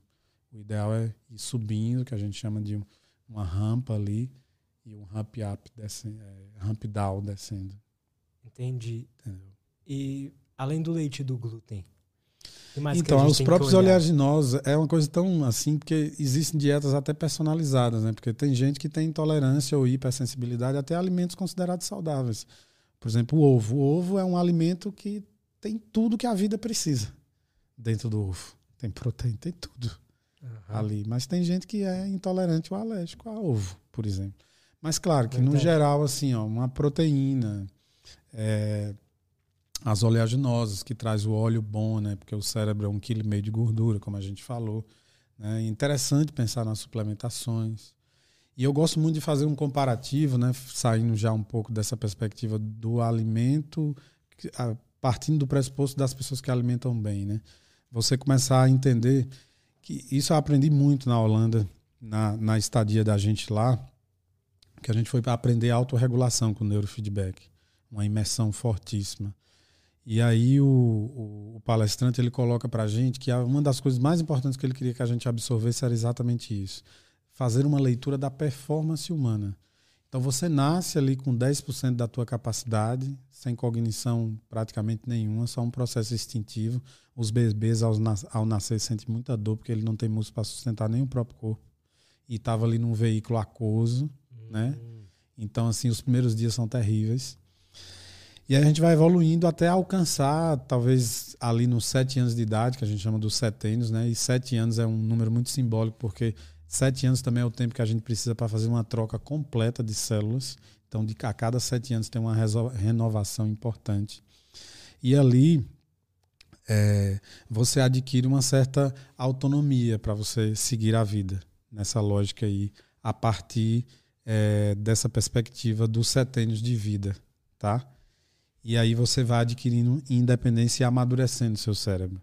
O ideal é ir subindo, que a gente chama de uma rampa ali, e um ramp up, descendo, é, ramp down descendo. Entendi. Entendeu? E além do leite e do glúten, então, os próprios oleaginosos é uma coisa tão assim, porque existem dietas até personalizadas, né? Porque tem gente que tem intolerância ou hipersensibilidade até a alimentos considerados saudáveis. Por exemplo, o ovo. O ovo é um alimento que tem tudo que a vida precisa dentro do ovo. Tem proteína, tem tudo uhum. ali. Mas tem gente que é intolerante ou alérgico a ovo, por exemplo. Mas claro que, no geral, assim, ó, uma proteína, é, as oleaginosas, que traz o óleo bom, né? Porque o cérebro é um quilo e meio de gordura, como a gente falou. Né? É interessante pensar nas suplementações. E eu gosto muito de fazer um comparativo, né? Saindo já um pouco dessa perspectiva do alimento, partindo do pressuposto das pessoas que alimentam bem, né? Você começar a entender que isso eu aprendi muito na Holanda, na, na estadia da gente lá, que a gente foi aprender autorregulação com neurofeedback, uma imersão fortíssima. E aí o, o, o palestrante ele coloca para a gente que uma das coisas mais importantes que ele queria que a gente absorvesse era exatamente isso. Fazer uma leitura da performance humana. Então você nasce ali com 10% da tua capacidade, sem cognição praticamente nenhuma, só um processo instintivo. Os bebês ao, ao nascer sentem muita dor porque ele não tem músculo para sustentar nem o próprio corpo. E estava ali num veículo aquoso, né? uhum. né? Então assim, os primeiros dias são terríveis. E aí a gente vai evoluindo até alcançar, talvez ali nos sete anos de idade, que a gente chama dos setênios, né? E sete anos é um número muito simbólico, porque sete anos também é o tempo que a gente precisa para fazer uma troca completa de células. Então, de, a cada sete anos tem uma renovação importante. E ali é, você adquire uma certa autonomia para você seguir a vida nessa lógica aí, a partir é, dessa perspectiva dos setênios de vida, tá? E aí você vai adquirindo independência e amadurecendo seu cérebro.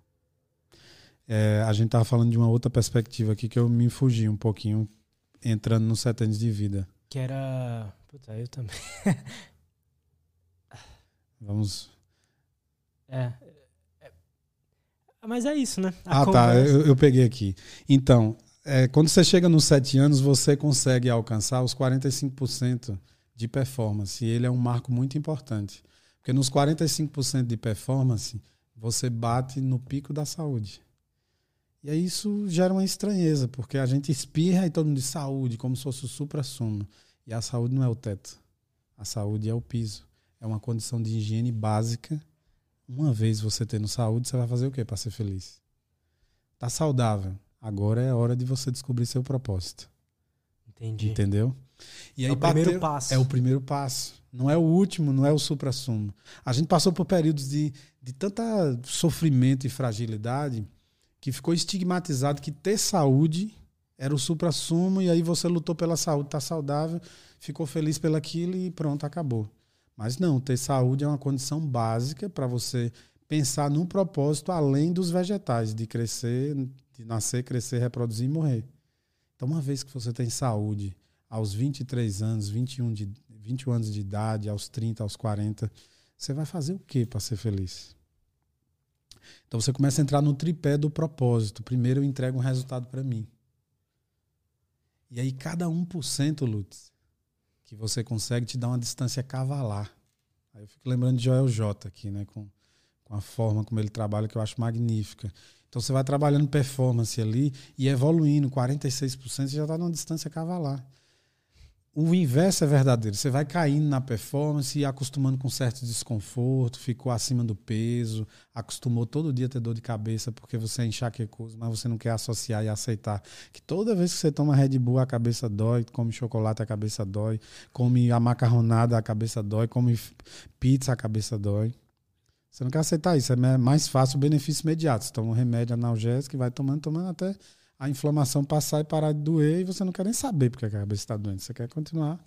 É, a gente estava falando de uma outra perspectiva aqui que eu me fugi um pouquinho, entrando nos sete anos de vida. Que era. Puta, eu também. (laughs) Vamos. É, é, Mas é isso, né? A ah, tá, conversa... tá. Eu, eu, peguei aqui. Então, é, quando você chega nos sete anos, você consegue alcançar os 45% de performance. E ele é um marco muito importante. Porque nos 45% de performance, você bate no pico da saúde. E aí isso gera uma estranheza, porque a gente espirra e todo mundo diz saúde, como se fosse o supra-sumo. E a saúde não é o teto. A saúde é o piso. É uma condição de higiene básica. Uma vez você tendo saúde, você vai fazer o quê para ser feliz? Tá saudável. Agora é a hora de você descobrir seu propósito. Entendi. Entendeu? E aí é o bateu, primeiro passo. É o primeiro passo. Não é o último, não é o supra-sumo. A gente passou por períodos de, de tanta sofrimento e fragilidade que ficou estigmatizado que ter saúde era o supra-sumo e aí você lutou pela saúde, tá saudável, ficou feliz pelaquilo e pronto, acabou. Mas não, ter saúde é uma condição básica para você pensar num propósito além dos vegetais, de crescer, de nascer, crescer, reproduzir e morrer. Então, uma vez que você tem saúde, aos 23 anos, 21, de, 21 anos de idade, aos 30, aos 40, você vai fazer o que para ser feliz? Então você começa a entrar no tripé do propósito. Primeiro eu entrego um resultado para mim. E aí cada 1%, Lutz, que você consegue te dar uma distância cavalar. Aí eu fico lembrando de Joel J aqui, né, com, com a forma como ele trabalha que eu acho magnífica. Então você vai trabalhando performance ali e evoluindo 46%, você já está numa distância cavalar o inverso é verdadeiro. Você vai caindo na performance e acostumando com certo desconforto, ficou acima do peso, acostumou todo dia ter dor de cabeça porque você é enxaquecoso, mas você não quer associar e aceitar que toda vez que você toma Red Bull a cabeça dói, come chocolate a cabeça dói, come a macarronada a cabeça dói, come pizza a cabeça dói. Você não quer aceitar isso. É mais fácil o benefício imediato. Você toma um remédio analgésico e vai tomando, tomando até a inflamação passar e parar de doer e você não quer nem saber porque a cabeça está doente. Você quer continuar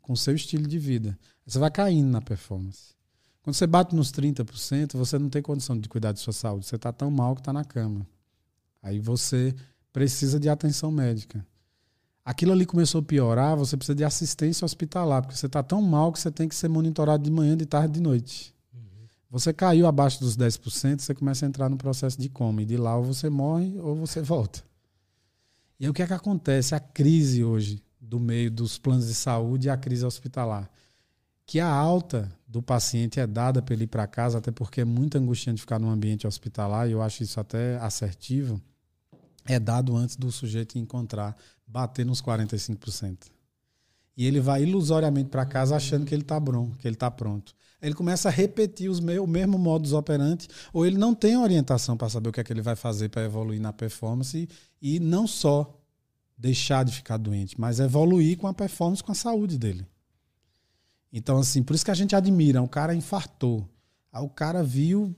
com o seu estilo de vida. Você vai caindo na performance. Quando você bate nos 30%, você não tem condição de cuidar de sua saúde. Você está tão mal que está na cama. Aí você precisa de atenção médica. Aquilo ali começou a piorar, você precisa de assistência hospitalar, porque você está tão mal que você tem que ser monitorado de manhã, de tarde, de noite. Você caiu abaixo dos 10%, você começa a entrar no processo de coma. E de lá ou você morre ou você volta. E aí o que é que acontece? A crise hoje do meio dos planos de saúde e a crise hospitalar. Que a alta do paciente é dada para ele ir para casa, até porque é muito angustiante ficar num ambiente hospitalar, e eu acho isso até assertivo, é dado antes do sujeito encontrar, bater nos 45%. E ele vai ilusoriamente para casa achando que ele está bom, que ele está pronto ele começa a repetir os meus, o mesmo modus operandi, ou ele não tem orientação para saber o que é que ele vai fazer para evoluir na performance e, não só deixar de ficar doente, mas evoluir com a performance, com a saúde dele. Então, assim, por isso que a gente admira. O cara infartou. O cara viu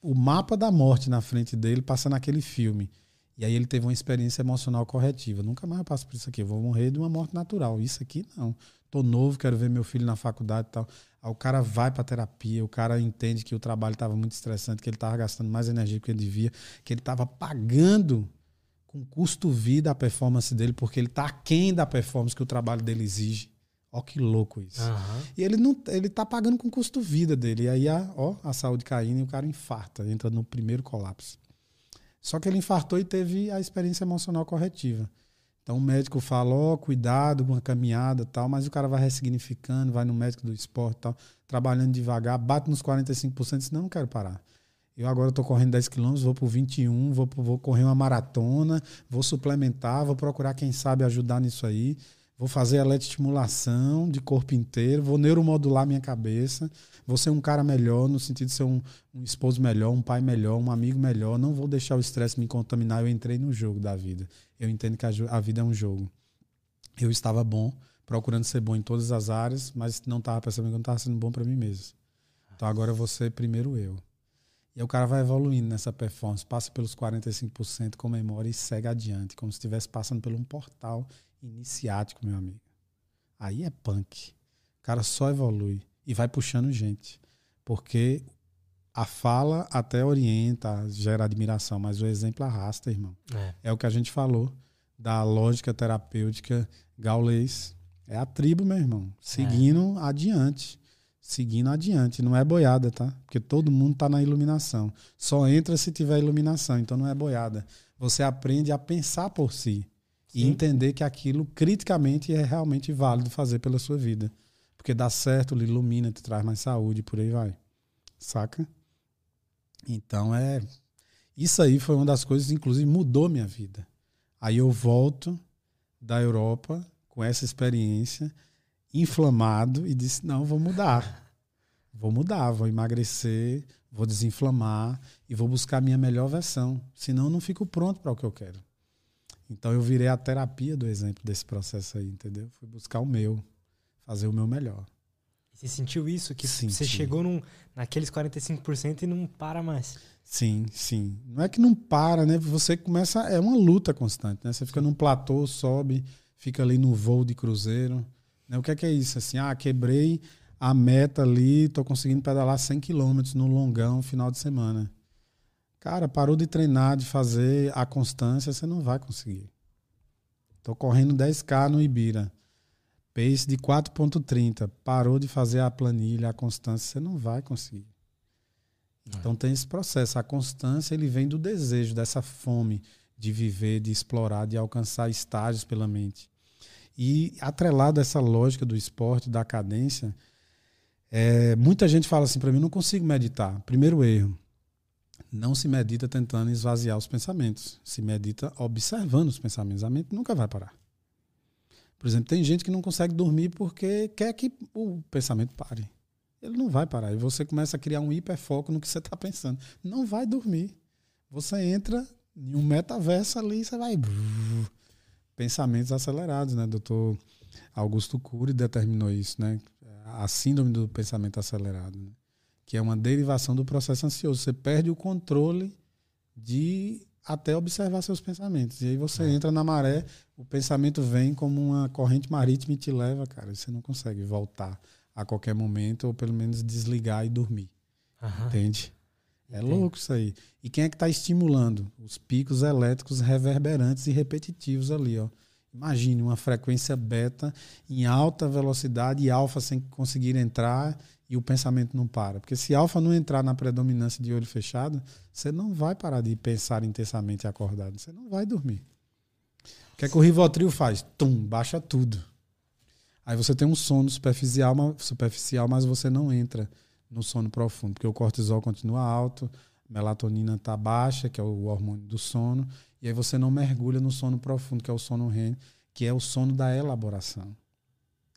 o mapa da morte na frente dele, passando aquele filme. E aí ele teve uma experiência emocional corretiva. Nunca mais eu passo por isso aqui. Eu vou morrer de uma morte natural. Isso aqui não. Tô novo, quero ver meu filho na faculdade e tal. Aí o cara vai para terapia, o cara entende que o trabalho estava muito estressante, que ele estava gastando mais energia do que ele devia, que ele estava pagando com custo-vida a performance dele, porque ele está aquém da performance que o trabalho dele exige. Ó que louco isso. Uhum. E ele não ele tá pagando com custo-vida dele. E aí a, ó, a saúde caindo e o cara infarta, entra no primeiro colapso. Só que ele infartou e teve a experiência emocional corretiva. Então o médico fala, ó, oh, cuidado com a caminhada tal, mas o cara vai ressignificando, vai no médico do esporte tal, trabalhando devagar, bate nos 45%, senão não quero parar. Eu agora estou correndo 10 quilômetros, vou para 21, vou, vou correr uma maratona, vou suplementar, vou procurar quem sabe ajudar nisso aí, vou fazer eletroestimulação de corpo inteiro, vou neuromodular minha cabeça, vou ser um cara melhor, no sentido de ser um, um esposo melhor, um pai melhor, um amigo melhor, não vou deixar o estresse me contaminar, eu entrei no jogo da vida eu entendo que a, a vida é um jogo. Eu estava bom, procurando ser bom em todas as áreas, mas não estava percebendo que não estava sendo bom para mim mesmo. Então agora eu vou ser primeiro eu. E o cara vai evoluindo nessa performance, passa pelos 45%, comemora e segue adiante, como se estivesse passando por um portal iniciático, meu amigo. Aí é punk. O cara só evolui e vai puxando gente. Porque a fala até orienta, gera admiração, mas o exemplo arrasta, irmão. É, é o que a gente falou da lógica terapêutica gaulês. É a tribo, meu irmão, seguindo é. adiante. Seguindo adiante. Não é boiada, tá? Porque todo mundo tá na iluminação. Só entra se tiver iluminação, então não é boiada. Você aprende a pensar por si Sim. e entender que aquilo criticamente é realmente válido fazer pela sua vida. Porque dá certo, lhe ilumina, te traz mais saúde, por aí vai. Saca? Então é. Isso aí foi uma das coisas, inclusive, mudou minha vida. Aí eu volto da Europa com essa experiência, inflamado, e disse: não, vou mudar. Vou mudar, vou emagrecer, vou desinflamar e vou buscar a minha melhor versão. Senão eu não fico pronto para o que eu quero. Então eu virei a terapia do exemplo desse processo aí, entendeu? Fui buscar o meu, fazer o meu melhor. Você sentiu isso? Que sim, você chegou num, naqueles 45% e não para mais. Sim, sim. Não é que não para, né? Você começa. É uma luta constante, né? Você fica num platô, sobe, fica ali no voo de cruzeiro. Né? O que é, que é isso? Assim, ah, quebrei a meta ali, tô conseguindo pedalar 100 km no longão final de semana. Cara, parou de treinar, de fazer a constância, você não vai conseguir. Tô correndo 10K no Ibira. Pace de 4.30, parou de fazer a planilha, a constância, você não vai conseguir. Então tem esse processo. A constância ele vem do desejo, dessa fome de viver, de explorar, de alcançar estágios pela mente. E atrelado a essa lógica do esporte, da cadência, é, muita gente fala assim para mim: não consigo meditar. Primeiro erro. Não se medita tentando esvaziar os pensamentos. Se medita observando os pensamentos. A mente nunca vai parar. Por exemplo, tem gente que não consegue dormir porque quer que o pensamento pare. Ele não vai parar. E você começa a criar um hiperfoco no que você está pensando. Não vai dormir. Você entra em um metaverso ali e você vai. Pensamentos acelerados, né? Doutor Augusto Cury determinou isso, né? A síndrome do pensamento acelerado. Né? Que é uma derivação do processo ansioso. Você perde o controle de até observar seus pensamentos. E aí você é. entra na maré, o pensamento vem como uma corrente marítima e te leva, cara. Você não consegue voltar a qualquer momento, ou pelo menos desligar e dormir. Uhum. Entende? É Entendi. louco isso aí. E quem é que está estimulando? Os picos elétricos reverberantes e repetitivos ali, ó. Imagine uma frequência beta em alta velocidade e alfa sem conseguir entrar e o pensamento não para. Porque se alfa não entrar na predominância de olho fechado, você não vai parar de pensar intensamente acordado. Você não vai dormir. O que é que o Rivotril faz? Tum, baixa tudo. Aí você tem um sono superficial, superficial, mas você não entra no sono profundo, porque o cortisol continua alto, a melatonina está baixa, que é o hormônio do sono, e aí você não mergulha no sono profundo, que é o sono REM, que é o sono da elaboração.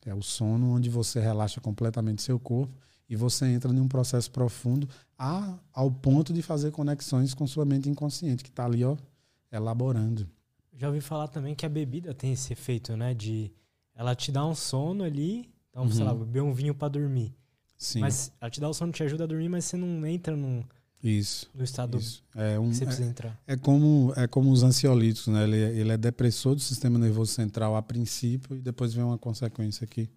É o sono onde você relaxa completamente seu corpo e você entra num processo profundo a, ao ponto de fazer conexões com sua mente inconsciente, que está ali, ó, elaborando. Já ouvi falar também que a bebida tem esse efeito, né? De ela te dá um sono ali, então, uhum. sei lá, beber um vinho para dormir. Sim. Mas ela te dá o sono, te ajuda a dormir, mas você não entra num isso. No estado isso. É um, que você precisa é, entrar. É como, é como os ansiolíticos, né? Ele, é, ele é depressor do sistema nervoso central a princípio e depois vem uma consequência aqui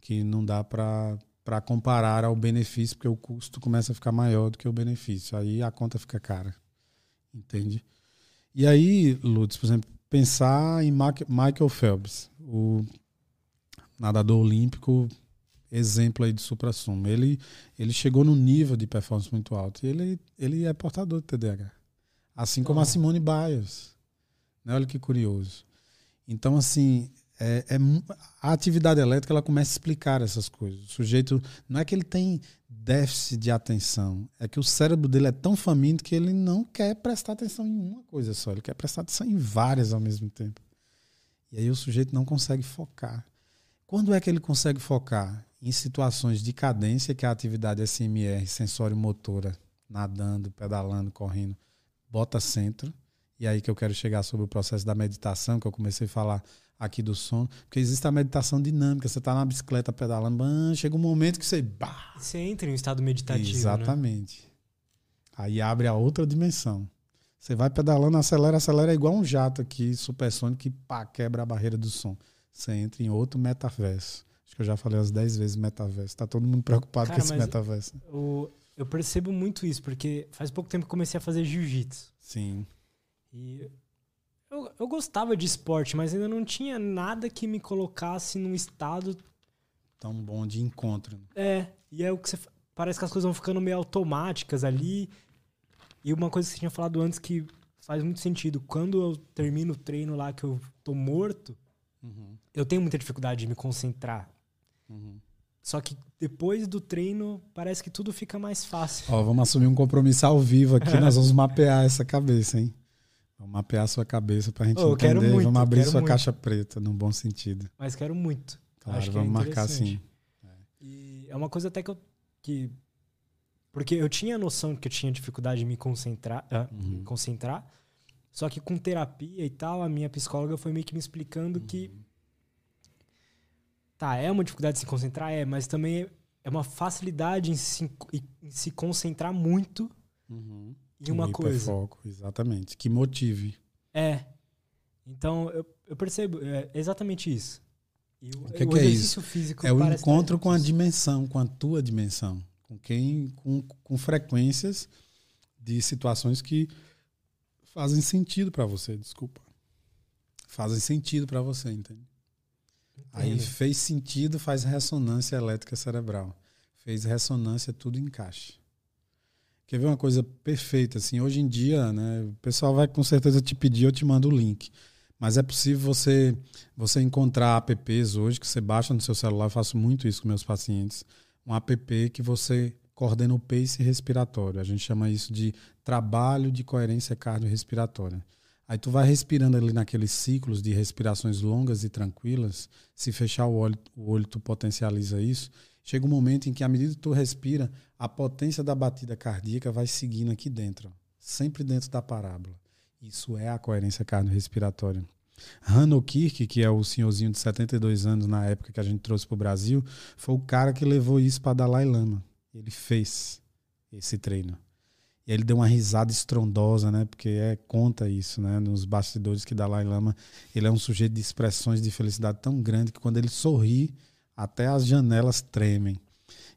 que não dá para comparar ao benefício, porque o custo começa a ficar maior do que o benefício. Aí a conta fica cara. Entende? E aí, Lutz, por exemplo, pensar em Michael Phelps, o nadador olímpico exemplo aí de supra-sumo. Ele, ele chegou num nível de performance muito alto e ele, ele é portador de TDAH. Assim como a Simone Biles. Né? Olha que curioso. Então, assim, é, é, a atividade elétrica ela começa a explicar essas coisas. O sujeito, não é que ele tem déficit de atenção, é que o cérebro dele é tão faminto que ele não quer prestar atenção em uma coisa só, ele quer prestar atenção em várias ao mesmo tempo. E aí o sujeito não consegue focar. Quando é que ele consegue focar? Em situações de cadência, que é a atividade SMR, sensório-motora, nadando, pedalando, correndo, bota centro. E aí que eu quero chegar sobre o processo da meditação, que eu comecei a falar aqui do sono, porque existe a meditação dinâmica. Você está na bicicleta pedalando, chega um momento que você. Bah, você entra em um estado meditativo. Né? Exatamente. Né? Aí abre a outra dimensão. Você vai pedalando, acelera, acelera, é igual um jato aqui, supersônico, que pá, quebra a barreira do som. Você entra em outro metaverso que eu já falei umas 10 vezes metaverso. Tá todo mundo preocupado Cara, com esse metaverso. O, eu percebo muito isso, porque faz pouco tempo que comecei a fazer jiu-jitsu. Sim. E eu, eu gostava de esporte, mas ainda não tinha nada que me colocasse num estado tão bom de encontro. É, e é o que você parece que as coisas vão ficando meio automáticas ali. E uma coisa que você tinha falado antes que faz muito sentido, quando eu termino o treino lá que eu tô morto, uhum. eu tenho muita dificuldade de me concentrar. Uhum. Só que depois do treino, parece que tudo fica mais fácil. Ó, vamos assumir um compromisso ao vivo aqui, nós vamos mapear essa cabeça, hein? Vamos mapear a sua cabeça pra gente oh, entender. Muito, vamos abrir sua muito. caixa preta, no bom sentido. Mas quero muito. Claro, Acho vamos é marcar sim. É. E é uma coisa até que eu. Que, porque eu tinha a noção que eu tinha dificuldade de me concentrar, uh, uhum. concentrar. Só que com terapia e tal, a minha psicóloga foi meio que me explicando uhum. que Tá, é uma dificuldade de se concentrar, é, mas também é uma facilidade em se, em se concentrar muito uhum. em uma um coisa. Foco, exatamente. Que motive. É. Então, eu, eu percebo, é exatamente isso. E o, o que, o que é isso? Físico é o encontro com a dimensão, com a tua dimensão. Com quem, com, com frequências de situações que fazem sentido para você, desculpa. Fazem sentido para você, entende? Aí fez sentido, faz ressonância elétrica cerebral. Fez ressonância, tudo encaixa. Quer ver uma coisa perfeita? Assim, hoje em dia, né, o pessoal vai com certeza te pedir, eu te mando o link. Mas é possível você você encontrar apps hoje que você baixa no seu celular, eu faço muito isso com meus pacientes. Um app que você coordena o pace respiratório. A gente chama isso de trabalho de coerência cardiorrespiratória. Aí tu vai respirando ali naqueles ciclos de respirações longas e tranquilas. Se fechar o olho, o olho tu potencializa isso. Chega um momento em que, à medida que tu respira, a potência da batida cardíaca vai seguindo aqui dentro, sempre dentro da parábola. Isso é a coerência cardiorrespiratória. Hanno Kirk, que é o senhorzinho de 72 anos na época que a gente trouxe para o Brasil, foi o cara que levou isso para Dalai Lama. Ele fez esse treino. E ele deu uma risada estrondosa, né? Porque é conta isso, né? Nos bastidores que Dalai Lama, ele é um sujeito de expressões de felicidade tão grande que quando ele sorri, até as janelas tremem.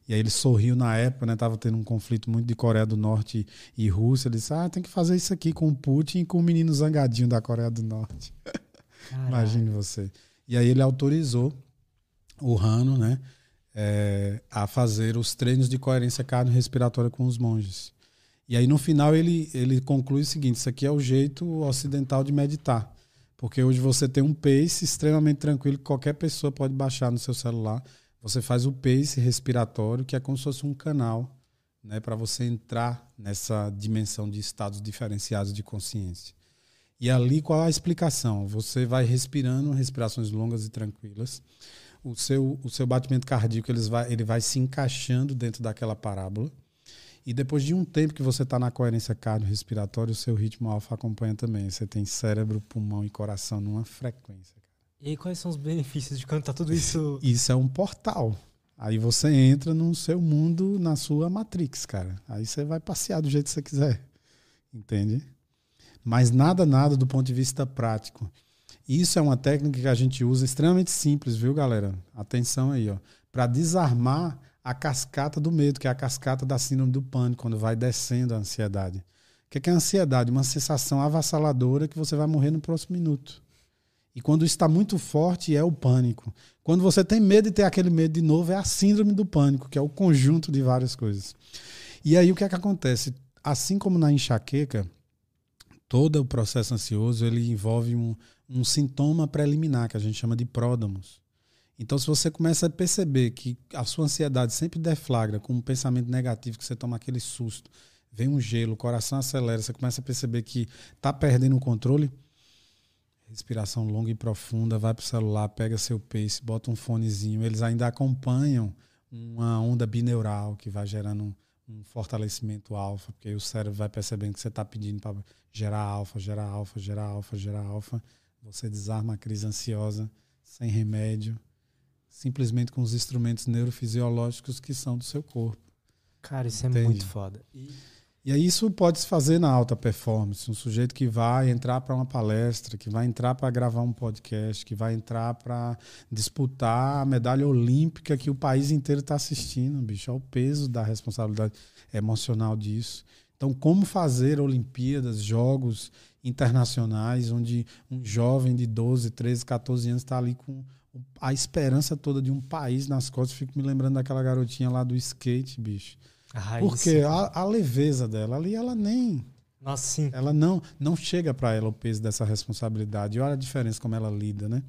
E aí ele sorriu na época, né? Tava tendo um conflito muito de Coreia do Norte e Rússia. Ele disse: "Ah, tem que fazer isso aqui com o Putin e com o menino zangadinho da Coreia do Norte". (laughs) Imagine você. E aí ele autorizou o Rano, né, é, a fazer os treinos de coerência cardiorrespiratória com os monges. E aí no final ele, ele conclui o seguinte: isso aqui é o jeito ocidental de meditar. Porque hoje você tem um pace extremamente tranquilo que qualquer pessoa pode baixar no seu celular. Você faz o pace respiratório, que é como se fosse um canal né, para você entrar nessa dimensão de estados diferenciados de consciência. E ali qual a explicação? Você vai respirando respirações longas e tranquilas. O seu, o seu batimento cardíaco ele vai, ele vai se encaixando dentro daquela parábola. E depois de um tempo que você está na coerência cardiorrespiratória, o seu ritmo alfa acompanha também. Você tem cérebro, pulmão e coração numa frequência. E aí, quais são os benefícios de cantar tudo isso? (laughs) Isso é um portal. Aí você entra no seu mundo, na sua Matrix, cara. Aí você vai passear do jeito que você quiser. Entende? Mas nada, nada do ponto de vista prático. Isso é uma técnica que a gente usa extremamente simples, viu, galera? Atenção aí, ó. Para desarmar a cascata do medo, que é a cascata da síndrome do pânico, quando vai descendo a ansiedade. O que é, a ansiedade? Uma sensação avassaladora que você vai morrer no próximo minuto. E quando está muito forte, é o pânico. Quando você tem medo de ter aquele medo de novo, é a síndrome do pânico, que é o conjunto de várias coisas. E aí o que é que acontece? Assim como na enxaqueca, todo o processo ansioso ele envolve um, um sintoma preliminar que a gente chama de pródamos. Então, se você começa a perceber que a sua ansiedade sempre deflagra com um pensamento negativo, que você toma aquele susto, vem um gelo, o coração acelera, você começa a perceber que está perdendo o controle, respiração longa e profunda, vai para o celular, pega seu pace, bota um fonezinho. Eles ainda acompanham uma onda bineural que vai gerando um, um fortalecimento alfa, porque aí o cérebro vai percebendo que você está pedindo para gerar alfa, gerar alfa, gerar alfa, gerar alfa. Você desarma a crise ansiosa sem remédio simplesmente com os instrumentos neurofisiológicos que são do seu corpo. Cara, isso é Entende? é muito foda. E... e aí isso pode se fazer na alta performance. Um sujeito que vai entrar para uma palestra, que vai entrar para gravar um podcast, que vai entrar para disputar a medalha olímpica que o país inteiro está assistindo, bicho. É o peso da responsabilidade emocional disso. Então, como fazer Olimpíadas, jogos internacionais, onde um jovem de 12, 13, 14 anos está ali com a esperança toda de um país nas costas. Fico me lembrando daquela garotinha lá do skate, bicho. Ah, Porque a, a, leveza dela ali, ela nem. Nossa, sim. Ela não, não chega para ela o peso dessa responsabilidade. E olha a diferença como ela lida, né?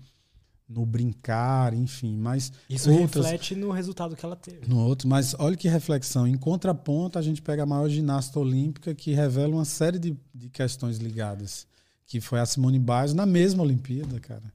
No brincar, enfim. Mas Isso outras, reflete no resultado que ela teve. No outro, mas olha que reflexão. Em contraponto, a gente pega a maior ginasta olímpica que revela uma série de, de questões ligadas. Que foi a Simone Biles na mesma Olimpíada, cara.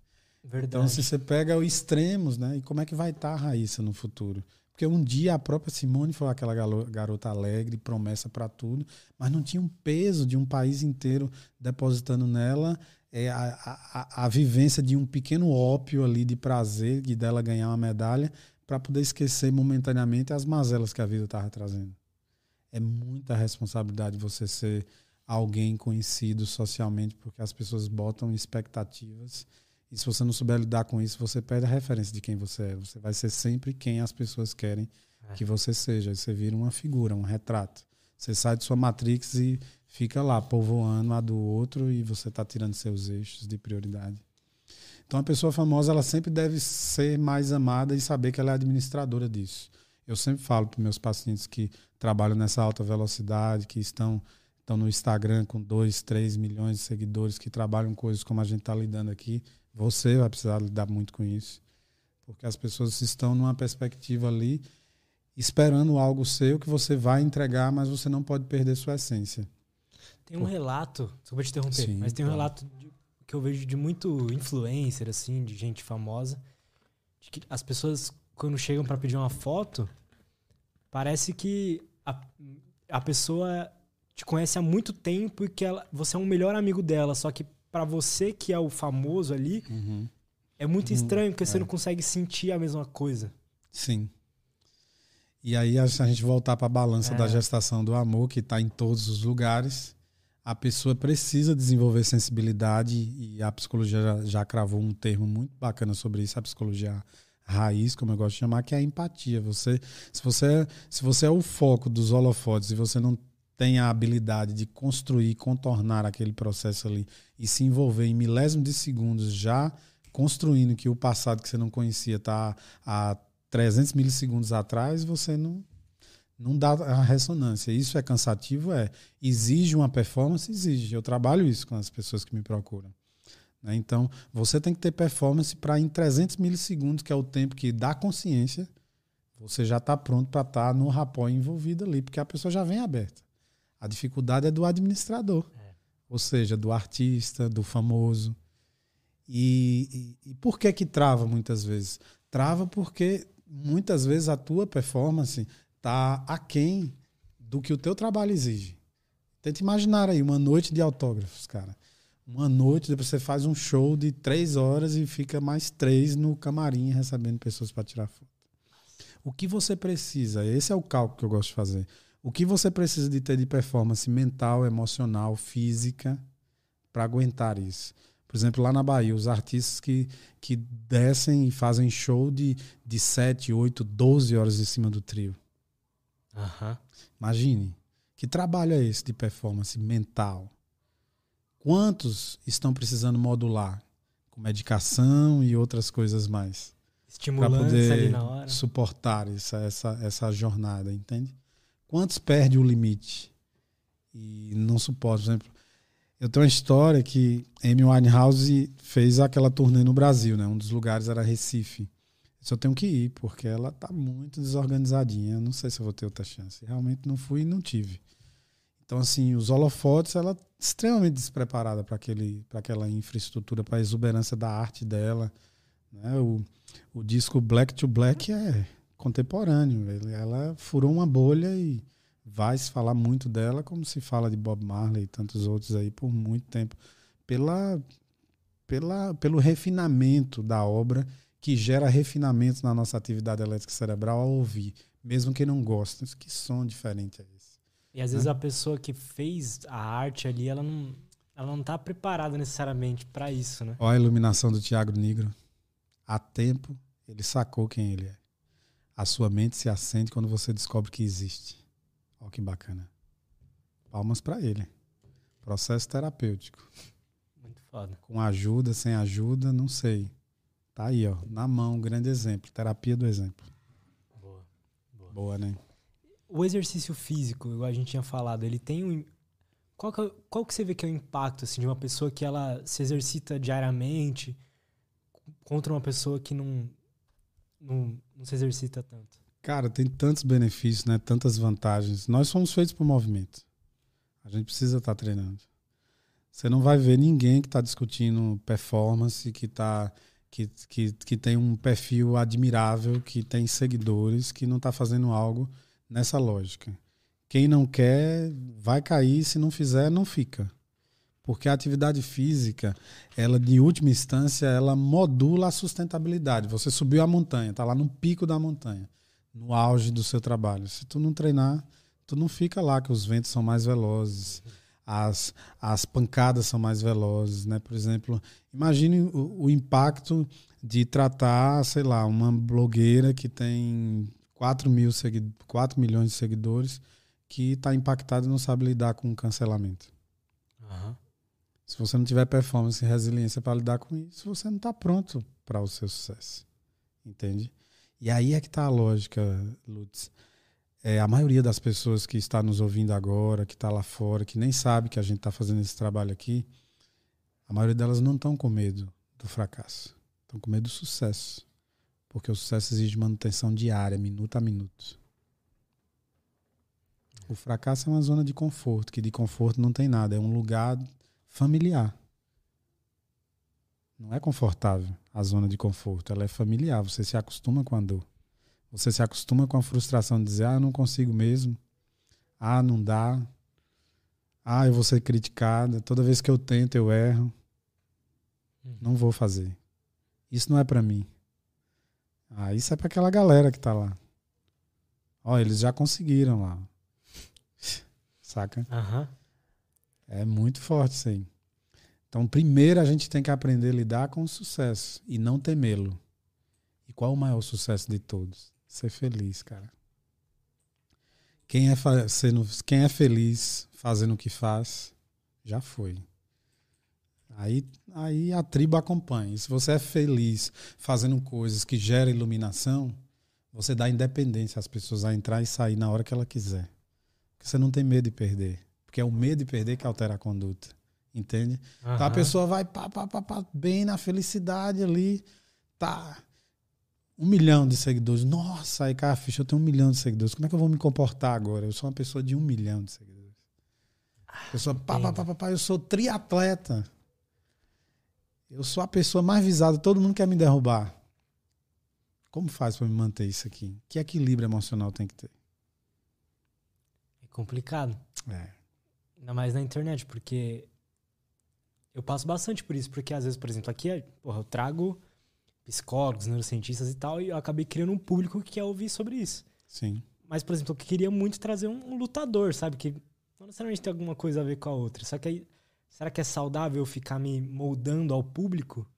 Verdade. Então, se você pega os extremos, né? E como é que vai estar tá a Raíssa no futuro? Porque um dia a própria Simone foi aquela garota alegre, promessa para tudo, mas não tinha um peso de um país inteiro depositando nela é, a, a, a vivência de um pequeno ópio ali de prazer, de dela ganhar uma medalha, para poder esquecer momentaneamente as mazelas que a vida estava trazendo. É muita responsabilidade você ser alguém conhecido socialmente, porque as pessoas botam expectativas e se você não souber lidar com isso, você perde a referência de quem você é. Você vai ser sempre quem as pessoas querem é. que você seja. Você vira uma figura, um retrato. Você sai de sua matrix e fica lá povoando a do outro e você está tirando seus eixos de prioridade. Então a pessoa famosa ela sempre deve ser mais amada e saber que ela é administradora disso. Eu sempre falo para meus pacientes que trabalham nessa alta velocidade, que estão, estão no Instagram com 2, 3 milhões de seguidores, que trabalham coisas como a gente está lidando aqui, você vai precisar lidar muito com isso. Porque as pessoas estão numa perspectiva ali esperando algo seu que você vai entregar, mas você não pode perder sua essência. Tem um Por... relato, desculpa te interromper, Sim, mas tem um relato de, que eu vejo de muito influencer, assim, de gente famosa, de que as pessoas, quando chegam para pedir uma foto, parece que a, a pessoa te conhece há muito tempo e que ela, você é um melhor amigo dela, só que para você que é o famoso ali, uhum. é muito uhum. estranho porque é. você não consegue sentir a mesma coisa. Sim. E aí, se a gente voltar para a balança é. da gestação do amor, que está em todos os lugares, a pessoa precisa desenvolver sensibilidade, e a psicologia já, já cravou um termo muito bacana sobre isso, a psicologia raiz, como eu gosto de chamar, que é a empatia. Você, se, você, é, se você é o foco dos holofotes e você não tem a habilidade de construir, contornar aquele processo ali e se envolver em milésimos de segundos já construindo que o passado que você não conhecia está a 300 milissegundos atrás, você não, não dá a ressonância. Isso é cansativo? É. Exige uma performance? Exige. Eu trabalho isso com as pessoas que me procuram. Né? Então, você tem que ter performance para em 300 milissegundos, que é o tempo que dá consciência, você já está pronto para estar tá no rapó envolvido ali, porque a pessoa já vem aberta. A dificuldade é do administrador, é. ou seja, do artista, do famoso. E, e, e, por que que trava muitas vezes? Trava porque muitas vezes a tua performance está aquém do que o teu trabalho exige. Tenta imaginar aí uma noite de autógrafos, cara. Uma noite, depois você faz um show de três horas e fica mais três no camarim recebendo pessoas para tirar foto. O que você precisa? Esse é o cálculo que eu gosto de fazer. O que você precisa de ter de performance mental, emocional, física para aguentar isso? Por exemplo, lá na Bahia, os artistas que, que descem e fazem show de, de 7, 8, 12 horas em cima do trio. Uhum. Imagine. Que trabalho é esse de performance mental? Quantos estão precisando modular? Com medicação e outras coisas mais. Estimulantes poder na hora. suportar essa, essa, essa jornada, entende? Quantos perdem o limite e não suportam? Por exemplo, eu tenho uma história que Amy Winehouse fez aquela turnê no Brasil, né? Um dos lugares era Recife. Só tenho que ir, porque ela tá muito desorganizadinha. Não sei se eu vou ter outra chance. Realmente não fui e não tive. Então, assim, os holofotes, ela é extremamente despreparada para aquela infraestrutura, para a exuberância da arte dela. Né? O, o disco Black to Black é contemporâneo. Ela furou uma bolha e vai se falar muito dela, como se fala de Bob Marley e tantos outros aí por muito tempo, pela, pela, pelo refinamento da obra que gera refinamento na nossa atividade elétrica cerebral ao ouvir, mesmo que não goste. Que som diferente é esse? E às né? vezes a pessoa que fez a arte ali, ela não, ela não está preparada necessariamente para isso, né? Olha a iluminação do Tiago Negro. Há tempo ele sacou quem ele é. A sua mente se acende quando você descobre que existe. Olha que bacana. Palmas para ele. Processo terapêutico. Muito foda. Com ajuda, sem ajuda, não sei. Tá aí, ó, na mão, grande exemplo. Terapia do exemplo. Boa. Boa, Boa né? O exercício físico, igual a gente tinha falado, ele tem um. Qual que, é qual que você vê que é o impacto assim, de uma pessoa que ela se exercita diariamente contra uma pessoa que não, não, não se exercita tanto? Cara, tem tantos benefícios, né? Tantas vantagens. Nós somos feitos por movimento. A gente precisa estar tá treinando. Você não vai ver ninguém que está discutindo performance, que, tá, que, que, que tem um perfil admirável, que tem seguidores, que não está fazendo algo nessa lógica. Quem não quer vai cair, se não fizer, não fica. Porque a atividade física, ela de última instância, ela modula a sustentabilidade. Você subiu a montanha, está lá no pico da montanha no auge do seu trabalho. Se tu não treinar, tu não fica lá, que os ventos são mais velozes, as, as pancadas são mais velozes, né? Por exemplo, imagine o, o impacto de tratar, sei lá, uma blogueira que tem 4, mil 4 milhões de seguidores que está impactada e não sabe lidar com o cancelamento. Uhum. Se você não tiver performance e resiliência para lidar com isso, você não está pronto para o seu sucesso. Entende? E aí é que está a lógica, Lutz. É, a maioria das pessoas que está nos ouvindo agora, que está lá fora, que nem sabe que a gente está fazendo esse trabalho aqui, a maioria delas não estão com medo do fracasso. Estão com medo do sucesso. Porque o sucesso exige manutenção diária, minuto a minuto. O fracasso é uma zona de conforto, que de conforto não tem nada, é um lugar familiar. Não é confortável a zona de conforto, ela é familiar. Você se acostuma com a dor. Você se acostuma com a frustração de dizer: ah, não consigo mesmo. Ah, não dá. Ah, eu vou ser criticada. Toda vez que eu tento, eu erro. Uhum. Não vou fazer. Isso não é para mim. Ah, isso é para aquela galera que tá lá. Ó, eles já conseguiram lá. Saca? Aham. É muito forte isso aí. Então, primeiro a gente tem que aprender a lidar com o sucesso e não temê-lo. E qual o maior sucesso de todos? Ser feliz, cara. Quem é, sendo, quem é feliz fazendo o que faz, já foi. Aí, aí a tribo acompanha. E se você é feliz fazendo coisas que geram iluminação, você dá independência às pessoas a entrar e sair na hora que ela quiser. Porque você não tem medo de perder. Porque é o medo de perder que altera a conduta. Entende? Então a pessoa vai pá, pá, pá, pá, bem na felicidade ali, tá. Um milhão de seguidores. Nossa, aí, cara, ficha, eu tenho um milhão de seguidores. Como é que eu vou me comportar agora? Eu sou uma pessoa de um milhão de seguidores. A pessoa, pá, pá, pá, pá, pá, eu sou triatleta. Eu sou a pessoa mais visada, todo mundo quer me derrubar. Como faz para me manter isso aqui? Que equilíbrio emocional tem que ter? É complicado. É. Ainda mais na internet, porque eu passo bastante por isso, porque às vezes, por exemplo, aqui porra, eu trago psicólogos, neurocientistas e tal, e eu acabei criando um público que quer ouvir sobre isso. Sim. Mas, por exemplo, eu queria muito trazer um, lutador, sabe? Que não necessariamente tem alguma coisa a ver com a outra. Só que aí, será que é saudável eu ficar me moldando ao público?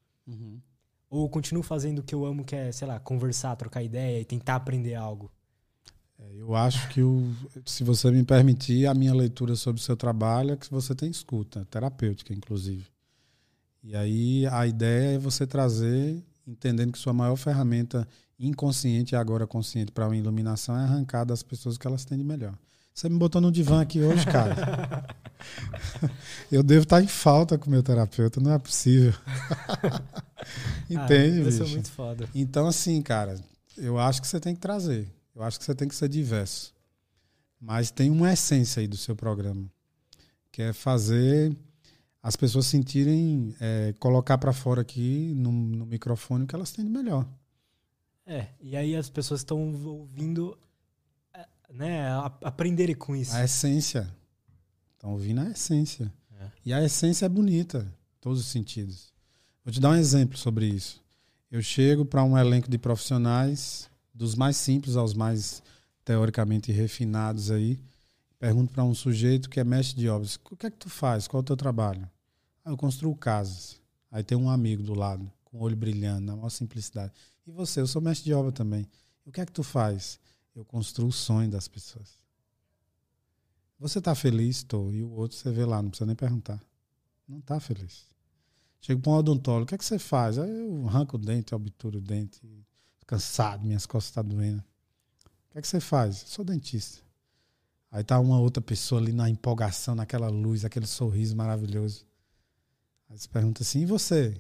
Ou eu continuo fazendo o que eu amo, que é, sei lá, conversar, trocar ideia e tentar aprender algo? É, Eu acho que, o, se você me permitir, a minha leitura sobre o seu trabalho é que você tem escuta, terapêutica, inclusive. E aí a ideia é você trazer, entendendo que sua maior ferramenta inconsciente e agora consciente para uma iluminação é arrancar das pessoas que elas têm de melhor. Você me botou no divã aqui hoje, cara. (laughs) Eu devo estar em falta com o meu terapeuta, não é possível. (laughs) Entende, ah, bicho? Isso é muito foda. Então, assim, cara, eu acho que você tem que trazer. Eu acho que você tem que ser diverso. Mas tem uma essência aí do seu programa, que é fazer as pessoas sentirem, é, colocar para fora aqui no, no microfone o que elas têm de melhor. É, e aí as pessoas estão ouvindo, é, né, aprenderem com isso. A essência. Estão ouvindo a essência. É. E a essência é bonita, em todos os sentidos. Vou te dar um exemplo sobre isso. Eu chego para um elenco de profissionais, dos mais simples aos mais teoricamente refinados aí, pergunto para um sujeito que é mestre de obras: o que é que tu faz? Qual é o teu trabalho? Ah, eu construo casas. Aí tem um amigo do lado, com o olho brilhando, na maior simplicidade. E você? Eu sou mestre de obra também. O que é que tu faz? Eu construo o sonho das pessoas. Você tá feliz? Estou. E o outro você vê lá, não precisa nem perguntar. Não tá feliz. Chego para um odontólogo, o que é que você faz? Aí eu arranco o dente, obturo o dente, cansado, minhas costas estão doendo. O que é que você faz? Eu sou dentista. Aí tá uma outra pessoa ali na empolgação, naquela luz, aquele sorriso maravilhoso. Aí você pergunta assim, e você?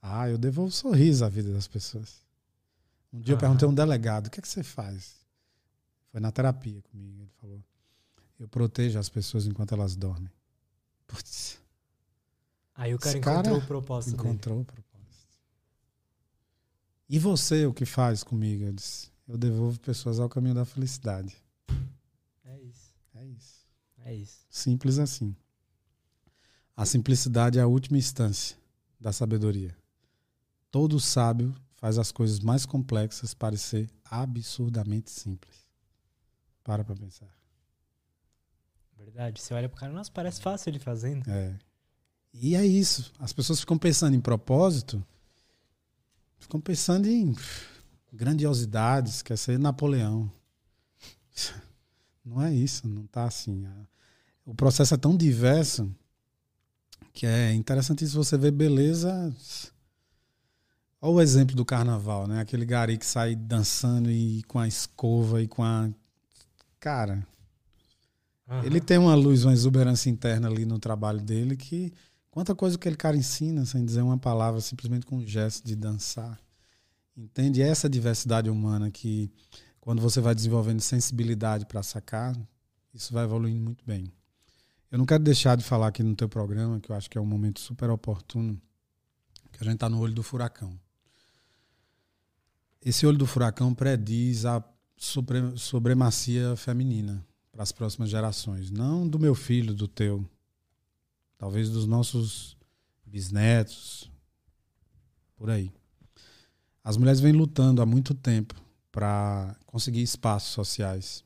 Ah, eu devolvo sorriso à vida das pessoas. Um dia eu Aham. perguntei a um delegado, o que é que você faz? Foi na terapia comigo. Ele falou, eu protejo as pessoas enquanto elas dormem. Putz, Aí o cara Esse cara encontrou o propósito dele. encontrou o propósito. E você, o que faz comigo? Eu disse, eu devolvo pessoas ao caminho da felicidade. É isso. É isso. É isso. Simples assim. A simplicidade é a última instância da sabedoria. Todo sábio faz as coisas mais complexas parecer absurdamente simples. Para pra pensar. Verdade. Você olha pro cara, nossa, parece fácil ele fazendo. É. E é isso. As pessoas ficam pensando em propósito, ficam pensando em grandiosidades, quer ser Napoleão. Não é isso, não tá assim. O processo é tão diverso que é interessantíssimo você ver beleza. Olha o exemplo do carnaval, né? Aquele gari que sai dançando e com a escova e com a. Cara, Aham. ele tem uma luz, uma exuberância interna ali no trabalho dele que quanta coisa que aquele cara ensina sem dizer uma palavra, simplesmente com um gesto de dançar. Entende? Essa diversidade humana que quando você vai desenvolvendo sensibilidade para sacar, isso vai evoluindo muito bem. Eu não quero deixar de falar aqui no teu programa, que eu acho que é um momento super oportuno, que a gente está no olho do furacão. Esse olho do furacão prediz a supre- supremacia feminina para as próximas gerações. Não do meu filho, do teu. Talvez dos nossos bisnetos. Por aí. As mulheres vêm lutando há muito tempo para conseguir espaços sociais,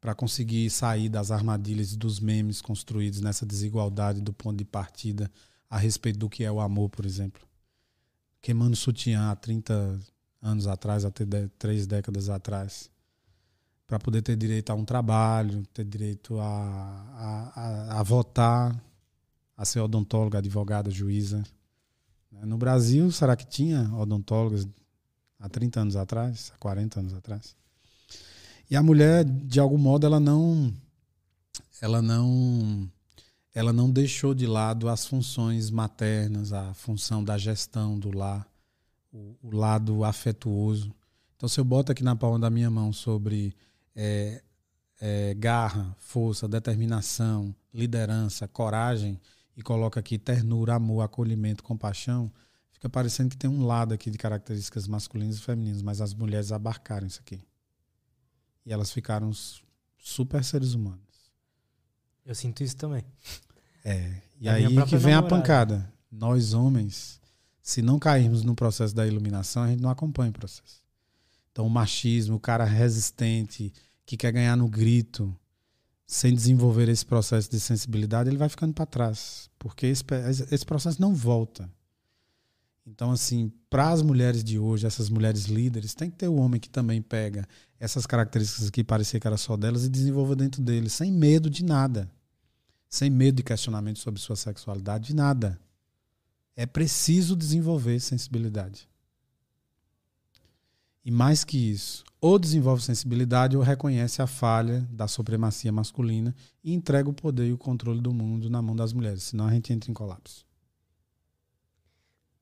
para conseguir sair das armadilhas e dos memes construídos nessa desigualdade do ponto de partida a respeito do que é o amor, por exemplo. Queimando sutiã há 30 anos atrás, até três décadas atrás, para poder ter direito a um trabalho, ter direito a, a, a, a votar, a ser odontóloga, advogada, juíza. No Brasil, será que tinha odontólogas há 30 anos atrás, há 40 anos atrás? E a mulher, de algum modo, ela não ela não ela não deixou de lado as funções maternas, a função da gestão do lar, o, o lado afetuoso. Então, se eu boto aqui na palma da minha mão sobre é, é, garra, força, determinação, liderança, coragem, e coloco aqui ternura, amor, acolhimento, compaixão, fica parecendo que tem um lado aqui de características masculinas e femininas, mas as mulheres abarcaram isso aqui. E elas ficaram super seres humanos. Eu sinto isso também. É. E (laughs) aí que vem namorada. a pancada. Nós, homens, se não cairmos no processo da iluminação, a gente não acompanha o processo. Então, o machismo, o cara resistente, que quer ganhar no grito, sem desenvolver esse processo de sensibilidade, ele vai ficando para trás. Porque esse, esse processo não volta. Então, assim, para as mulheres de hoje, essas mulheres líderes, tem que ter o homem que também pega essas características que parecia que era só delas e desenvolva dentro dele, sem medo de nada. Sem medo de questionamento sobre sua sexualidade, de nada. É preciso desenvolver sensibilidade. E mais que isso, ou desenvolve sensibilidade ou reconhece a falha da supremacia masculina e entrega o poder e o controle do mundo na mão das mulheres, senão a gente entra em colapso.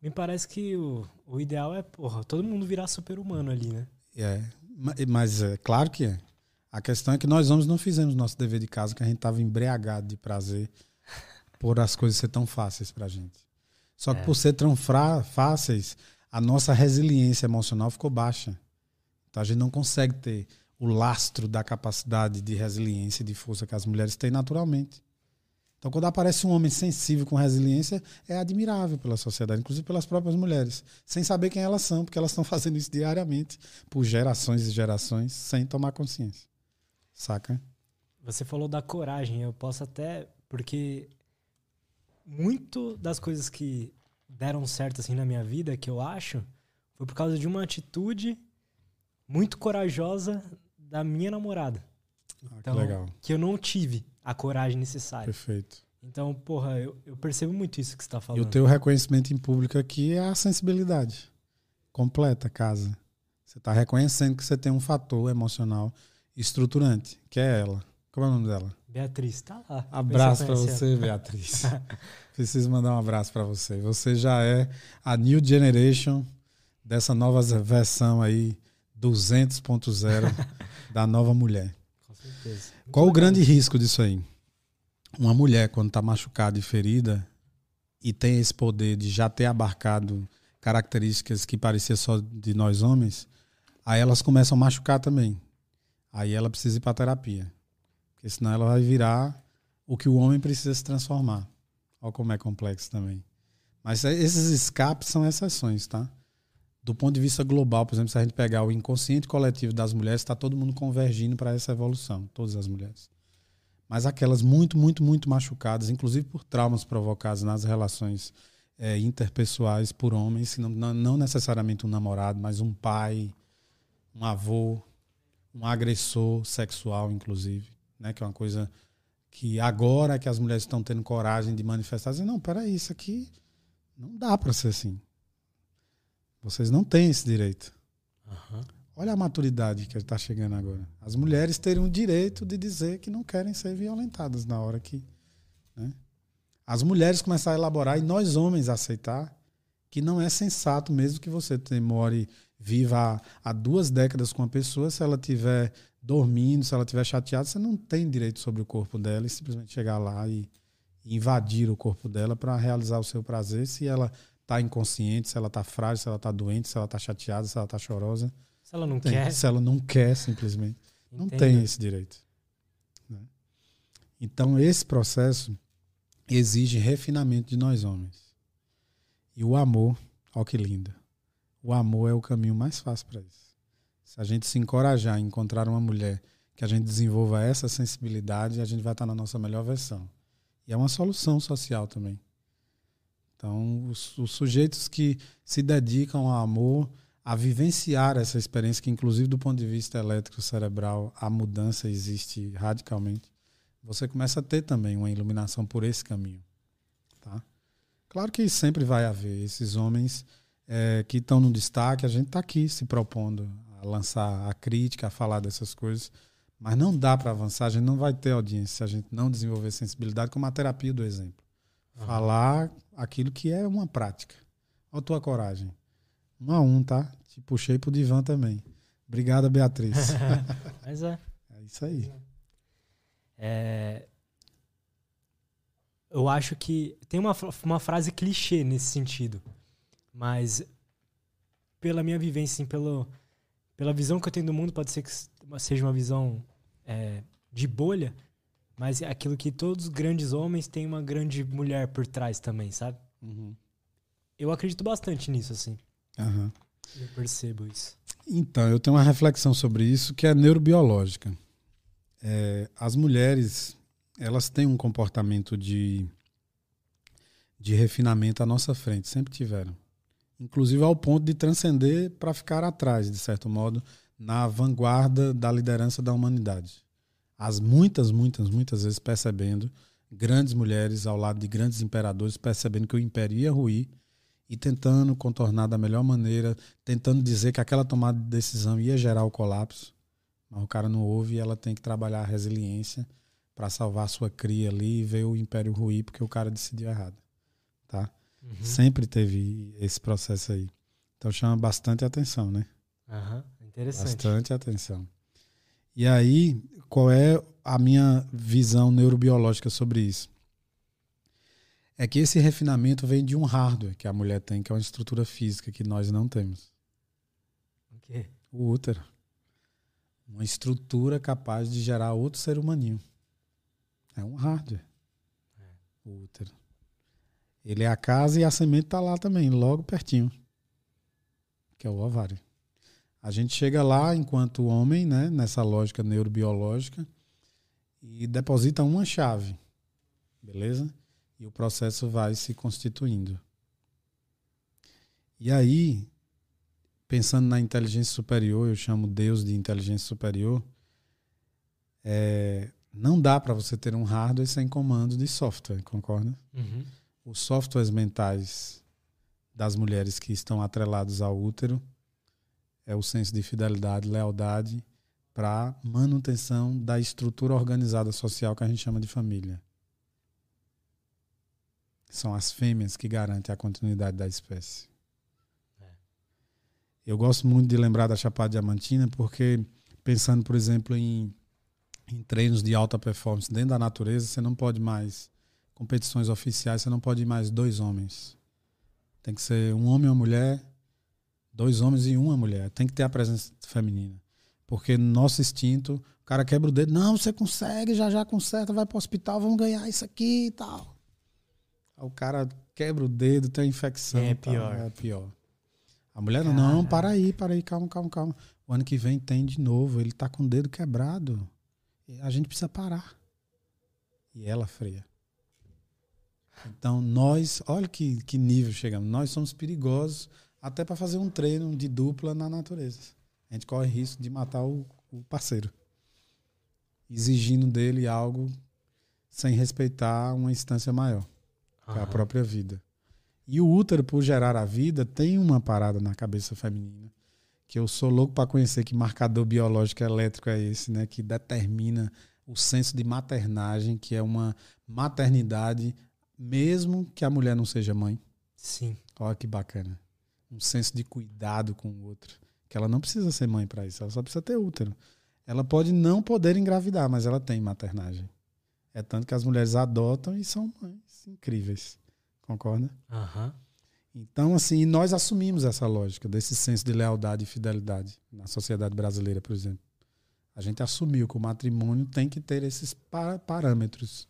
Me parece que o, o ideal é, porra, todo mundo virar super-humano ali, né? É, mas é claro que é. A questão é que nós homens não fizemos nosso dever de casa, que a gente estava embriagado de prazer por as coisas ser tão fáceis pra gente. Só que é. por ser tão fáceis, a nossa resiliência emocional ficou baixa. Então a gente não consegue ter o lastro da capacidade de resiliência e de força que as mulheres têm naturalmente. Então, quando aparece um homem sensível com resiliência, é admirável pela sociedade, inclusive pelas próprias mulheres, sem saber quem elas são, porque elas estão (laughs) fazendo isso diariamente, por gerações e gerações, sem tomar consciência. Saca? Você falou da coragem, eu posso até. Porque muito das coisas que deram certo assim na minha vida, que eu acho, foi por causa de uma atitude muito corajosa da minha namorada. Ah, então, que legal. Que eu não tive a coragem necessária. Perfeito. Então, porra, eu, eu percebo muito isso que você está falando. E o teu reconhecimento em público aqui é a sensibilidade completa, casa. Você está reconhecendo que você tem um fator emocional estruturante, que é ela. Como é o nome dela? Beatriz, tá lá. Abraço para você, Beatriz. (laughs) Preciso mandar um abraço para você. Você já é a new generation dessa nova versão aí 200.0 (laughs) da nova mulher. Com certeza. Qual o grande risco disso aí? Uma mulher, quando está machucada e ferida, e tem esse poder de já ter abarcado características que parecia só de nós homens, aí elas começam a machucar também. Aí ela precisa ir para terapia. Porque senão ela vai virar o que o homem precisa se transformar. Olha como é complexo também. Mas esses escapes são exceções, tá? Do ponto de vista global, por exemplo, se a gente pegar o inconsciente coletivo das mulheres, está todo mundo convergindo para essa evolução, todas as mulheres. Mas aquelas muito, muito, muito machucadas, inclusive por traumas provocados nas relações é, interpessoais por homens, não, não necessariamente um namorado, mas um pai, um avô, um agressor sexual, inclusive, né? que é uma coisa que agora que as mulheres estão tendo coragem de manifestar, dizem, não, peraí, isso aqui não dá para ser assim. Vocês não têm esse direito. Uhum. Olha a maturidade que está chegando agora. As mulheres teriam o direito de dizer que não querem ser violentadas na hora que. Né? As mulheres começarem a elaborar e nós homens aceitar que não é sensato, mesmo que você demore viva há, duas décadas com uma pessoa, se ela tiver dormindo, se ela tiver chateada, você não tem direito sobre o corpo dela e simplesmente chegar lá e, invadir o corpo dela para realizar o seu prazer se ela tá inconsciente, se ela tá frágil, se ela tá doente, se ela tá chateada, se ela tá chorosa. Se ela não tem. quer. Se ela não quer, simplesmente. Entendo. Não tem esse direito. Né? Então, esse processo exige refinamento de nós homens. E o amor, olha que lindo. O amor é o caminho mais fácil para isso. Se a gente se encorajar em encontrar uma mulher que a gente desenvolva essa sensibilidade, a gente vai estar na nossa melhor versão. E é uma solução social também. Então, os, os sujeitos que se dedicam ao amor, a vivenciar essa experiência, que inclusive do ponto de vista elétrico cerebral, a mudança existe radicalmente, você começa a ter também uma iluminação por esse caminho. Tá? Claro que sempre vai haver esses homens é, que estão no destaque, a gente está aqui se propondo a lançar a crítica, a falar dessas coisas, mas não dá para avançar, a gente não vai ter audiência se a gente não desenvolver sensibilidade como a terapia do exemplo. Uhum. Falar aquilo que é uma prática. Olha a tua coragem. Um a um, tá? Te puxei pro divã também. Obrigada, Beatriz. (laughs) Mas é. É isso aí. É... Eu acho que tem uma, uma frase clichê nesse sentido, mas pela minha vivência, assim, pelo, pela visão que eu tenho do mundo, pode ser que seja uma visão é, de bolha, mas é aquilo que todos os grandes homens têm uma grande mulher por trás também, sabe? Uhum. Eu acredito bastante nisso, assim. Uhum. Eu percebo isso. Então, eu tenho uma reflexão sobre isso que é neurobiológica. É, as mulheres, elas têm um comportamento de, de refinamento à nossa frente, sempre tiveram. Inclusive ao ponto de transcender para ficar atrás, de certo modo, na vanguarda da liderança da humanidade as muitas, muitas, muitas vezes percebendo grandes mulheres ao lado de grandes imperadores, percebendo que o império ia ruir e tentando contornar da melhor maneira, tentando dizer que aquela tomada de decisão ia gerar o colapso, mas o cara não ouve e ela tem que trabalhar a resiliência para salvar sua cria ali e ver o império ruir porque o cara decidiu errado, tá? Uhum. Sempre teve esse processo aí. Então chama bastante atenção, né? Uhum. Interessante. Bastante atenção. E aí, qual é a minha visão neurobiológica sobre isso? É que esse refinamento vem de um hardware que a mulher tem, que é uma estrutura física que nós não temos. O quê? O útero. Uma estrutura capaz de gerar outro ser humaninho. É um hardware. É. O útero. Ele é a casa e a semente está lá também, logo pertinho. Que é o ovário. A gente chega lá enquanto homem, né, nessa lógica neurobiológica, e deposita uma chave, beleza? E o processo vai se constituindo. E aí, pensando na inteligência superior, eu chamo Deus de inteligência superior, é, não dá para você ter um hardware sem comando de software, concorda? Uhum. Os softwares mentais das mulheres que estão atrelados ao útero é o senso de fidelidade, lealdade para manutenção da estrutura organizada social que a gente chama de família. São as fêmeas que garantem a continuidade da espécie. É. Eu gosto muito de lembrar da Chapada Diamantina porque, pensando, por exemplo, em, em treinos de alta performance dentro da natureza, você não pode mais, competições oficiais, você não pode ir mais dois homens. Tem que ser um homem e uma mulher Dois homens e uma mulher. Tem que ter a presença feminina. Porque no nosso instinto, o cara quebra o dedo. Não, você consegue, já já conserta, vai para o hospital, vamos ganhar isso aqui e tal. O cara quebra o dedo, tem infecção. É pior. é pior. A mulher, Caramba. não, para aí, para aí, calma, calma, calma. O ano que vem tem de novo, ele tá com o dedo quebrado. A gente precisa parar. E ela freia. Então, nós, olha que, que nível chegamos. Nós somos perigosos até para fazer um treino de dupla na natureza. A gente corre risco de matar o, o parceiro, exigindo dele algo sem respeitar uma instância maior, que é a própria vida. E o útero, por gerar a vida, tem uma parada na cabeça feminina que eu sou louco para conhecer que marcador biológico elétrico é esse, né, que determina o senso de maternagem, que é uma maternidade mesmo que a mulher não seja mãe. Sim. Olha que bacana um senso de cuidado com o outro. Que ela não precisa ser mãe para isso, ela só precisa ter útero. Ela pode não poder engravidar, mas ela tem maternagem. É tanto que as mulheres adotam e são mães incríveis. Concorda? Uhum. Então, assim, nós assumimos essa lógica desse senso de lealdade e fidelidade na sociedade brasileira, por exemplo. A gente assumiu que o matrimônio tem que ter esses parâmetros.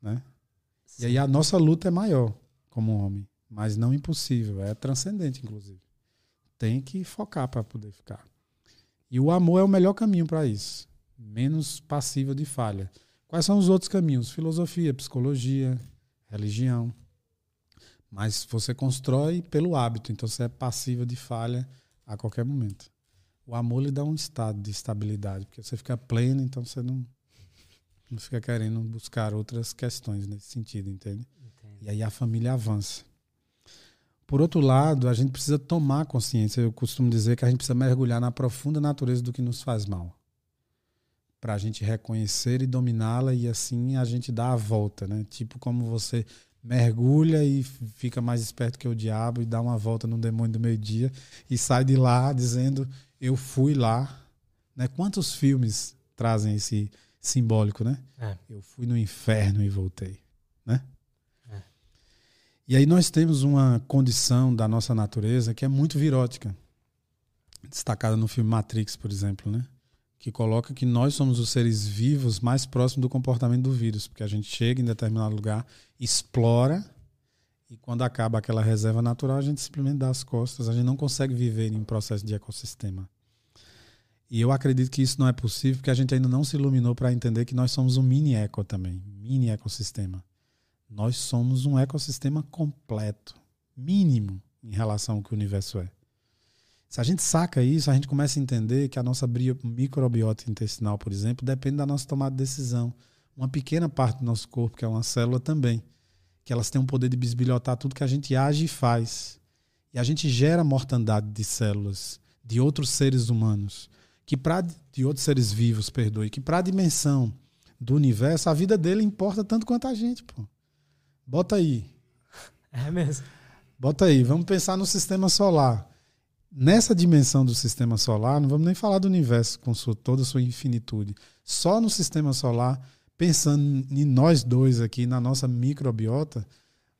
Né? E aí a nossa luta é maior como homem. Mas não impossível, é transcendente, inclusive. Tem que focar para poder ficar. E o amor é o melhor caminho para isso. Menos passível de falha. Quais são os outros caminhos? Filosofia, psicologia, religião. Mas você constrói pelo hábito, então você é passível de falha a qualquer momento. O amor lhe dá um estado de estabilidade, porque você fica pleno, então você não, não fica querendo buscar outras questões nesse sentido, entende? Entendi. E aí a família avança. Por outro lado, a gente precisa tomar consciência. Eu costumo dizer que a gente precisa mergulhar na profunda natureza do que nos faz mal. Para a gente reconhecer e dominá-la e assim a gente dá a volta, né? Tipo como você mergulha e fica mais esperto que o diabo e dá uma volta no demônio do meio-dia e sai de lá dizendo eu fui lá. Né? Quantos filmes trazem esse simbólico, né? É. Eu fui no inferno e voltei, né? É. E aí nós temos uma condição da nossa natureza que é muito virótica, destacada no filme Matrix, por exemplo, né? Que coloca que nós somos os seres vivos mais próximos do comportamento do vírus, porque a gente chega em determinado lugar, explora e quando acaba aquela reserva natural, a gente simplesmente dá as costas. A gente não consegue viver em um processo de ecossistema. E eu acredito que isso não é possível porque a gente ainda não se iluminou para entender que nós somos um mini eco também, mini ecossistema. Nós somos um ecossistema completo, mínimo em relação ao que o universo é. Se a gente saca isso, a gente começa a entender que a nossa microbiota intestinal, por exemplo, depende da nossa tomada de decisão. Uma pequena parte do nosso corpo, que é uma célula também que elas têm o poder de bisbilhotar tudo que a gente age e faz. E a gente gera mortandade de células de outros seres humanos, que para de outros seres vivos, perdoe, que para a dimensão do universo, a vida dele importa tanto quanto a gente, pô. Bota aí. (laughs) É mesmo. Bota aí, vamos pensar no sistema solar. Nessa dimensão do sistema solar, não vamos nem falar do universo com sua, toda a sua infinitude. Só no sistema solar pensando em nós dois aqui, na nossa microbiota,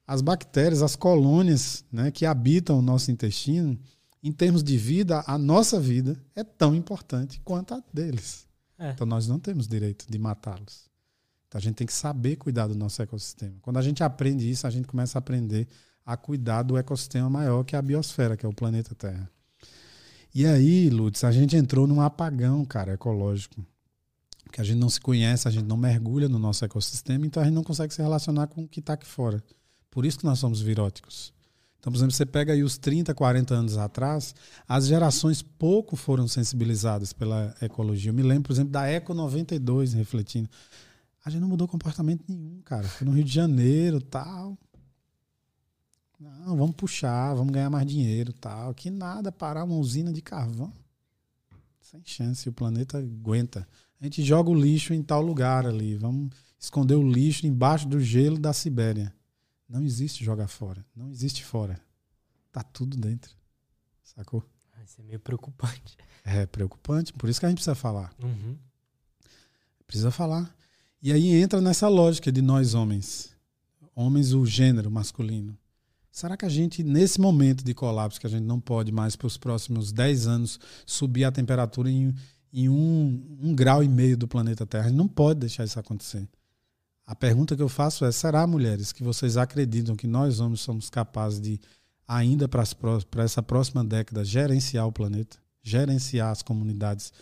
as bactérias, as colônias né, que habitam o nosso intestino, em termos de vida, a nossa vida é tão importante quanto a deles. É. Então nós não temos direito de matá-los. Então a gente tem que saber cuidar do nosso ecossistema. Quando a gente aprende isso, a gente começa a aprender a cuidar do ecossistema maior que é a biosfera, que é o planeta Terra. E aí, Lutz, a gente entrou num apagão, cara, ecológico que a gente não se conhece, a gente não mergulha no nosso ecossistema, então a gente não consegue se relacionar com o que está aqui fora. Por isso que nós somos viróticos. Então, por exemplo, você pega aí os 30, 40 anos atrás, as gerações pouco foram sensibilizadas pela ecologia. Eu me lembro, por exemplo, da Eco 92 refletindo. A gente não mudou comportamento nenhum, cara. Foi no Rio de Janeiro, tal. Não, vamos puxar, vamos ganhar mais dinheiro, tal. Que nada, parar uma usina de carvão. Sem chance, o planeta aguenta. A gente joga o lixo em tal lugar ali. Vamos esconder o lixo embaixo do gelo da Sibéria. Não existe jogar fora. Não existe fora. Tá tudo dentro. Sacou? Ah, isso é meio preocupante. É preocupante. Por isso que a gente precisa falar. Uhum. Precisa falar. E aí entra nessa lógica de nós homens. Homens, o gênero masculino. Será que a gente, nesse momento de colapso, que a gente não pode mais, para os próximos 10 anos, subir a temperatura em, em um, um grau e meio do planeta Terra. A gente não pode deixar isso acontecer. A pergunta que eu faço é: será, mulheres, que vocês acreditam que nós homens somos capazes de, ainda para essa próxima década, gerenciar o planeta, gerenciar as comunidades,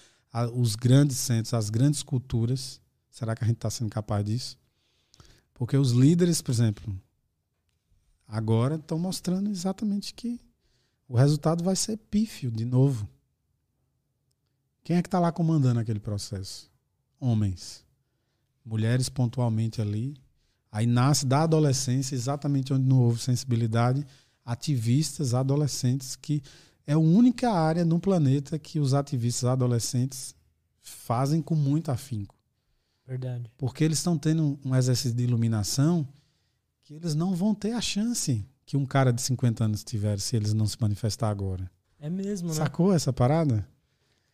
os grandes centros, as grandes culturas? Será que a gente está sendo capaz disso? Porque os líderes, por exemplo, agora estão mostrando exatamente que o resultado vai ser pífio de novo. Quem é que está lá comandando aquele processo? Homens. Mulheres pontualmente ali. Aí nasce da adolescência, exatamente onde não houve sensibilidade, ativistas adolescentes, que é a única área no planeta que os ativistas adolescentes fazem com muito afinco. Verdade. Porque eles estão tendo um exercício de iluminação que eles não vão ter a chance que um cara de 50 anos tiver se eles não se manifestar agora. É mesmo, né? Sacou essa parada?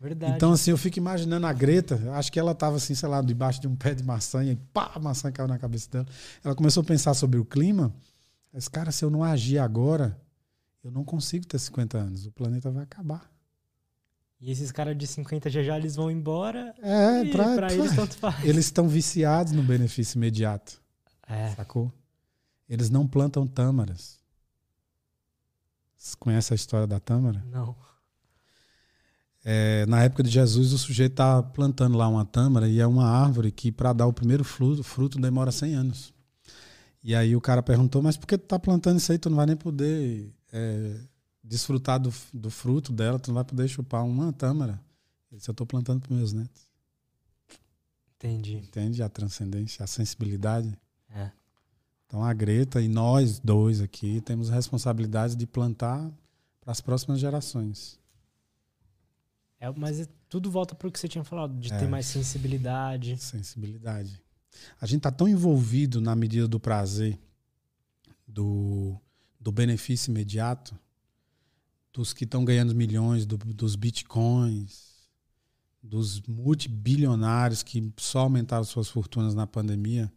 Verdade. Então, assim, eu fico imaginando a Greta, acho que ela estava assim, sei lá, debaixo de um pé de maçã, e pá, a maçã caiu na cabeça dela. Ela começou a pensar sobre o clima. Mas, cara, se eu não agir agora, eu não consigo ter 50 anos. O planeta vai acabar. E esses caras de 50 já já eles vão embora. É, e pra, pra eles tanto (laughs) faz. Eles estão viciados no benefício imediato. É. Sacou? Eles não plantam tâmaras. Você conhece a história da tâmara? Não É, na época de Jesus, o sujeito está plantando lá uma tâmara e é uma árvore que, para dar o primeiro fruto, fruto demora 100 anos. E aí o cara perguntou, mas por que tu tá plantando isso aí? Tu não vai nem poder é, desfrutar do, do fruto dela, tu não vai poder chupar uma tâmara. Ele disse, eu estou plantando para meus netos. Entendi. Entende a transcendência, a sensibilidade? É. Então a Greta e nós dois aqui temos a responsabilidade de plantar para as próximas gerações. É, mas é, tudo volta para o que você tinha falado, de É. ter mais sensibilidade. Sensibilidade. A gente está tão envolvido na medida do prazer, do, do benefício imediato, dos que estão ganhando milhões, do- dos bitcoins, dos multibilionários que só aumentaram suas fortunas na pandemia.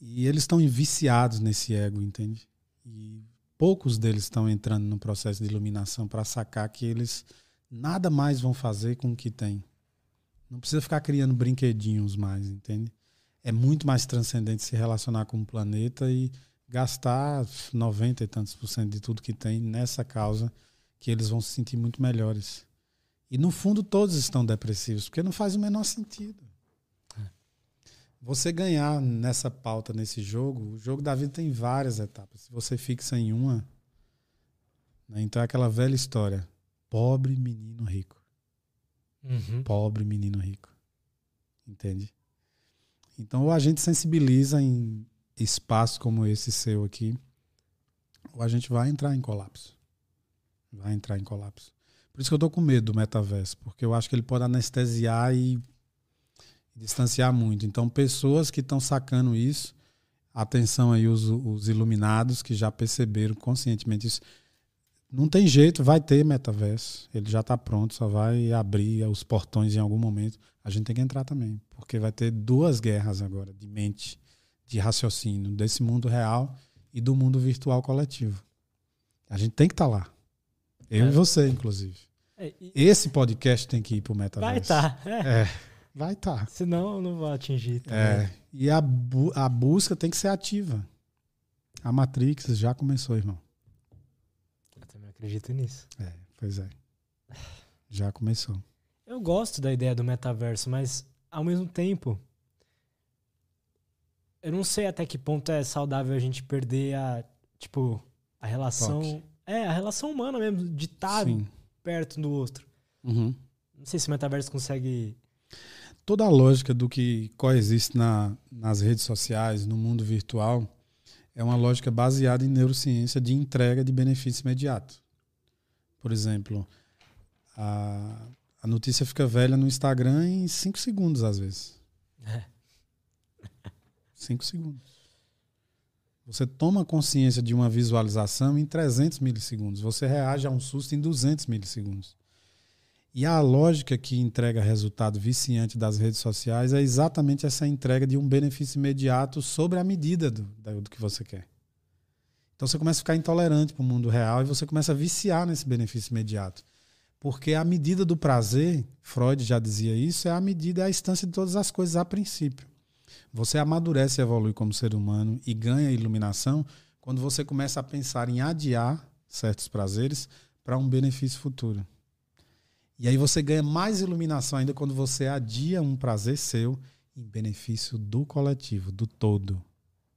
E eles estão viciados nesse ego, entende? E poucos deles estão entrando no processo de iluminação para sacar que eles nada mais vão fazer com o que têm. Não precisa ficar criando brinquedinhos mais, entende? É muito mais transcendente se relacionar com o planeta e gastar 90 e tantos por cento de tudo que tem nessa causa que eles vão se sentir muito melhores. E no fundo todos estão depressivos, porque não faz o menor sentido. Você ganhar nessa pauta, nesse jogo, o jogo da vida tem várias etapas. Se você fixa em uma, né, então é aquela velha história: pobre menino rico Uhum. pobre menino rico. Entende? Então, ou a gente sensibiliza em espaços como esse seu aqui, ou a gente vai entrar em colapso. Vai entrar em colapso. Por isso que eu tô com medo do metaverso, porque eu acho que ele pode anestesiar e distanciar muito. Então, pessoas que estão sacando isso, atenção aí os, os iluminados que já perceberam conscientemente isso. Não tem jeito, vai ter metaverso. Ele já está pronto, só vai abrir os portões em algum momento. A gente tem que entrar também, porque vai ter duas guerras agora de mente, de raciocínio, desse mundo real e do mundo virtual coletivo. A gente tem que estar lá. Eu É. e você, inclusive. É, e- Esse podcast tem que ir pro metaverso. vai estar. É. É, vai estar. Senão eu não vou atingir. também. É, e a, bu- a busca tem que ser ativa. A Matrix já começou, irmão. Acredito nisso. É, pois é. Já começou. Eu gosto da ideia do metaverso, mas ao mesmo tempo. Eu não sei até que ponto é saudável a gente perder a. Tipo, a relação. Toque. É, a relação humana mesmo, de estar Sim. perto um do outro. Uhum. Não sei se o metaverso consegue. Toda a lógica do que coexiste na, nas redes sociais, no mundo virtual, é uma lógica baseada em neurociência de entrega de benefício imediato. Por exemplo, a, a notícia fica velha no Instagram em 5 segundos, às vezes. É. (laughs) 5 segundos. Você toma consciência de uma visualização em 300 milissegundos. Você reage a um susto em 200 milissegundos. E a lógica que entrega resultado viciante das redes sociais é exatamente essa entrega de um benefício imediato sobre a medida do, do que você quer. Então você começa a ficar intolerante para o mundo real e você começa a viciar nesse benefício imediato. Porque a medida do prazer, Freud já dizia isso, é a medida, é a instância de todas as coisas a princípio. Você amadurece e evolui como ser humano e ganha iluminação quando você começa a pensar em adiar certos prazeres para um benefício futuro. E aí você ganha mais iluminação ainda quando você adia um prazer seu em benefício do coletivo, do todo.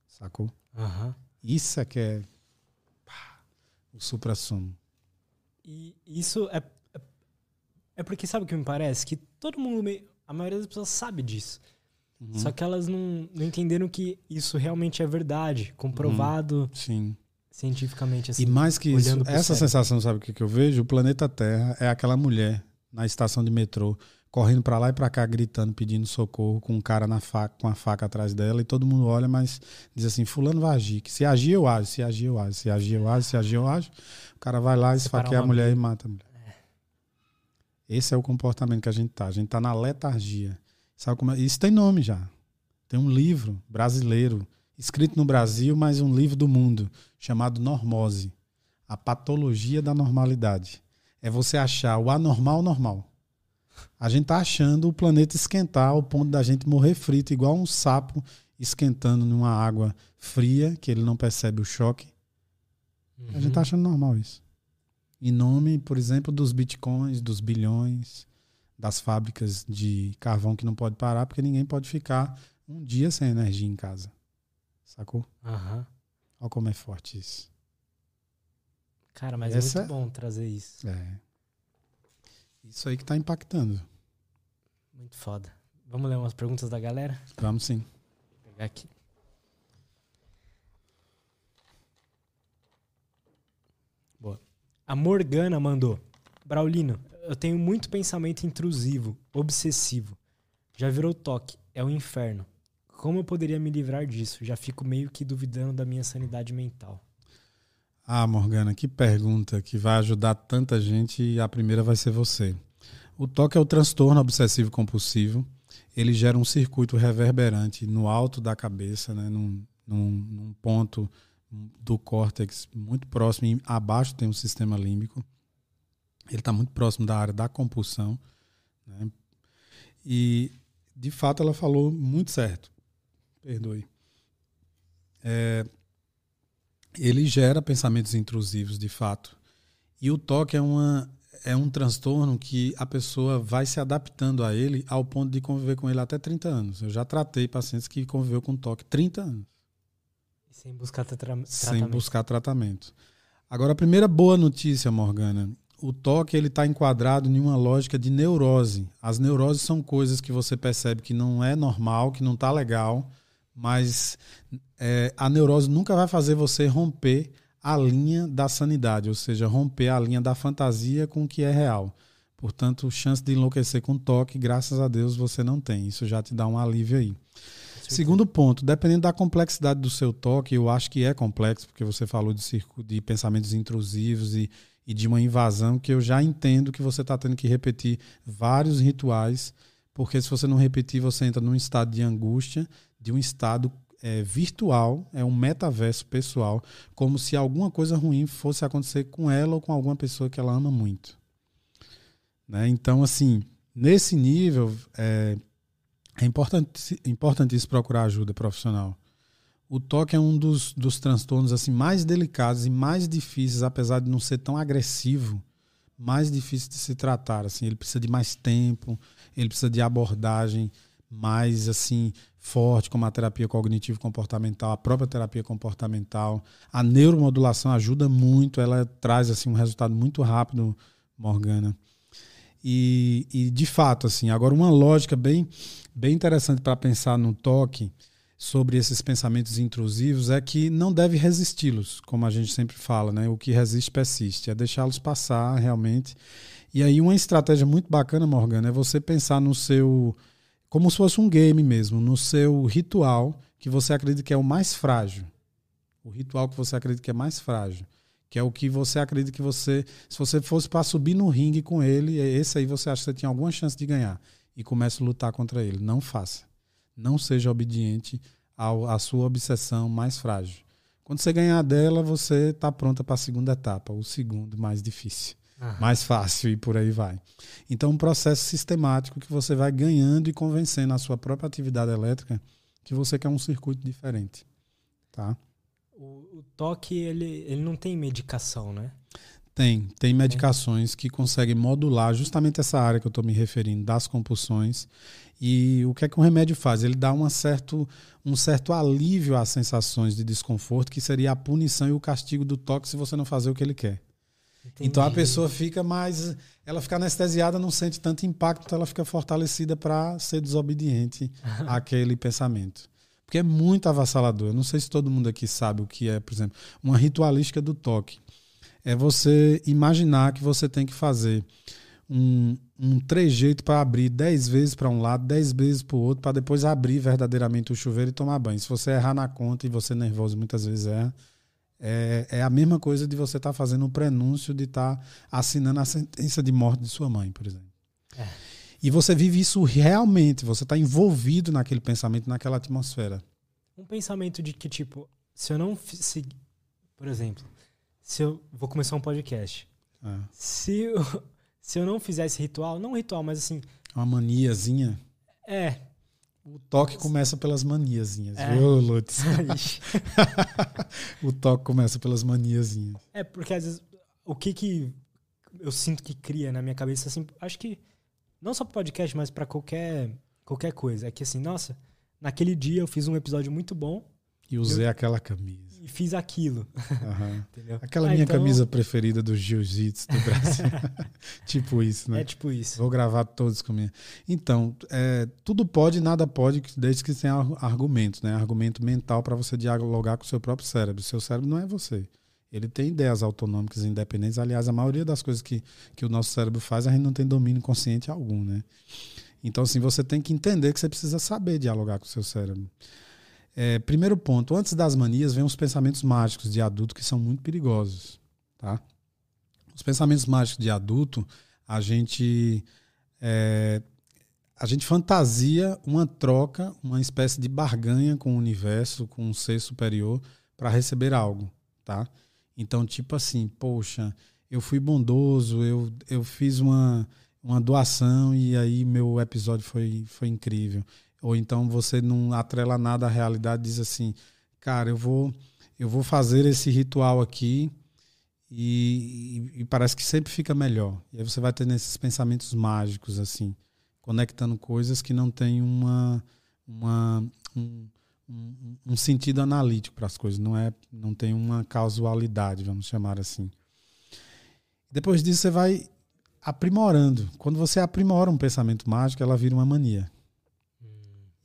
Sacou? Aham. Isso é que é o supra-sumo. E isso é, é. É porque sabe o que me parece? Que todo mundo. a maioria das pessoas sabe disso. Uhum. Só que elas não, não entenderam que isso realmente é verdade, comprovado Sim. cientificamente. Assim. E mais que isso, essa cérebro. sensação, sabe o que, que eu vejo? O planeta Terra é aquela mulher na estação de metrô, correndo pra lá e pra cá, gritando, pedindo socorro, com um cara na faca, com a faca atrás dela, e todo mundo olha, mas diz assim: Fulano vai agir. Que se agir, eu ajo, se agir, eu ajo, se agir, eu ajo, se agir, eu ajo. O cara vai lá, esfaqueia a mulher e mata a mulher. Esse é o comportamento que a gente tá. A gente tá na letargia. Sabe como é? Isso tem nome já. Tem um livro brasileiro, escrito no Brasil, mas um livro do mundo, chamado Normose. A patologia da normalidade. É você achar o anormal normal. A gente tá achando o planeta esquentar ao ponto da gente morrer frito, igual um sapo esquentando numa água fria, que ele não percebe o choque. A gente tá achando normal isso. em nome, por exemplo, dos bitcoins, dos bilhões, das fábricas de carvão que não pode parar, porque ninguém pode ficar um dia sem energia em casa. Sacou? Aham. Olha como é forte isso. Cara, mas Essa- é muito bom trazer isso. É. Isso aí que tá impactando. Muito foda. Vamos ler umas perguntas da galera? Vamos sim. Vou pegar aqui. Boa. A Morgana mandou. Braulino, eu tenho muito pensamento intrusivo, obsessivo. Já virou toque, é o inferno. Como eu poderia me livrar disso? Já fico meio que duvidando da minha sanidade mental. Ah, Morgana, que pergunta que vai ajudar tanta gente e a primeira vai ser você. O toque é o transtorno obsessivo compulsivo. Ele gera um circuito reverberante no alto da cabeça, né, num, num, num ponto do córtex muito próximo, e abaixo tem o sistema límbico. Ele está muito próximo da área da compulsão. Né? E, de fato, ela falou muito certo. Perdoe. É, ele gera pensamentos intrusivos, de fato. E o toque é, uma, é um transtorno que a pessoa vai se adaptando a ele ao ponto de conviver com ele até 30 anos. Eu já tratei pacientes que conviveu com toque 30 anos, sem buscar tra tratamento. sem buscar tratamento. Agora, a primeira boa notícia, Morgana, o toque ele está enquadrado em uma lógica de neurose. As neuroses são coisas que você percebe que não é normal, que não está legal, mas é, a neurose nunca vai fazer você romper a linha da sanidade, ou seja, romper a linha da fantasia com o que é real. Portanto, chance de enlouquecer com toque, graças a Deus, você não tem. Isso já te dá um alívio aí. Segundo ponto, dependendo da complexidade do seu toque, eu acho que é complexo, porque você falou de, circo, de pensamentos intrusivos e, e de uma invasão, que eu já entendo que você está tendo que repetir vários rituais, porque se você não repetir, você entra num estado de angústia, de um estado é, virtual, é um metaverso pessoal, como se alguma coisa ruim fosse acontecer com ela ou com alguma pessoa que ela ama muito. Né? Então, assim, nesse nível, é, é importante, importantíssimo procurar ajuda profissional. O toque é um dos, dos transtornos assim mais delicados e mais difíceis, apesar de não ser tão agressivo, mais difícil de se tratar. Assim, ele precisa de mais tempo, ele precisa de abordagem mais assim forte, como a terapia cognitivo-comportamental, a própria terapia comportamental. A neuromodulação ajuda muito, ela traz assim um resultado muito rápido, Morgana. E, e de fato, assim, agora uma lógica bem, bem interessante para pensar no toque sobre esses pensamentos intrusivos é que não deve resisti-los, como a gente sempre fala, né? O que resiste persiste, é deixá-los passar realmente. E aí uma estratégia muito bacana, Morgana, é você pensar no seu como se fosse um game mesmo, no seu ritual que você acredita que é o mais frágil. O ritual que você acredita que é mais frágil que é o que você acredita que você, se você fosse para subir no ringue com ele, esse aí você acha que você tinha alguma chance de ganhar e comece a lutar contra ele. Não faça. Não seja obediente ao, à sua obsessão mais frágil. Quando você ganhar dela, você está pronta para a segunda etapa, o segundo mais difícil, Aham. mais fácil e por aí vai. Então, um processo sistemático que você vai ganhando e convencendo a sua própria atividade elétrica que você quer um circuito diferente, tá? O, o toque, ele, ele não tem medicação, né? Tem, tem medicações que conseguem modular justamente essa área que eu estou me referindo, das compulsões. E o que é que o remédio faz? Ele dá uma certo, um certo alívio às sensações de desconforto, que seria a punição e o castigo do toque se você não fazer o que ele quer. Então a Entendi. pessoa fica mais. Ela fica anestesiada, não sente tanto impacto, então ela fica fortalecida para ser desobediente (laughs) àquele pensamento. Porque é muito avassalador. Eu não sei se todo mundo aqui sabe o que é, por exemplo, uma ritualística do toque. É você imaginar que você tem que fazer um, um trejeito para abrir 10 vezes para um lado, 10 vezes para o outro, para depois abrir verdadeiramente o chuveiro e tomar banho. Se você errar na conta e você nervoso muitas vezes erra, é, é a mesma coisa de você estar tá fazendo o prenúncio de estar tá assinando a sentença de morte de sua mãe, por exemplo. É. E você vive isso realmente, você está envolvido naquele pensamento, naquela atmosfera. Um pensamento de que, tipo, se eu não se, por exemplo, se eu vou começar um podcast, É. se eu, (laughs) se eu não fizer esse ritual, não um ritual, mas assim, Uma maniazinha. é, O toque começa pelas maniazinhas, É. viu, Lutz? (laughs) (laughs) O toque começa pelas maniazinhas. é porque às vezes o que que eu sinto que cria na minha cabeça, assim, acho que não só pro podcast, mas para qualquer, qualquer coisa. É que assim, nossa, naquele dia eu fiz um episódio muito bom. E usei eu, aquela camisa. E fiz aquilo. Uhum. (laughs) Aquela ah, minha então... camisa preferida do jiu-jitsu do Brasil. (laughs) tipo isso, né? É tipo isso. Vou gravar todos comigo. Então, é, tudo pode nada pode, desde que tenha argumentos, né? Argumento mental para você dialogar com o seu próprio cérebro. O seu cérebro não é você. Ele tem ideias autonômicas independentes. Aliás, a maioria das coisas que, que o nosso cérebro faz, a gente não tem domínio consciente algum, né? Então, assim, você tem que entender que você precisa saber dialogar com o seu cérebro. É, primeiro ponto, antes das manias, vem os pensamentos mágicos de adulto que são muito perigosos, tá? Os pensamentos mágicos de adulto, a gente é, a gente fantasia uma troca, uma espécie de barganha com o universo, com um ser superior para receber algo, tá? Então, tipo assim, poxa, eu fui bondoso, eu, eu fiz uma, uma doação e aí meu episódio foi, foi incrível. Ou então você não atrela nada à realidade, diz assim, cara, eu vou, eu vou fazer esse ritual aqui e, e, e parece que sempre fica melhor. E aí você vai tendo esses pensamentos mágicos, assim, conectando coisas que não tem uma, uma um, um, um sentido analítico para as coisas, não é, não tem uma causalidade, vamos chamar assim. Depois disso você vai aprimorando. Quando você aprimora um pensamento mágico, ela vira uma mania.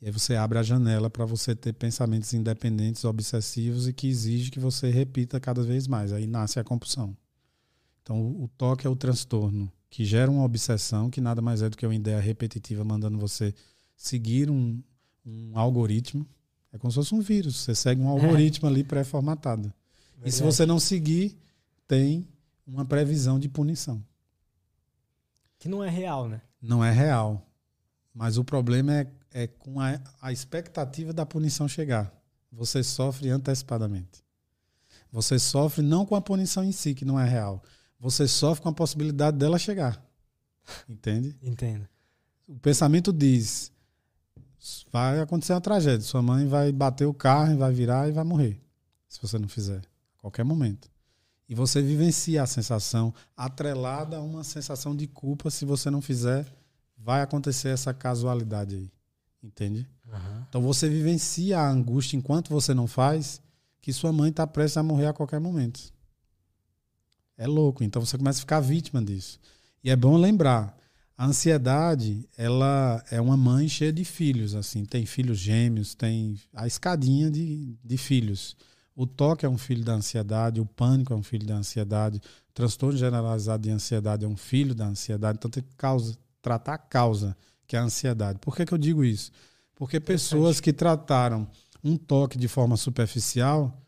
E aí você abre a janela para você ter pensamentos independentes, obsessivos e que exige que você repita cada vez mais. Aí nasce a compulsão. Então o toque é o transtorno que gera uma obsessão, que nada mais é do que uma ideia repetitiva mandando você seguir um, um algoritmo é como se fosse um vírus. Você segue um algoritmo ali pré-formatado. E se você não seguir, tem uma previsão de punição. Que não é real, né? Não é real. Mas o problema é, é com a, a expectativa da punição chegar. Você sofre antecipadamente. Você sofre não com a punição em si, que não é real. Você sofre com a possibilidade dela chegar. Entende? Entendo. O pensamento diz: vai acontecer uma tragédia. Sua mãe vai bater o carro, vai virar e vai morrer. Se você não fizer. A qualquer momento. E você vivencia a sensação atrelada a uma sensação de culpa. Se você não fizer, vai acontecer essa casualidade aí. Entende? Uhum. Então você vivencia a angústia enquanto você não faz, que sua mãe está prestes a morrer a qualquer momento. É louco. Então você começa a ficar vítima disso. E é bom lembrar: a ansiedade, ela é uma mãe cheia de filhos, assim, tem filhos gêmeos, tem a escadinha de, de filhos. O toque é um filho da ansiedade, o pânico é um filho da ansiedade, o transtorno generalizado de ansiedade é um filho da ansiedade, então tem que causa, tratar a causa, que é a ansiedade. Por que, que eu digo isso? Porque pessoas que trataram um toque de forma superficial,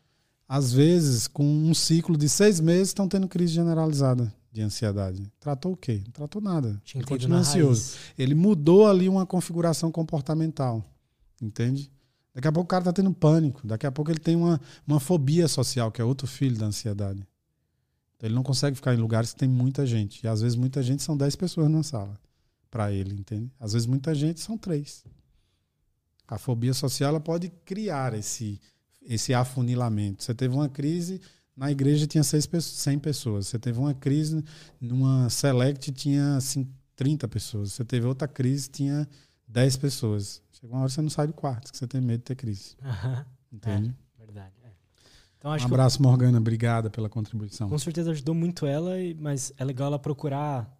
às vezes, com um ciclo de seis meses, estão tendo crise generalizada de ansiedade. Tratou o quê? Não tratou nada. Tinha ele continua ansioso. Raiz. Ele mudou ali uma configuração comportamental. Entende? Daqui a pouco o cara está tendo pânico. Daqui a pouco ele tem uma, uma fobia social, que é outro filho da ansiedade. Então ele não consegue ficar em lugares que tem muita gente. E às vezes muita gente são 10 pessoas na sala. Para ele, entende? Às vezes muita gente são três. A fobia social ela pode criar esse, esse afunilamento. Você teve uma crise, na igreja tinha seis, 100 pessoas. Você teve uma crise, numa Select tinha assim, 30 pessoas. Você teve outra crise, tinha 10 pessoas. Chega uma hora que você não sai do quarto, que você tem medo de ter crise. Uhum. Entende? É, verdade. É. Então, um abraço, que... Morgana. Obrigada pela contribuição. Com certeza ajudou muito ela, mas é legal ela procurar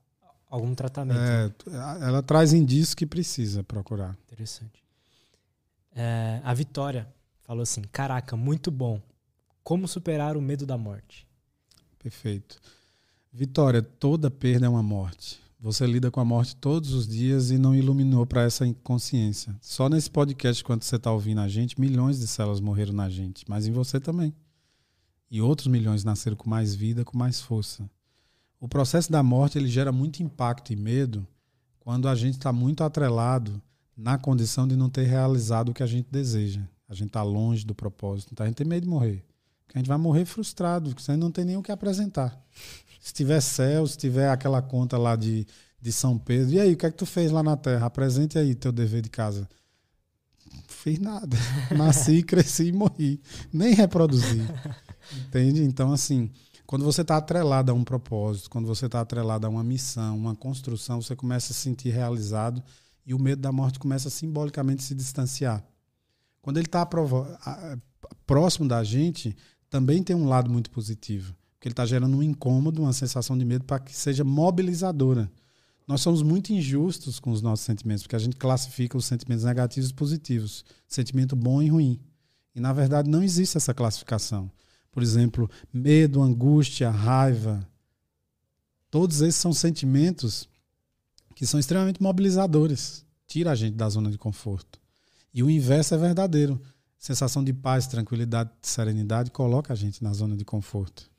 algum tratamento. É, ela traz indícios que precisa procurar. Interessante. É, a Vitória falou assim: Caraca, muito bom. Como superar o medo da morte? Perfeito. Vitória, toda perda é uma morte. Você lida com a morte todos os dias e não iluminou para essa inconsciência. Só nesse podcast, quando você está ouvindo a gente, milhões de células morreram na gente, mas em você também. E outros milhões nasceram com mais vida, com mais força. O processo da morte ele gera muito impacto e medo quando a gente está muito atrelado na condição de não ter realizado o que a gente deseja. A gente está longe do propósito. Então a gente tem medo de morrer. Porque a gente vai morrer frustrado, porque você não tem nem o que apresentar. Se tiver céu, se tiver aquela conta lá de, de São Pedro, e aí, o que é que tu fez lá na Terra? Apresente aí teu dever de casa. Fiz nada. (laughs) Nasci, cresci e morri. Nem reproduzi. Entende? Então, assim, Quando você está atrelado a um propósito, quando você está atrelado a uma missão, uma construção, você começa a se sentir realizado e o medo da morte começa a simbolicamente se distanciar. Quando ele está próximo da gente, também tem um lado muito positivo, porque ele está gerando um incômodo, uma sensação de medo para que seja mobilizadora. Nós somos muito injustos com os nossos sentimentos, porque a gente classifica os sentimentos negativos e positivos, sentimento bom e ruim. E na verdade não existe essa classificação. Por exemplo, medo, angústia, raiva. Todos esses são sentimentos que são extremamente mobilizadores. Tira a gente da zona de conforto. E o inverso é verdadeiro. Sensação de paz, tranquilidade, serenidade coloca a gente na zona de conforto.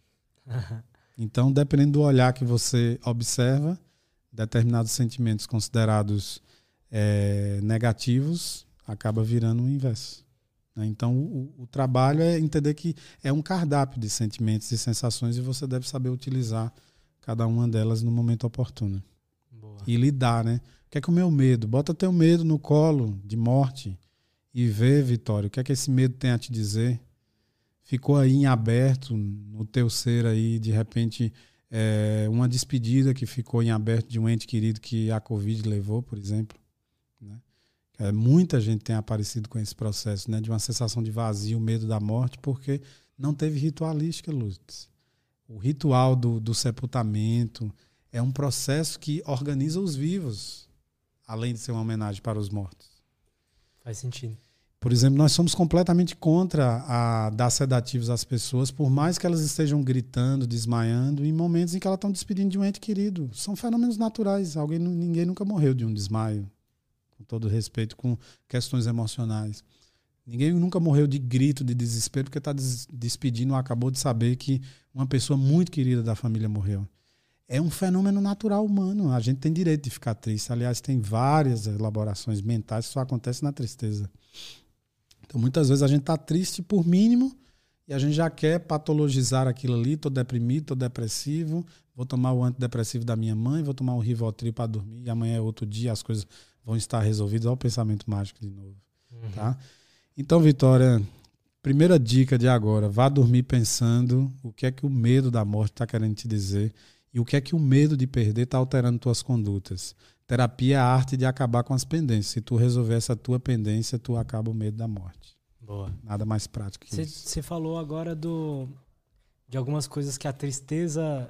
(laughs) Então, dependendo do olhar que você observa, determinados sentimentos considerados é, negativos acaba virando o inverso. Né? Então, o, o, trabalho é entender que é um cardápio de sentimentos e sensações e você deve saber utilizar cada uma delas no momento oportuno. Boa. E lidar, né? O que é que o meu medo? Bota teu medo no colo de morte e vê, Vitória, o que é que esse medo tem a te dizer? Ficou aí em aberto no teu ser aí, de repente, é, uma despedida que ficou em aberto de um ente querido que a Covid levou, por exemplo. É, muita gente tem aparecido com esse processo, né, de uma sensação de vazio, medo da morte, porque não teve ritualística, Lutz. O ritual do, do sepultamento é um processo que organiza os vivos, além de ser uma homenagem para os mortos. Faz sentido. Por exemplo, nós somos completamente contra a dar sedativos às pessoas, por mais que elas estejam gritando, desmaiando, em momentos em que elas estão despedindo de um ente querido. São fenômenos naturais. Alguém, ninguém nunca morreu de um desmaio com todo respeito, com questões emocionais. Ninguém nunca morreu de grito, de desespero, porque está despedindo ou acabou de saber que uma pessoa muito querida da família morreu. É um fenômeno natural humano. A gente tem direito de ficar triste. Aliás, tem várias elaborações mentais que só acontece na tristeza. Então, muitas vezes a gente está triste por mínimo e a gente já quer patologizar aquilo ali. Estou deprimido, estou depressivo, vou tomar o antidepressivo da minha mãe, vou tomar um Rivotril para dormir e amanhã é outro dia, as coisas vão estar resolvidas. Olha o pensamento mágico de novo. Uhum. Tá? Então, Vitória, primeira dica de agora: vá dormir pensando o que é que o medo da morte está querendo te dizer e o que é que o medo de perder está alterando tuas condutas. Terapia é a arte de acabar com as pendências. Se tu resolver essa tua pendência, tu acaba o medo da morte. Boa. Nada mais prático que cê, isso. Você falou agora do de algumas coisas que a tristeza.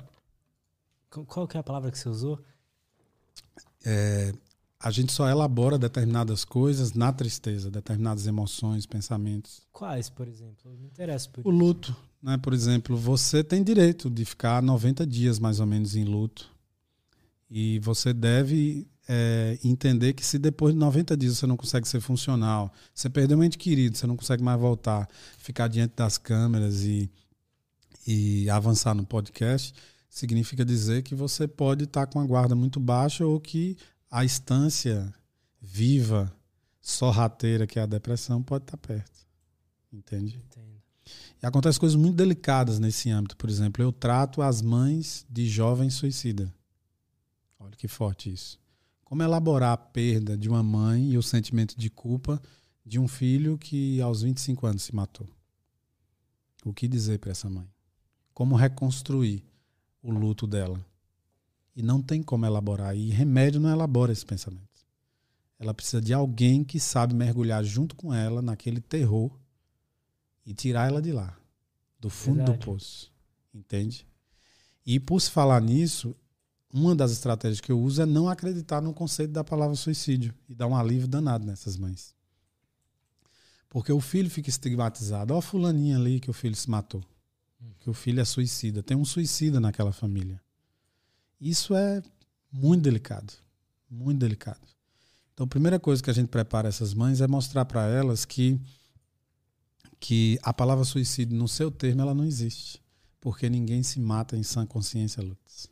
Qual que é a palavra que você usou? É, a gente só elabora determinadas coisas na tristeza, determinadas emoções, pensamentos. Quais, por exemplo? Me interessa por O luto, né? Por exemplo, você tem direito de ficar 90 dias mais ou menos em luto. E você deve é, entender que se depois de 90 dias você não consegue ser funcional, você perdeu um ente querido, você não consegue mais voltar, ficar diante das câmeras e, e avançar no podcast, significa dizer que você pode estar com a guarda muito baixa ou que a instância viva, sorrateira, que é a depressão, pode estar perto. Entende? Entendo. E acontecem coisas muito delicadas nesse âmbito. Por exemplo, eu trato as mães de jovens suicidas. Olha que forte isso. Como elaborar a perda de uma mãe e o sentimento de culpa de um filho que aos 25 anos se matou? O que dizer para essa mãe? Como reconstruir o luto dela? E não tem como elaborar. E remédio não elabora esse pensamento. Ela precisa de alguém que sabe mergulhar junto com ela naquele terror e tirar ela de lá, do fundo Verdade. do poço. Entende? E por se falar nisso, uma das estratégias que eu uso é não acreditar no conceito da palavra suicídio e dar um alívio danado nessas mães. Porque o filho fica estigmatizado. Ó, a fulaninha ali que o filho se matou. Que o filho é suicida. Tem um suicida naquela família. Isso é muito delicado. Muito delicado. Então, a primeira coisa que a gente prepara essas mães é mostrar para elas que, que a palavra suicídio, no seu termo, ela não existe. Porque ninguém se mata em sã consciência, Lutz.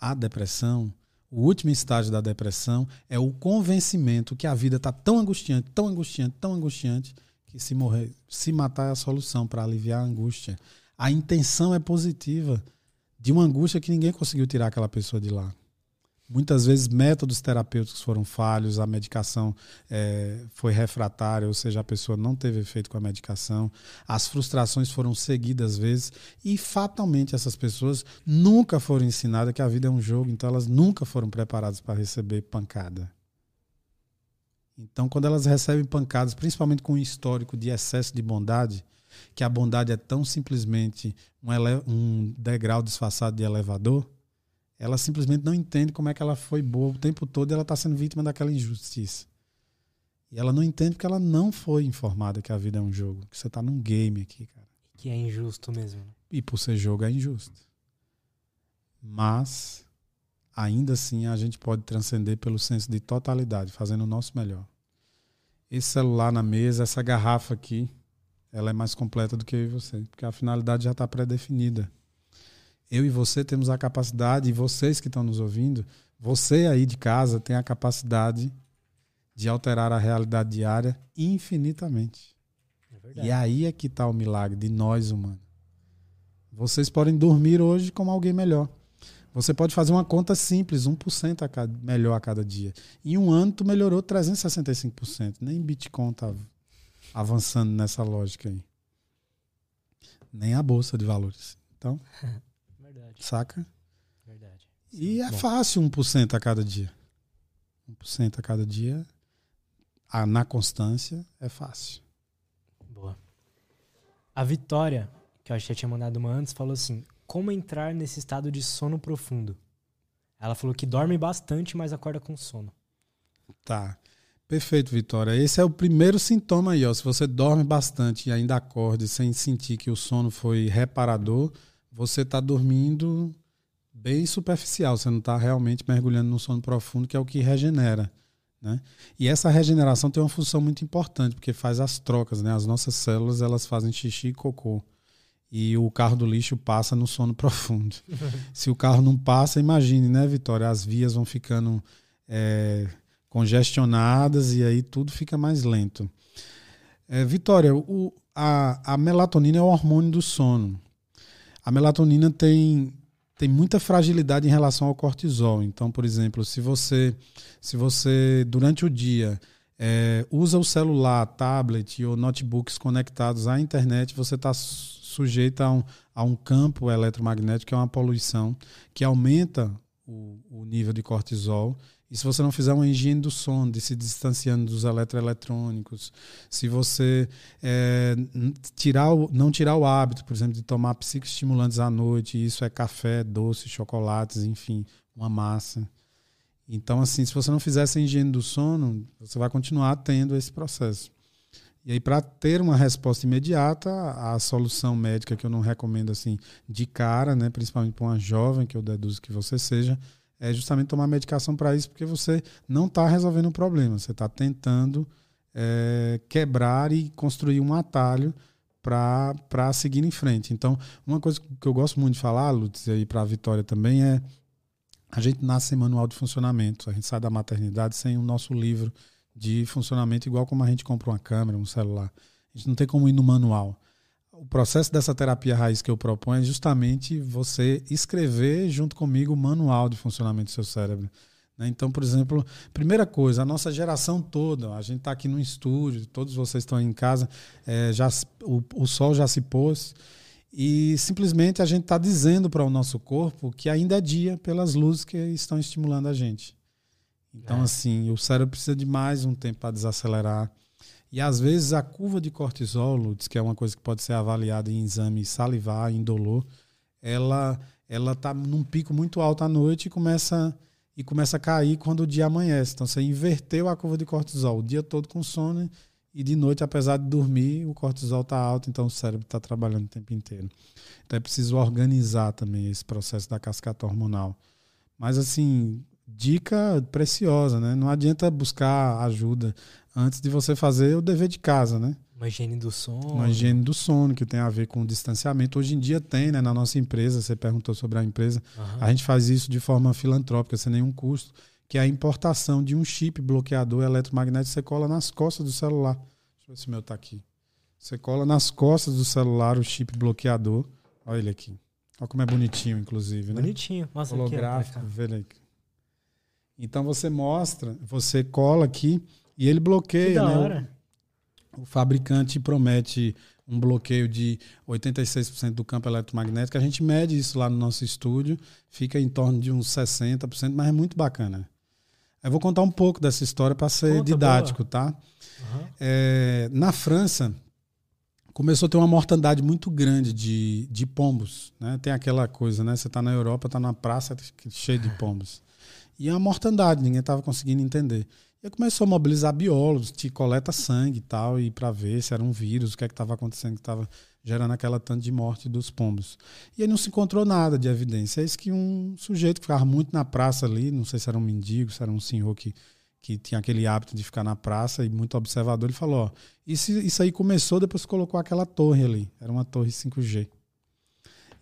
A depressão, o último estágio da depressão é o convencimento que a vida está tão angustiante, tão angustiante, tão angustiante, que se morrer, se matar é a solução para aliviar a angústia. A intenção é positiva de uma angústia que ninguém conseguiu tirar aquela pessoa de lá. Muitas vezes métodos terapêuticos foram falhos, a medicação é, foi refratária, ou seja, a pessoa não teve efeito com a medicação, as frustrações foram seguidas às vezes, e fatalmente essas pessoas nunca foram ensinadas que a vida é um jogo, então elas nunca foram preparadas para receber pancada. Então, quando elas recebem pancadas, principalmente com um histórico de excesso de bondade, que a bondade é tão simplesmente um, um degrau disfarçado de elevador, ela simplesmente não entende como é que ela foi boa o tempo todo e ela está sendo vítima daquela injustiça. E ela não entende porque ela não foi informada que a vida é um jogo, que você está num game aqui, cara. Que é injusto mesmo. Né? E por ser jogo é injusto. Mas ainda assim a gente pode transcender pelo senso de totalidade, fazendo o nosso melhor. Esse celular na mesa, essa garrafa aqui, ela é mais completa do que eu e você, porque a finalidade já está pré-definida. Eu e você temos a capacidade, e vocês que estão nos ouvindo, você aí de casa tem a capacidade de alterar a realidade diária infinitamente. É e aí é que está o milagre de nós humanos. Vocês podem dormir hoje como alguém melhor. Você pode fazer uma conta simples, 1% a cada, melhor a cada dia. Em um ano, tu melhorou 365%. Nem Bitcoin tá avançando nessa lógica aí. Nem a Bolsa de Valores. Então, (laughs) Verdade. saca? Verdade. Sim, e é bom. fácil 1% a cada dia. 1% a cada dia, na constância, é fácil. Boa. A Vitória, que eu acho que tinha mandado uma antes, falou assim: como entrar nesse estado de sono profundo. Ela falou que dorme bastante, mas acorda com sono. Tá. Perfeito, Vitória. Esse é o primeiro sintoma aí, ó. Se você dorme bastante e ainda acorde sem sentir que o sono foi reparador, você está dormindo bem superficial. Você não está realmente mergulhando no sono profundo, que é o que regenera. Né? E essa regeneração tem uma função muito importante, porque faz as trocas. Né? As nossas células elas fazem xixi e cocô e o carro do lixo passa no sono (laughs) profundo. Se o carro não passa, imagine, né, Vitória? As vias vão ficando é, congestionadas e aí tudo fica mais lento. É, Vitória, o, a, a melatonina é o hormônio do sono. A melatonina tem, tem muita fragilidade em relação ao cortisol. Então, por exemplo, se você, se você durante o dia é, usa o celular, tablet ou notebooks conectados à internet, você está sujeita a um, a um campo eletromagnético, que é uma poluição, que aumenta o, o nível de cortisol. E se você não fizer uma higiene do sono, de se distanciando dos eletroeletrônicos, se você é, tirar o, não tirar o hábito, por exemplo, de tomar psicoestimulantes à noite, isso é café, doce, chocolates, enfim, uma massa. Então, assim, se você não fizer essa higiene do sono, você vai continuar tendo esse processo. E aí, para ter uma resposta imediata, a solução médica que eu não recomendo assim de cara, né, principalmente para uma jovem, que eu deduzo que você seja, é justamente tomar medicação para isso, porque você não está resolvendo o problema, você está tentando é, quebrar e construir um atalho para seguir em frente. Então, uma coisa que eu gosto muito de falar, Lutz, e para a Vitória também, é a gente nasce sem manual de funcionamento, a gente sai da maternidade sem o nosso livro de funcionamento igual como a gente compra uma câmera, um celular. A gente não tem como ir no manual. O processo dessa terapia raiz que eu proponho é justamente você escrever junto comigo o manual de funcionamento do seu cérebro. Né? Então, por exemplo, primeira coisa, a nossa geração toda, a gente está aqui no estúdio, todos vocês estão em casa, é, já, o, o sol já se pôs e simplesmente a gente está dizendo para o nosso corpo que ainda é dia pelas luzes que estão estimulando a gente. Então, é. assim, o cérebro precisa de mais um tempo para desacelerar. E às vezes a curva de cortisol, Lutz, que é uma coisa que pode ser avaliada em exame salivar, indolor, ela ela está num pico muito alto à noite e começa e começa a cair quando o dia amanhece. Então você inverteu a curva de cortisol o dia todo com sono e de noite, apesar de dormir, o cortisol está alto, então o cérebro está trabalhando o tempo inteiro. Então é preciso organizar também esse processo da cascata hormonal. Mas assim, dica preciosa, né? Não adianta buscar ajuda antes de você fazer o dever de casa, né? Uma higiene do sono. Uma higiene do sono, que tem a ver com distanciamento. Hoje em dia tem, né? Na nossa empresa, você perguntou sobre a empresa. Uhum. A gente faz isso de forma filantrópica, sem nenhum custo, que é a importação de um chip bloqueador eletromagnético você cola nas costas do celular. Deixa eu ver se o meu tá aqui. Você cola nas costas do celular o chip bloqueador. Olha ele aqui. Olha como é bonitinho, inclusive, né? Bonitinho. Mostra Holográfico, aqui, vê ele aqui. Então você mostra, você cola aqui e ele bloqueia. Né? O, o fabricante promete um bloqueio de 86% do campo eletromagnético. A gente mede isso lá no nosso estúdio, fica em torno de uns 60%, mas é muito bacana. Eu vou contar um pouco dessa história para ser Conta, didático, tá? Aham. É, na França, começou a ter uma mortandade muito grande de, de pombos. Né? Tem aquela coisa, né? Você está na Europa, está na praça cheio de pombos. E é uma mortandade, ninguém estava conseguindo entender. E começou a mobilizar biólogos, te coleta sangue e tal, e para ver se era um vírus, o que é que estava acontecendo, que estava gerando aquela tanto de morte dos pombos. E aí não se encontrou nada de evidência. É isso que um sujeito que ficava muito na praça ali, não sei se era um mendigo, se era um senhor que, que tinha aquele hábito de ficar na praça e muito observador, ele falou, ó, isso, isso aí começou, depois colocou aquela torre ali, era uma torre 5G.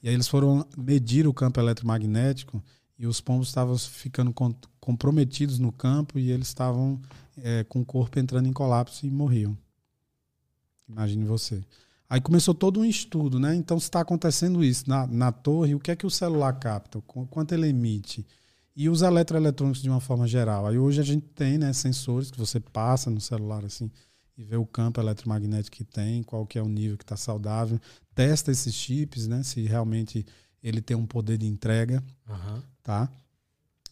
E aí eles foram medir o campo eletromagnético e os pombos estavam ficando com- comprometidos no campo e eles estavam é, com o corpo entrando em colapso e morriam. Imagine você. Aí começou todo um estudo, né? Então, se está acontecendo isso na, na torre, o que é que o celular capta? Qu- Quanto ele emite? E os eletroeletrônicos de uma forma geral. Aí hoje a gente tem né, sensores que você passa no celular assim e vê o campo eletromagnético que tem, qual que é o nível que está saudável, testa esses chips, né? Se realmente ele tem um poder de entrega Aham. tá?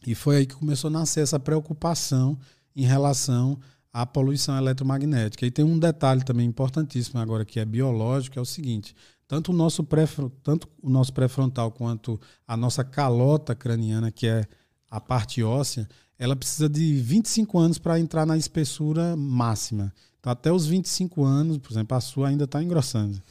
E foi aí que começou a nascer essa preocupação em relação à poluição eletromagnética. E tem um detalhe também importantíssimo agora que é biológico, é o seguinte: tanto o nosso pré tanto o nosso pré-frontal quanto a nossa calota craniana, que é a parte óssea, ela precisa de 25 anos para entrar na espessura máxima. Então, até os 25 anos, por exemplo, a sua ainda está engrossando.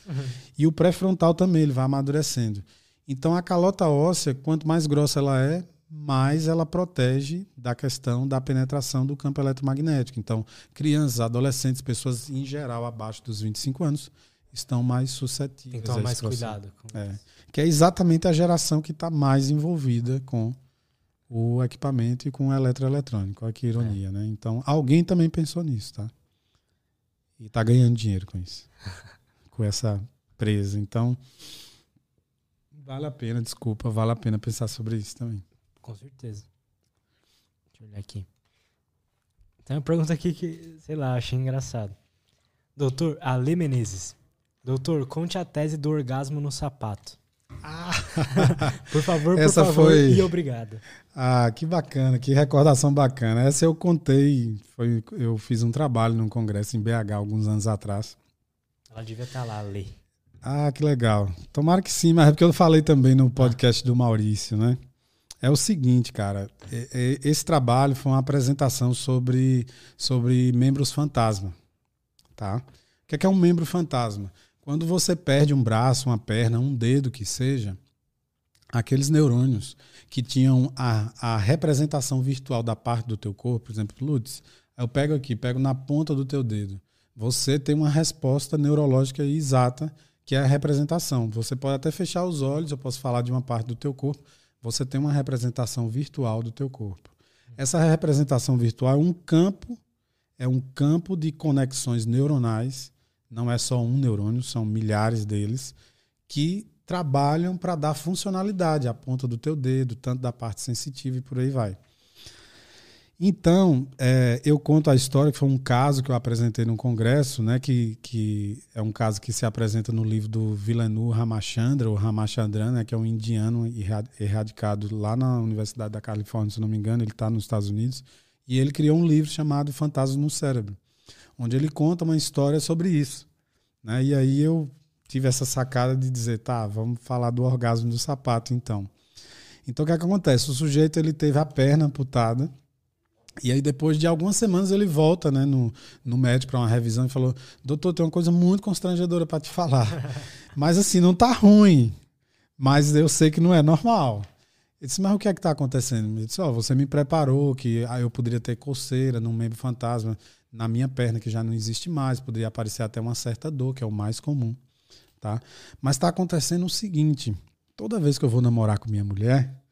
E o pré-frontal também, ele vai amadurecendo. Então, a calota óssea, quanto mais grossa ela é, mais ela protege da questão da penetração do campo eletromagnético. Então, crianças, adolescentes, pessoas em geral abaixo dos 25 anos estão mais suscetíveis. Tem que tomar a esse mais cuidado. com É. Que é exatamente a geração que está mais envolvida com o equipamento e com o eletroeletrônico. Olha que ironia, né? Então, alguém também pensou nisso, tá? E está ganhando dinheiro com isso. (laughs) com essa presa. Então, vale a pena, desculpa, vale a pena pensar sobre isso também. Com certeza. Deixa eu olhar aqui. Tem uma pergunta aqui que, sei lá, achei engraçado. Doutor Ale Menezes. Doutor, conte a tese do orgasmo no sapato. (laughs) por favor, por Essa favor foi- e obrigado. Ah, que bacana, que recordação bacana. Essa eu contei, foi, eu fiz um trabalho num congresso em BH alguns anos atrás. Ela devia estar lá, Ale. Ah, que legal. Tomara que sim, mas é porque eu falei também no podcast do Maurício, né? É o seguinte, cara. é- é- Esse trabalho foi uma apresentação sobre, sobre membros fantasma, tá? O que é, que é um membro fantasma? Quando você perde um braço, uma perna, um dedo que seja, aqueles neurônios que tinham a, a representação virtual da parte do teu corpo, por exemplo, Lutz, eu pego aqui, pego na ponta do teu dedo. Você tem uma resposta neurológica exata, que é a representação. Você pode até fechar os olhos, eu posso falar de uma parte do teu corpo, você tem uma representação virtual do teu corpo. Essa representação virtual é um campo, é um campo de conexões neuronais, não é só um neurônio, são milhares deles, que trabalham para dar funcionalidade à ponta do teu dedo, tanto da parte sensitiva e por aí vai. Então, é, eu conto a história, que foi um caso que eu apresentei num congresso, né, que, que é um caso que se apresenta no livro do Vilanu Ramachandra, ou Ramachandran, né, que é um indiano erra- erradicado lá na Universidade da Califórnia, se não me engano, ele está nos Estados Unidos, e ele criou um livro chamado Fantasmas no Cérebro, onde ele conta uma história sobre isso. Né, e aí eu tive essa sacada de dizer, tá, vamos falar do orgasmo do sapato, então. Então, o que, é que acontece? O sujeito ele teve a perna amputada, e aí, depois de algumas semanas, ele volta né, no, no médico para uma revisão e falou: Doutor, tem uma coisa muito constrangedora para te falar. (laughs) Mas assim, não tá ruim. Mas eu sei que não é normal. Ele disse: Mas o que é que está acontecendo? Ele disse: Ó, você me preparou que ah, eu poderia ter coceira num membro fantasma na minha perna, que já não existe mais. Poderia aparecer até uma certa dor, que é o mais comum. Tá? Mas está acontecendo o seguinte: toda vez que eu vou namorar com minha mulher,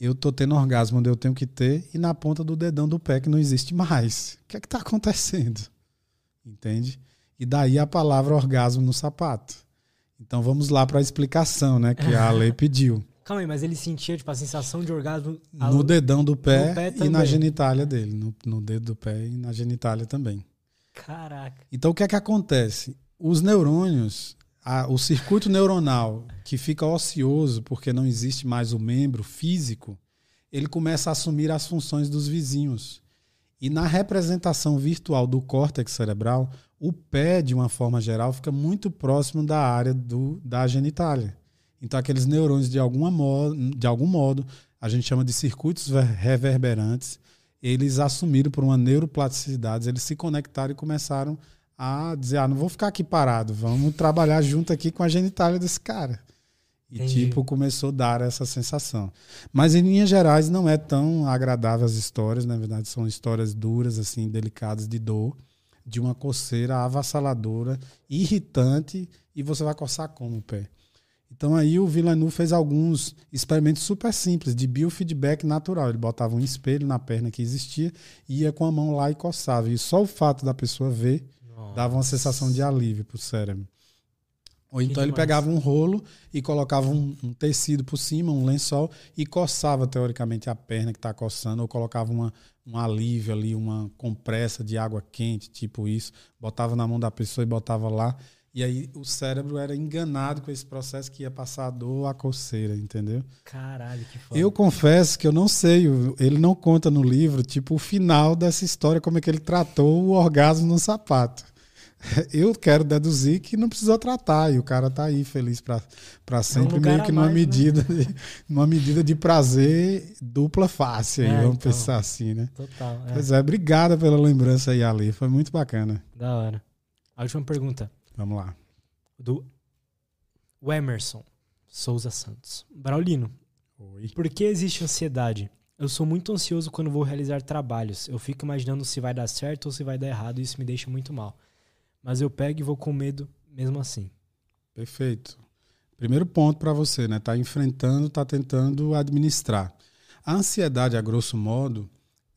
eu tô tendo orgasmo onde eu tenho que ter e na ponta do dedão do pé que não existe mais. O que é que tá acontecendo? Entende? E daí a palavra orgasmo no sapato. Então vamos lá para a explicação, né, que a lei (laughs) pediu. Calma aí, mas ele sentia, tipo, a sensação de orgasmo... No dedão do pé, pé e na genitália dele. No, no dedo do pé e na genitália também. Caraca. Então, o que é que acontece? Os neurônios, a- o circuito neuronal que fica ocioso porque não existe mais o membro físico, ele começa a assumir as funções dos vizinhos. E na representação virtual do córtex cerebral, o pé, de uma forma geral, fica muito próximo da área do, da genitália. Então, aqueles neurônios, de, alguma modo, de algum modo, a gente chama de circuitos ver- reverberantes, eles assumiram por uma neuroplasticidade, eles se conectaram e começaram a dizer: ah, não vou ficar aqui parado, vamos trabalhar junto aqui com a genitália desse cara. E, Entendi. tipo, começou a dar essa sensação. Mas, em linhas gerais, não é tão agradável as histórias, na verdade, são histórias duras, assim, delicadas de dor, de uma coceira avassaladora, irritante, e você vai coçar como o pé. Então aí o Villeneuve fez alguns experimentos super simples de biofeedback natural. Ele botava um espelho na perna que existia, ia com a mão lá e coçava. E só o fato da pessoa ver dava uma sensação de alívio pro cérebro. Ou então ele demais. pegava um rolo e colocava um, um tecido por cima, um lençol, e coçava teoricamente a perna que está coçando, ou colocava uma, um alívio ali, uma compressa de água quente, tipo isso, botava na mão da pessoa e botava lá. E aí o cérebro era enganado com esse processo que ia passar a dor a coceira, entendeu? Caralho, que foda. Eu confesso que eu não sei, ele não conta no livro, tipo, o final dessa história, como é que ele tratou o orgasmo no sapato. (laughs) Eu quero deduzir que não precisou tratar, e o cara tá aí feliz para sempre, lugar meio que numa mais, né? medida, de, numa medida de prazer dupla face, aí, É, vamos então. pensar assim, né? Total. É. Pois é, obrigada pela lembrança aí, Ali, foi muito bacana. Da hora. A última pergunta. Vamos lá. Do Emerson Souza Santos. Braulino, Oi. por que existe ansiedade? Eu sou muito ansioso quando vou realizar trabalhos. Eu fico imaginando se vai dar certo ou se vai dar errado e isso me deixa muito mal. Mas eu pego e vou com medo mesmo assim. Perfeito. Primeiro ponto para você, né? Tá enfrentando, tá tentando administrar. A ansiedade, a grosso modo,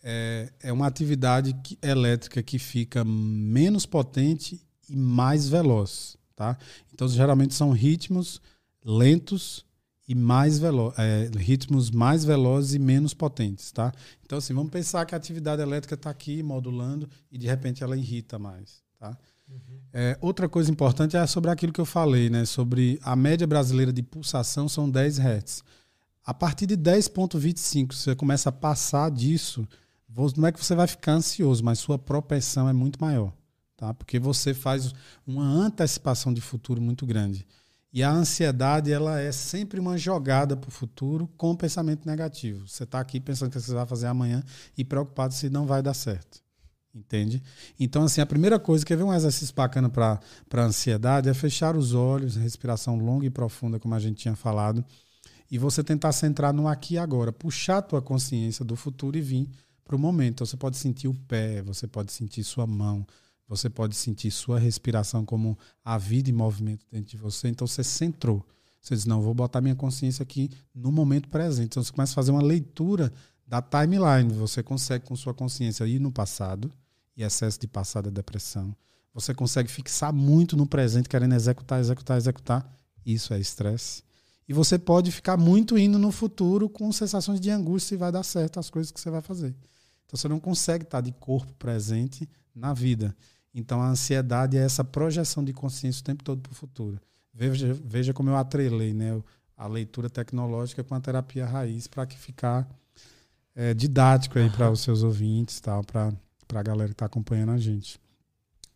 é, é uma atividade que- elétrica que fica menos potente e mais veloz, tá? Então, geralmente são ritmos lentos e mais velozes, ritmos mais velozes e menos potentes, tá? Então, assim, vamos pensar que a atividade elétrica está aqui modulando e de repente ela irrita mais, tá? É, outra coisa importante é sobre aquilo que eu falei, né? Sobre a média brasileira de pulsação são 10 Hz. A partir de 10.25, você começa a passar disso, não é que você vai ficar ansioso, mas sua propensão é muito maior, tá? Porque você faz uma antecipação de futuro muito grande. E a ansiedade, ela é sempre uma jogada para o futuro com pensamento negativo. Você está aqui pensando que você vai fazer amanhã e preocupado se não vai dar certo. Entende? Então, assim, a primeira coisa, quer ver um exercício bacana para a ansiedade é fechar os olhos, respiração longa e profunda, como a gente tinha falado, e você tentar centrar no aqui e agora, puxar a tua consciência do futuro e vir para o momento. Então, você pode sentir o pé, você pode sentir sua mão, você pode sentir sua respiração como a vida em movimento dentro de você. Então, você centrou. Você diz, não, vou botar minha consciência aqui no momento presente. Então, você começa a fazer uma leitura da timeline. Você consegue, com sua consciência, ir no passado, e excesso de passado é depressão. Você consegue fixar muito no presente, querendo executar, executar, executar. Isso é estresse. E você pode ficar muito indo no futuro com sensações de angústia se vai dar certo as coisas que você vai fazer. Então você não consegue estar de corpo presente na vida. Então a ansiedade é essa projeção de consciência o tempo todo para o futuro. Veja, veja como eu atrelei né, a leitura tecnológica com a terapia raiz para que ficar é, didático aí para os seus ouvintes, tal, para para a galera que está acompanhando a gente.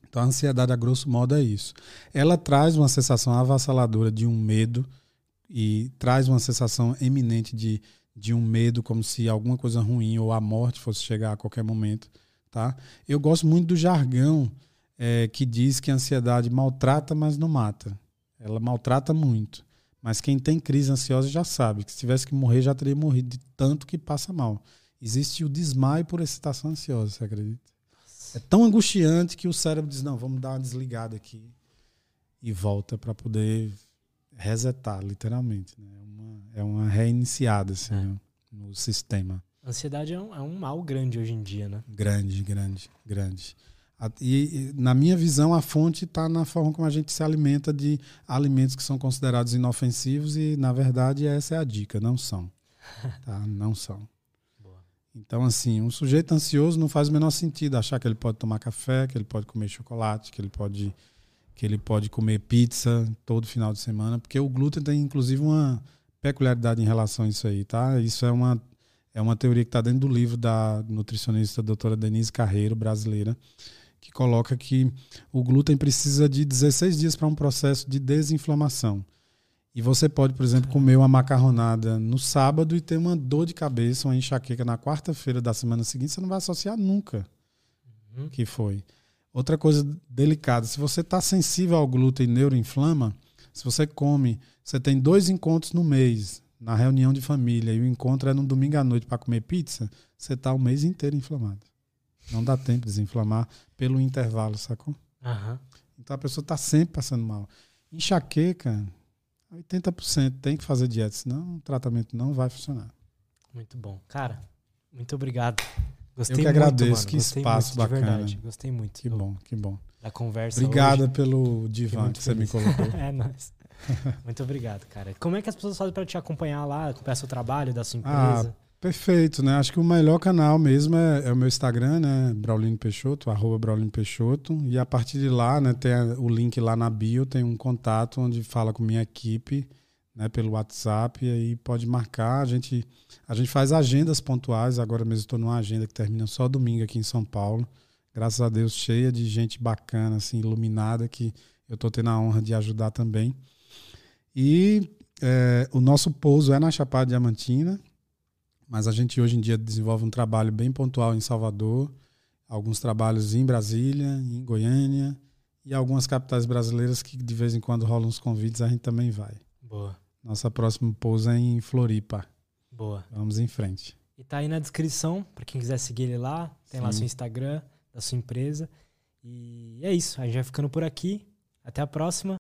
Então, a ansiedade, a grosso modo, é isso. Ela traz uma sensação avassaladora de um medo e traz uma sensação eminente de, de um medo, como se alguma coisa ruim ou a morte fosse chegar a qualquer momento. Tá? Eu gosto muito do jargão é, que diz que a ansiedade maltrata, mas não mata. Ela maltrata muito. Mas quem tem crise ansiosa já sabe que se tivesse que morrer, já teria morrido de tanto que passa mal existe o desmaio por excitação ansiosa, você acredita? É tão angustiante que o cérebro diz: não, vamos dar uma desligada aqui e volta para poder resetar, literalmente. Né? É, uma, é uma reiniciada assim, É. no, no sistema. Ansiedade é um, é um mal grande hoje em dia, né? Grande, grande, grande. E, na minha visão, a fonte está na forma como a gente se alimenta de alimentos que são considerados inofensivos e, na verdade, essa é a dica, não são. (laughs) Tá? Não são. Então, assim, um sujeito ansioso não faz o menor sentido achar que ele pode tomar café, que ele pode comer chocolate, que ele pode, que ele pode comer pizza todo final de semana, porque o glúten tem, inclusive, uma peculiaridade em relação a isso aí, tá? Isso é uma, é uma teoria que está dentro do livro da nutricionista doutora Denise Carreiro, brasileira, que coloca que o glúten precisa de 16 dias para um processo de desinflamação. E você pode, por exemplo, comer uma macarronada no sábado e ter uma dor de cabeça, uma enxaqueca na quarta-feira da semana seguinte, você não vai associar nunca uhum. que foi. Outra coisa delicada, se você está sensível ao glúten e neuroinflama, se você come, você tem dois encontros no mês, na reunião de família, e o encontro é no domingo à noite para comer pizza, você está o mês inteiro inflamado. Não dá tempo de desinflamar pelo intervalo, sacou? Uhum. Então a pessoa está sempre passando mal. Enxaqueca, 80% tem que fazer dieta, senão o tratamento não vai funcionar. Muito bom. Cara, muito obrigado. Gostei Eu que agradeço, que espaço muito, bacana. Verdade. Gostei muito. Que bom, que bom. Da conversa Obrigada hoje. pelo divã que, que você me colocou. (laughs) é, nóis. Muito obrigado, cara. Como é que as pessoas fazem para te acompanhar lá, acompanhar seu trabalho, da sua empresa? Ah, Perfeito, né? Acho que o melhor canal mesmo é, é o meu Instagram, né? Braulino Peixoto, arroba Braulino Peixoto. E a partir de lá, né, tem o link lá na bio, tem um contato onde fala com minha equipe, né, pelo WhatsApp, e aí pode marcar. A gente, a gente faz agendas pontuais, agora mesmo estou numa agenda que termina só domingo aqui em São Paulo. Graças a Deus, cheia de gente bacana, assim, iluminada, que eu estou tendo a honra de ajudar também. E é, o nosso pouso é na Chapada Diamantina, mas a gente hoje em dia desenvolve um trabalho bem pontual em Salvador, alguns trabalhos em Brasília, em Goiânia e algumas capitais brasileiras que de vez em quando rolam uns convites, a gente também vai. Boa. Nossa próxima pousa é em Floripa. Boa. Vamos em frente. E tá aí na descrição, para quem quiser seguir ele lá, tem Sim. lá seu Instagram, da sua empresa. E é isso, a gente vai ficando por aqui. Até a próxima.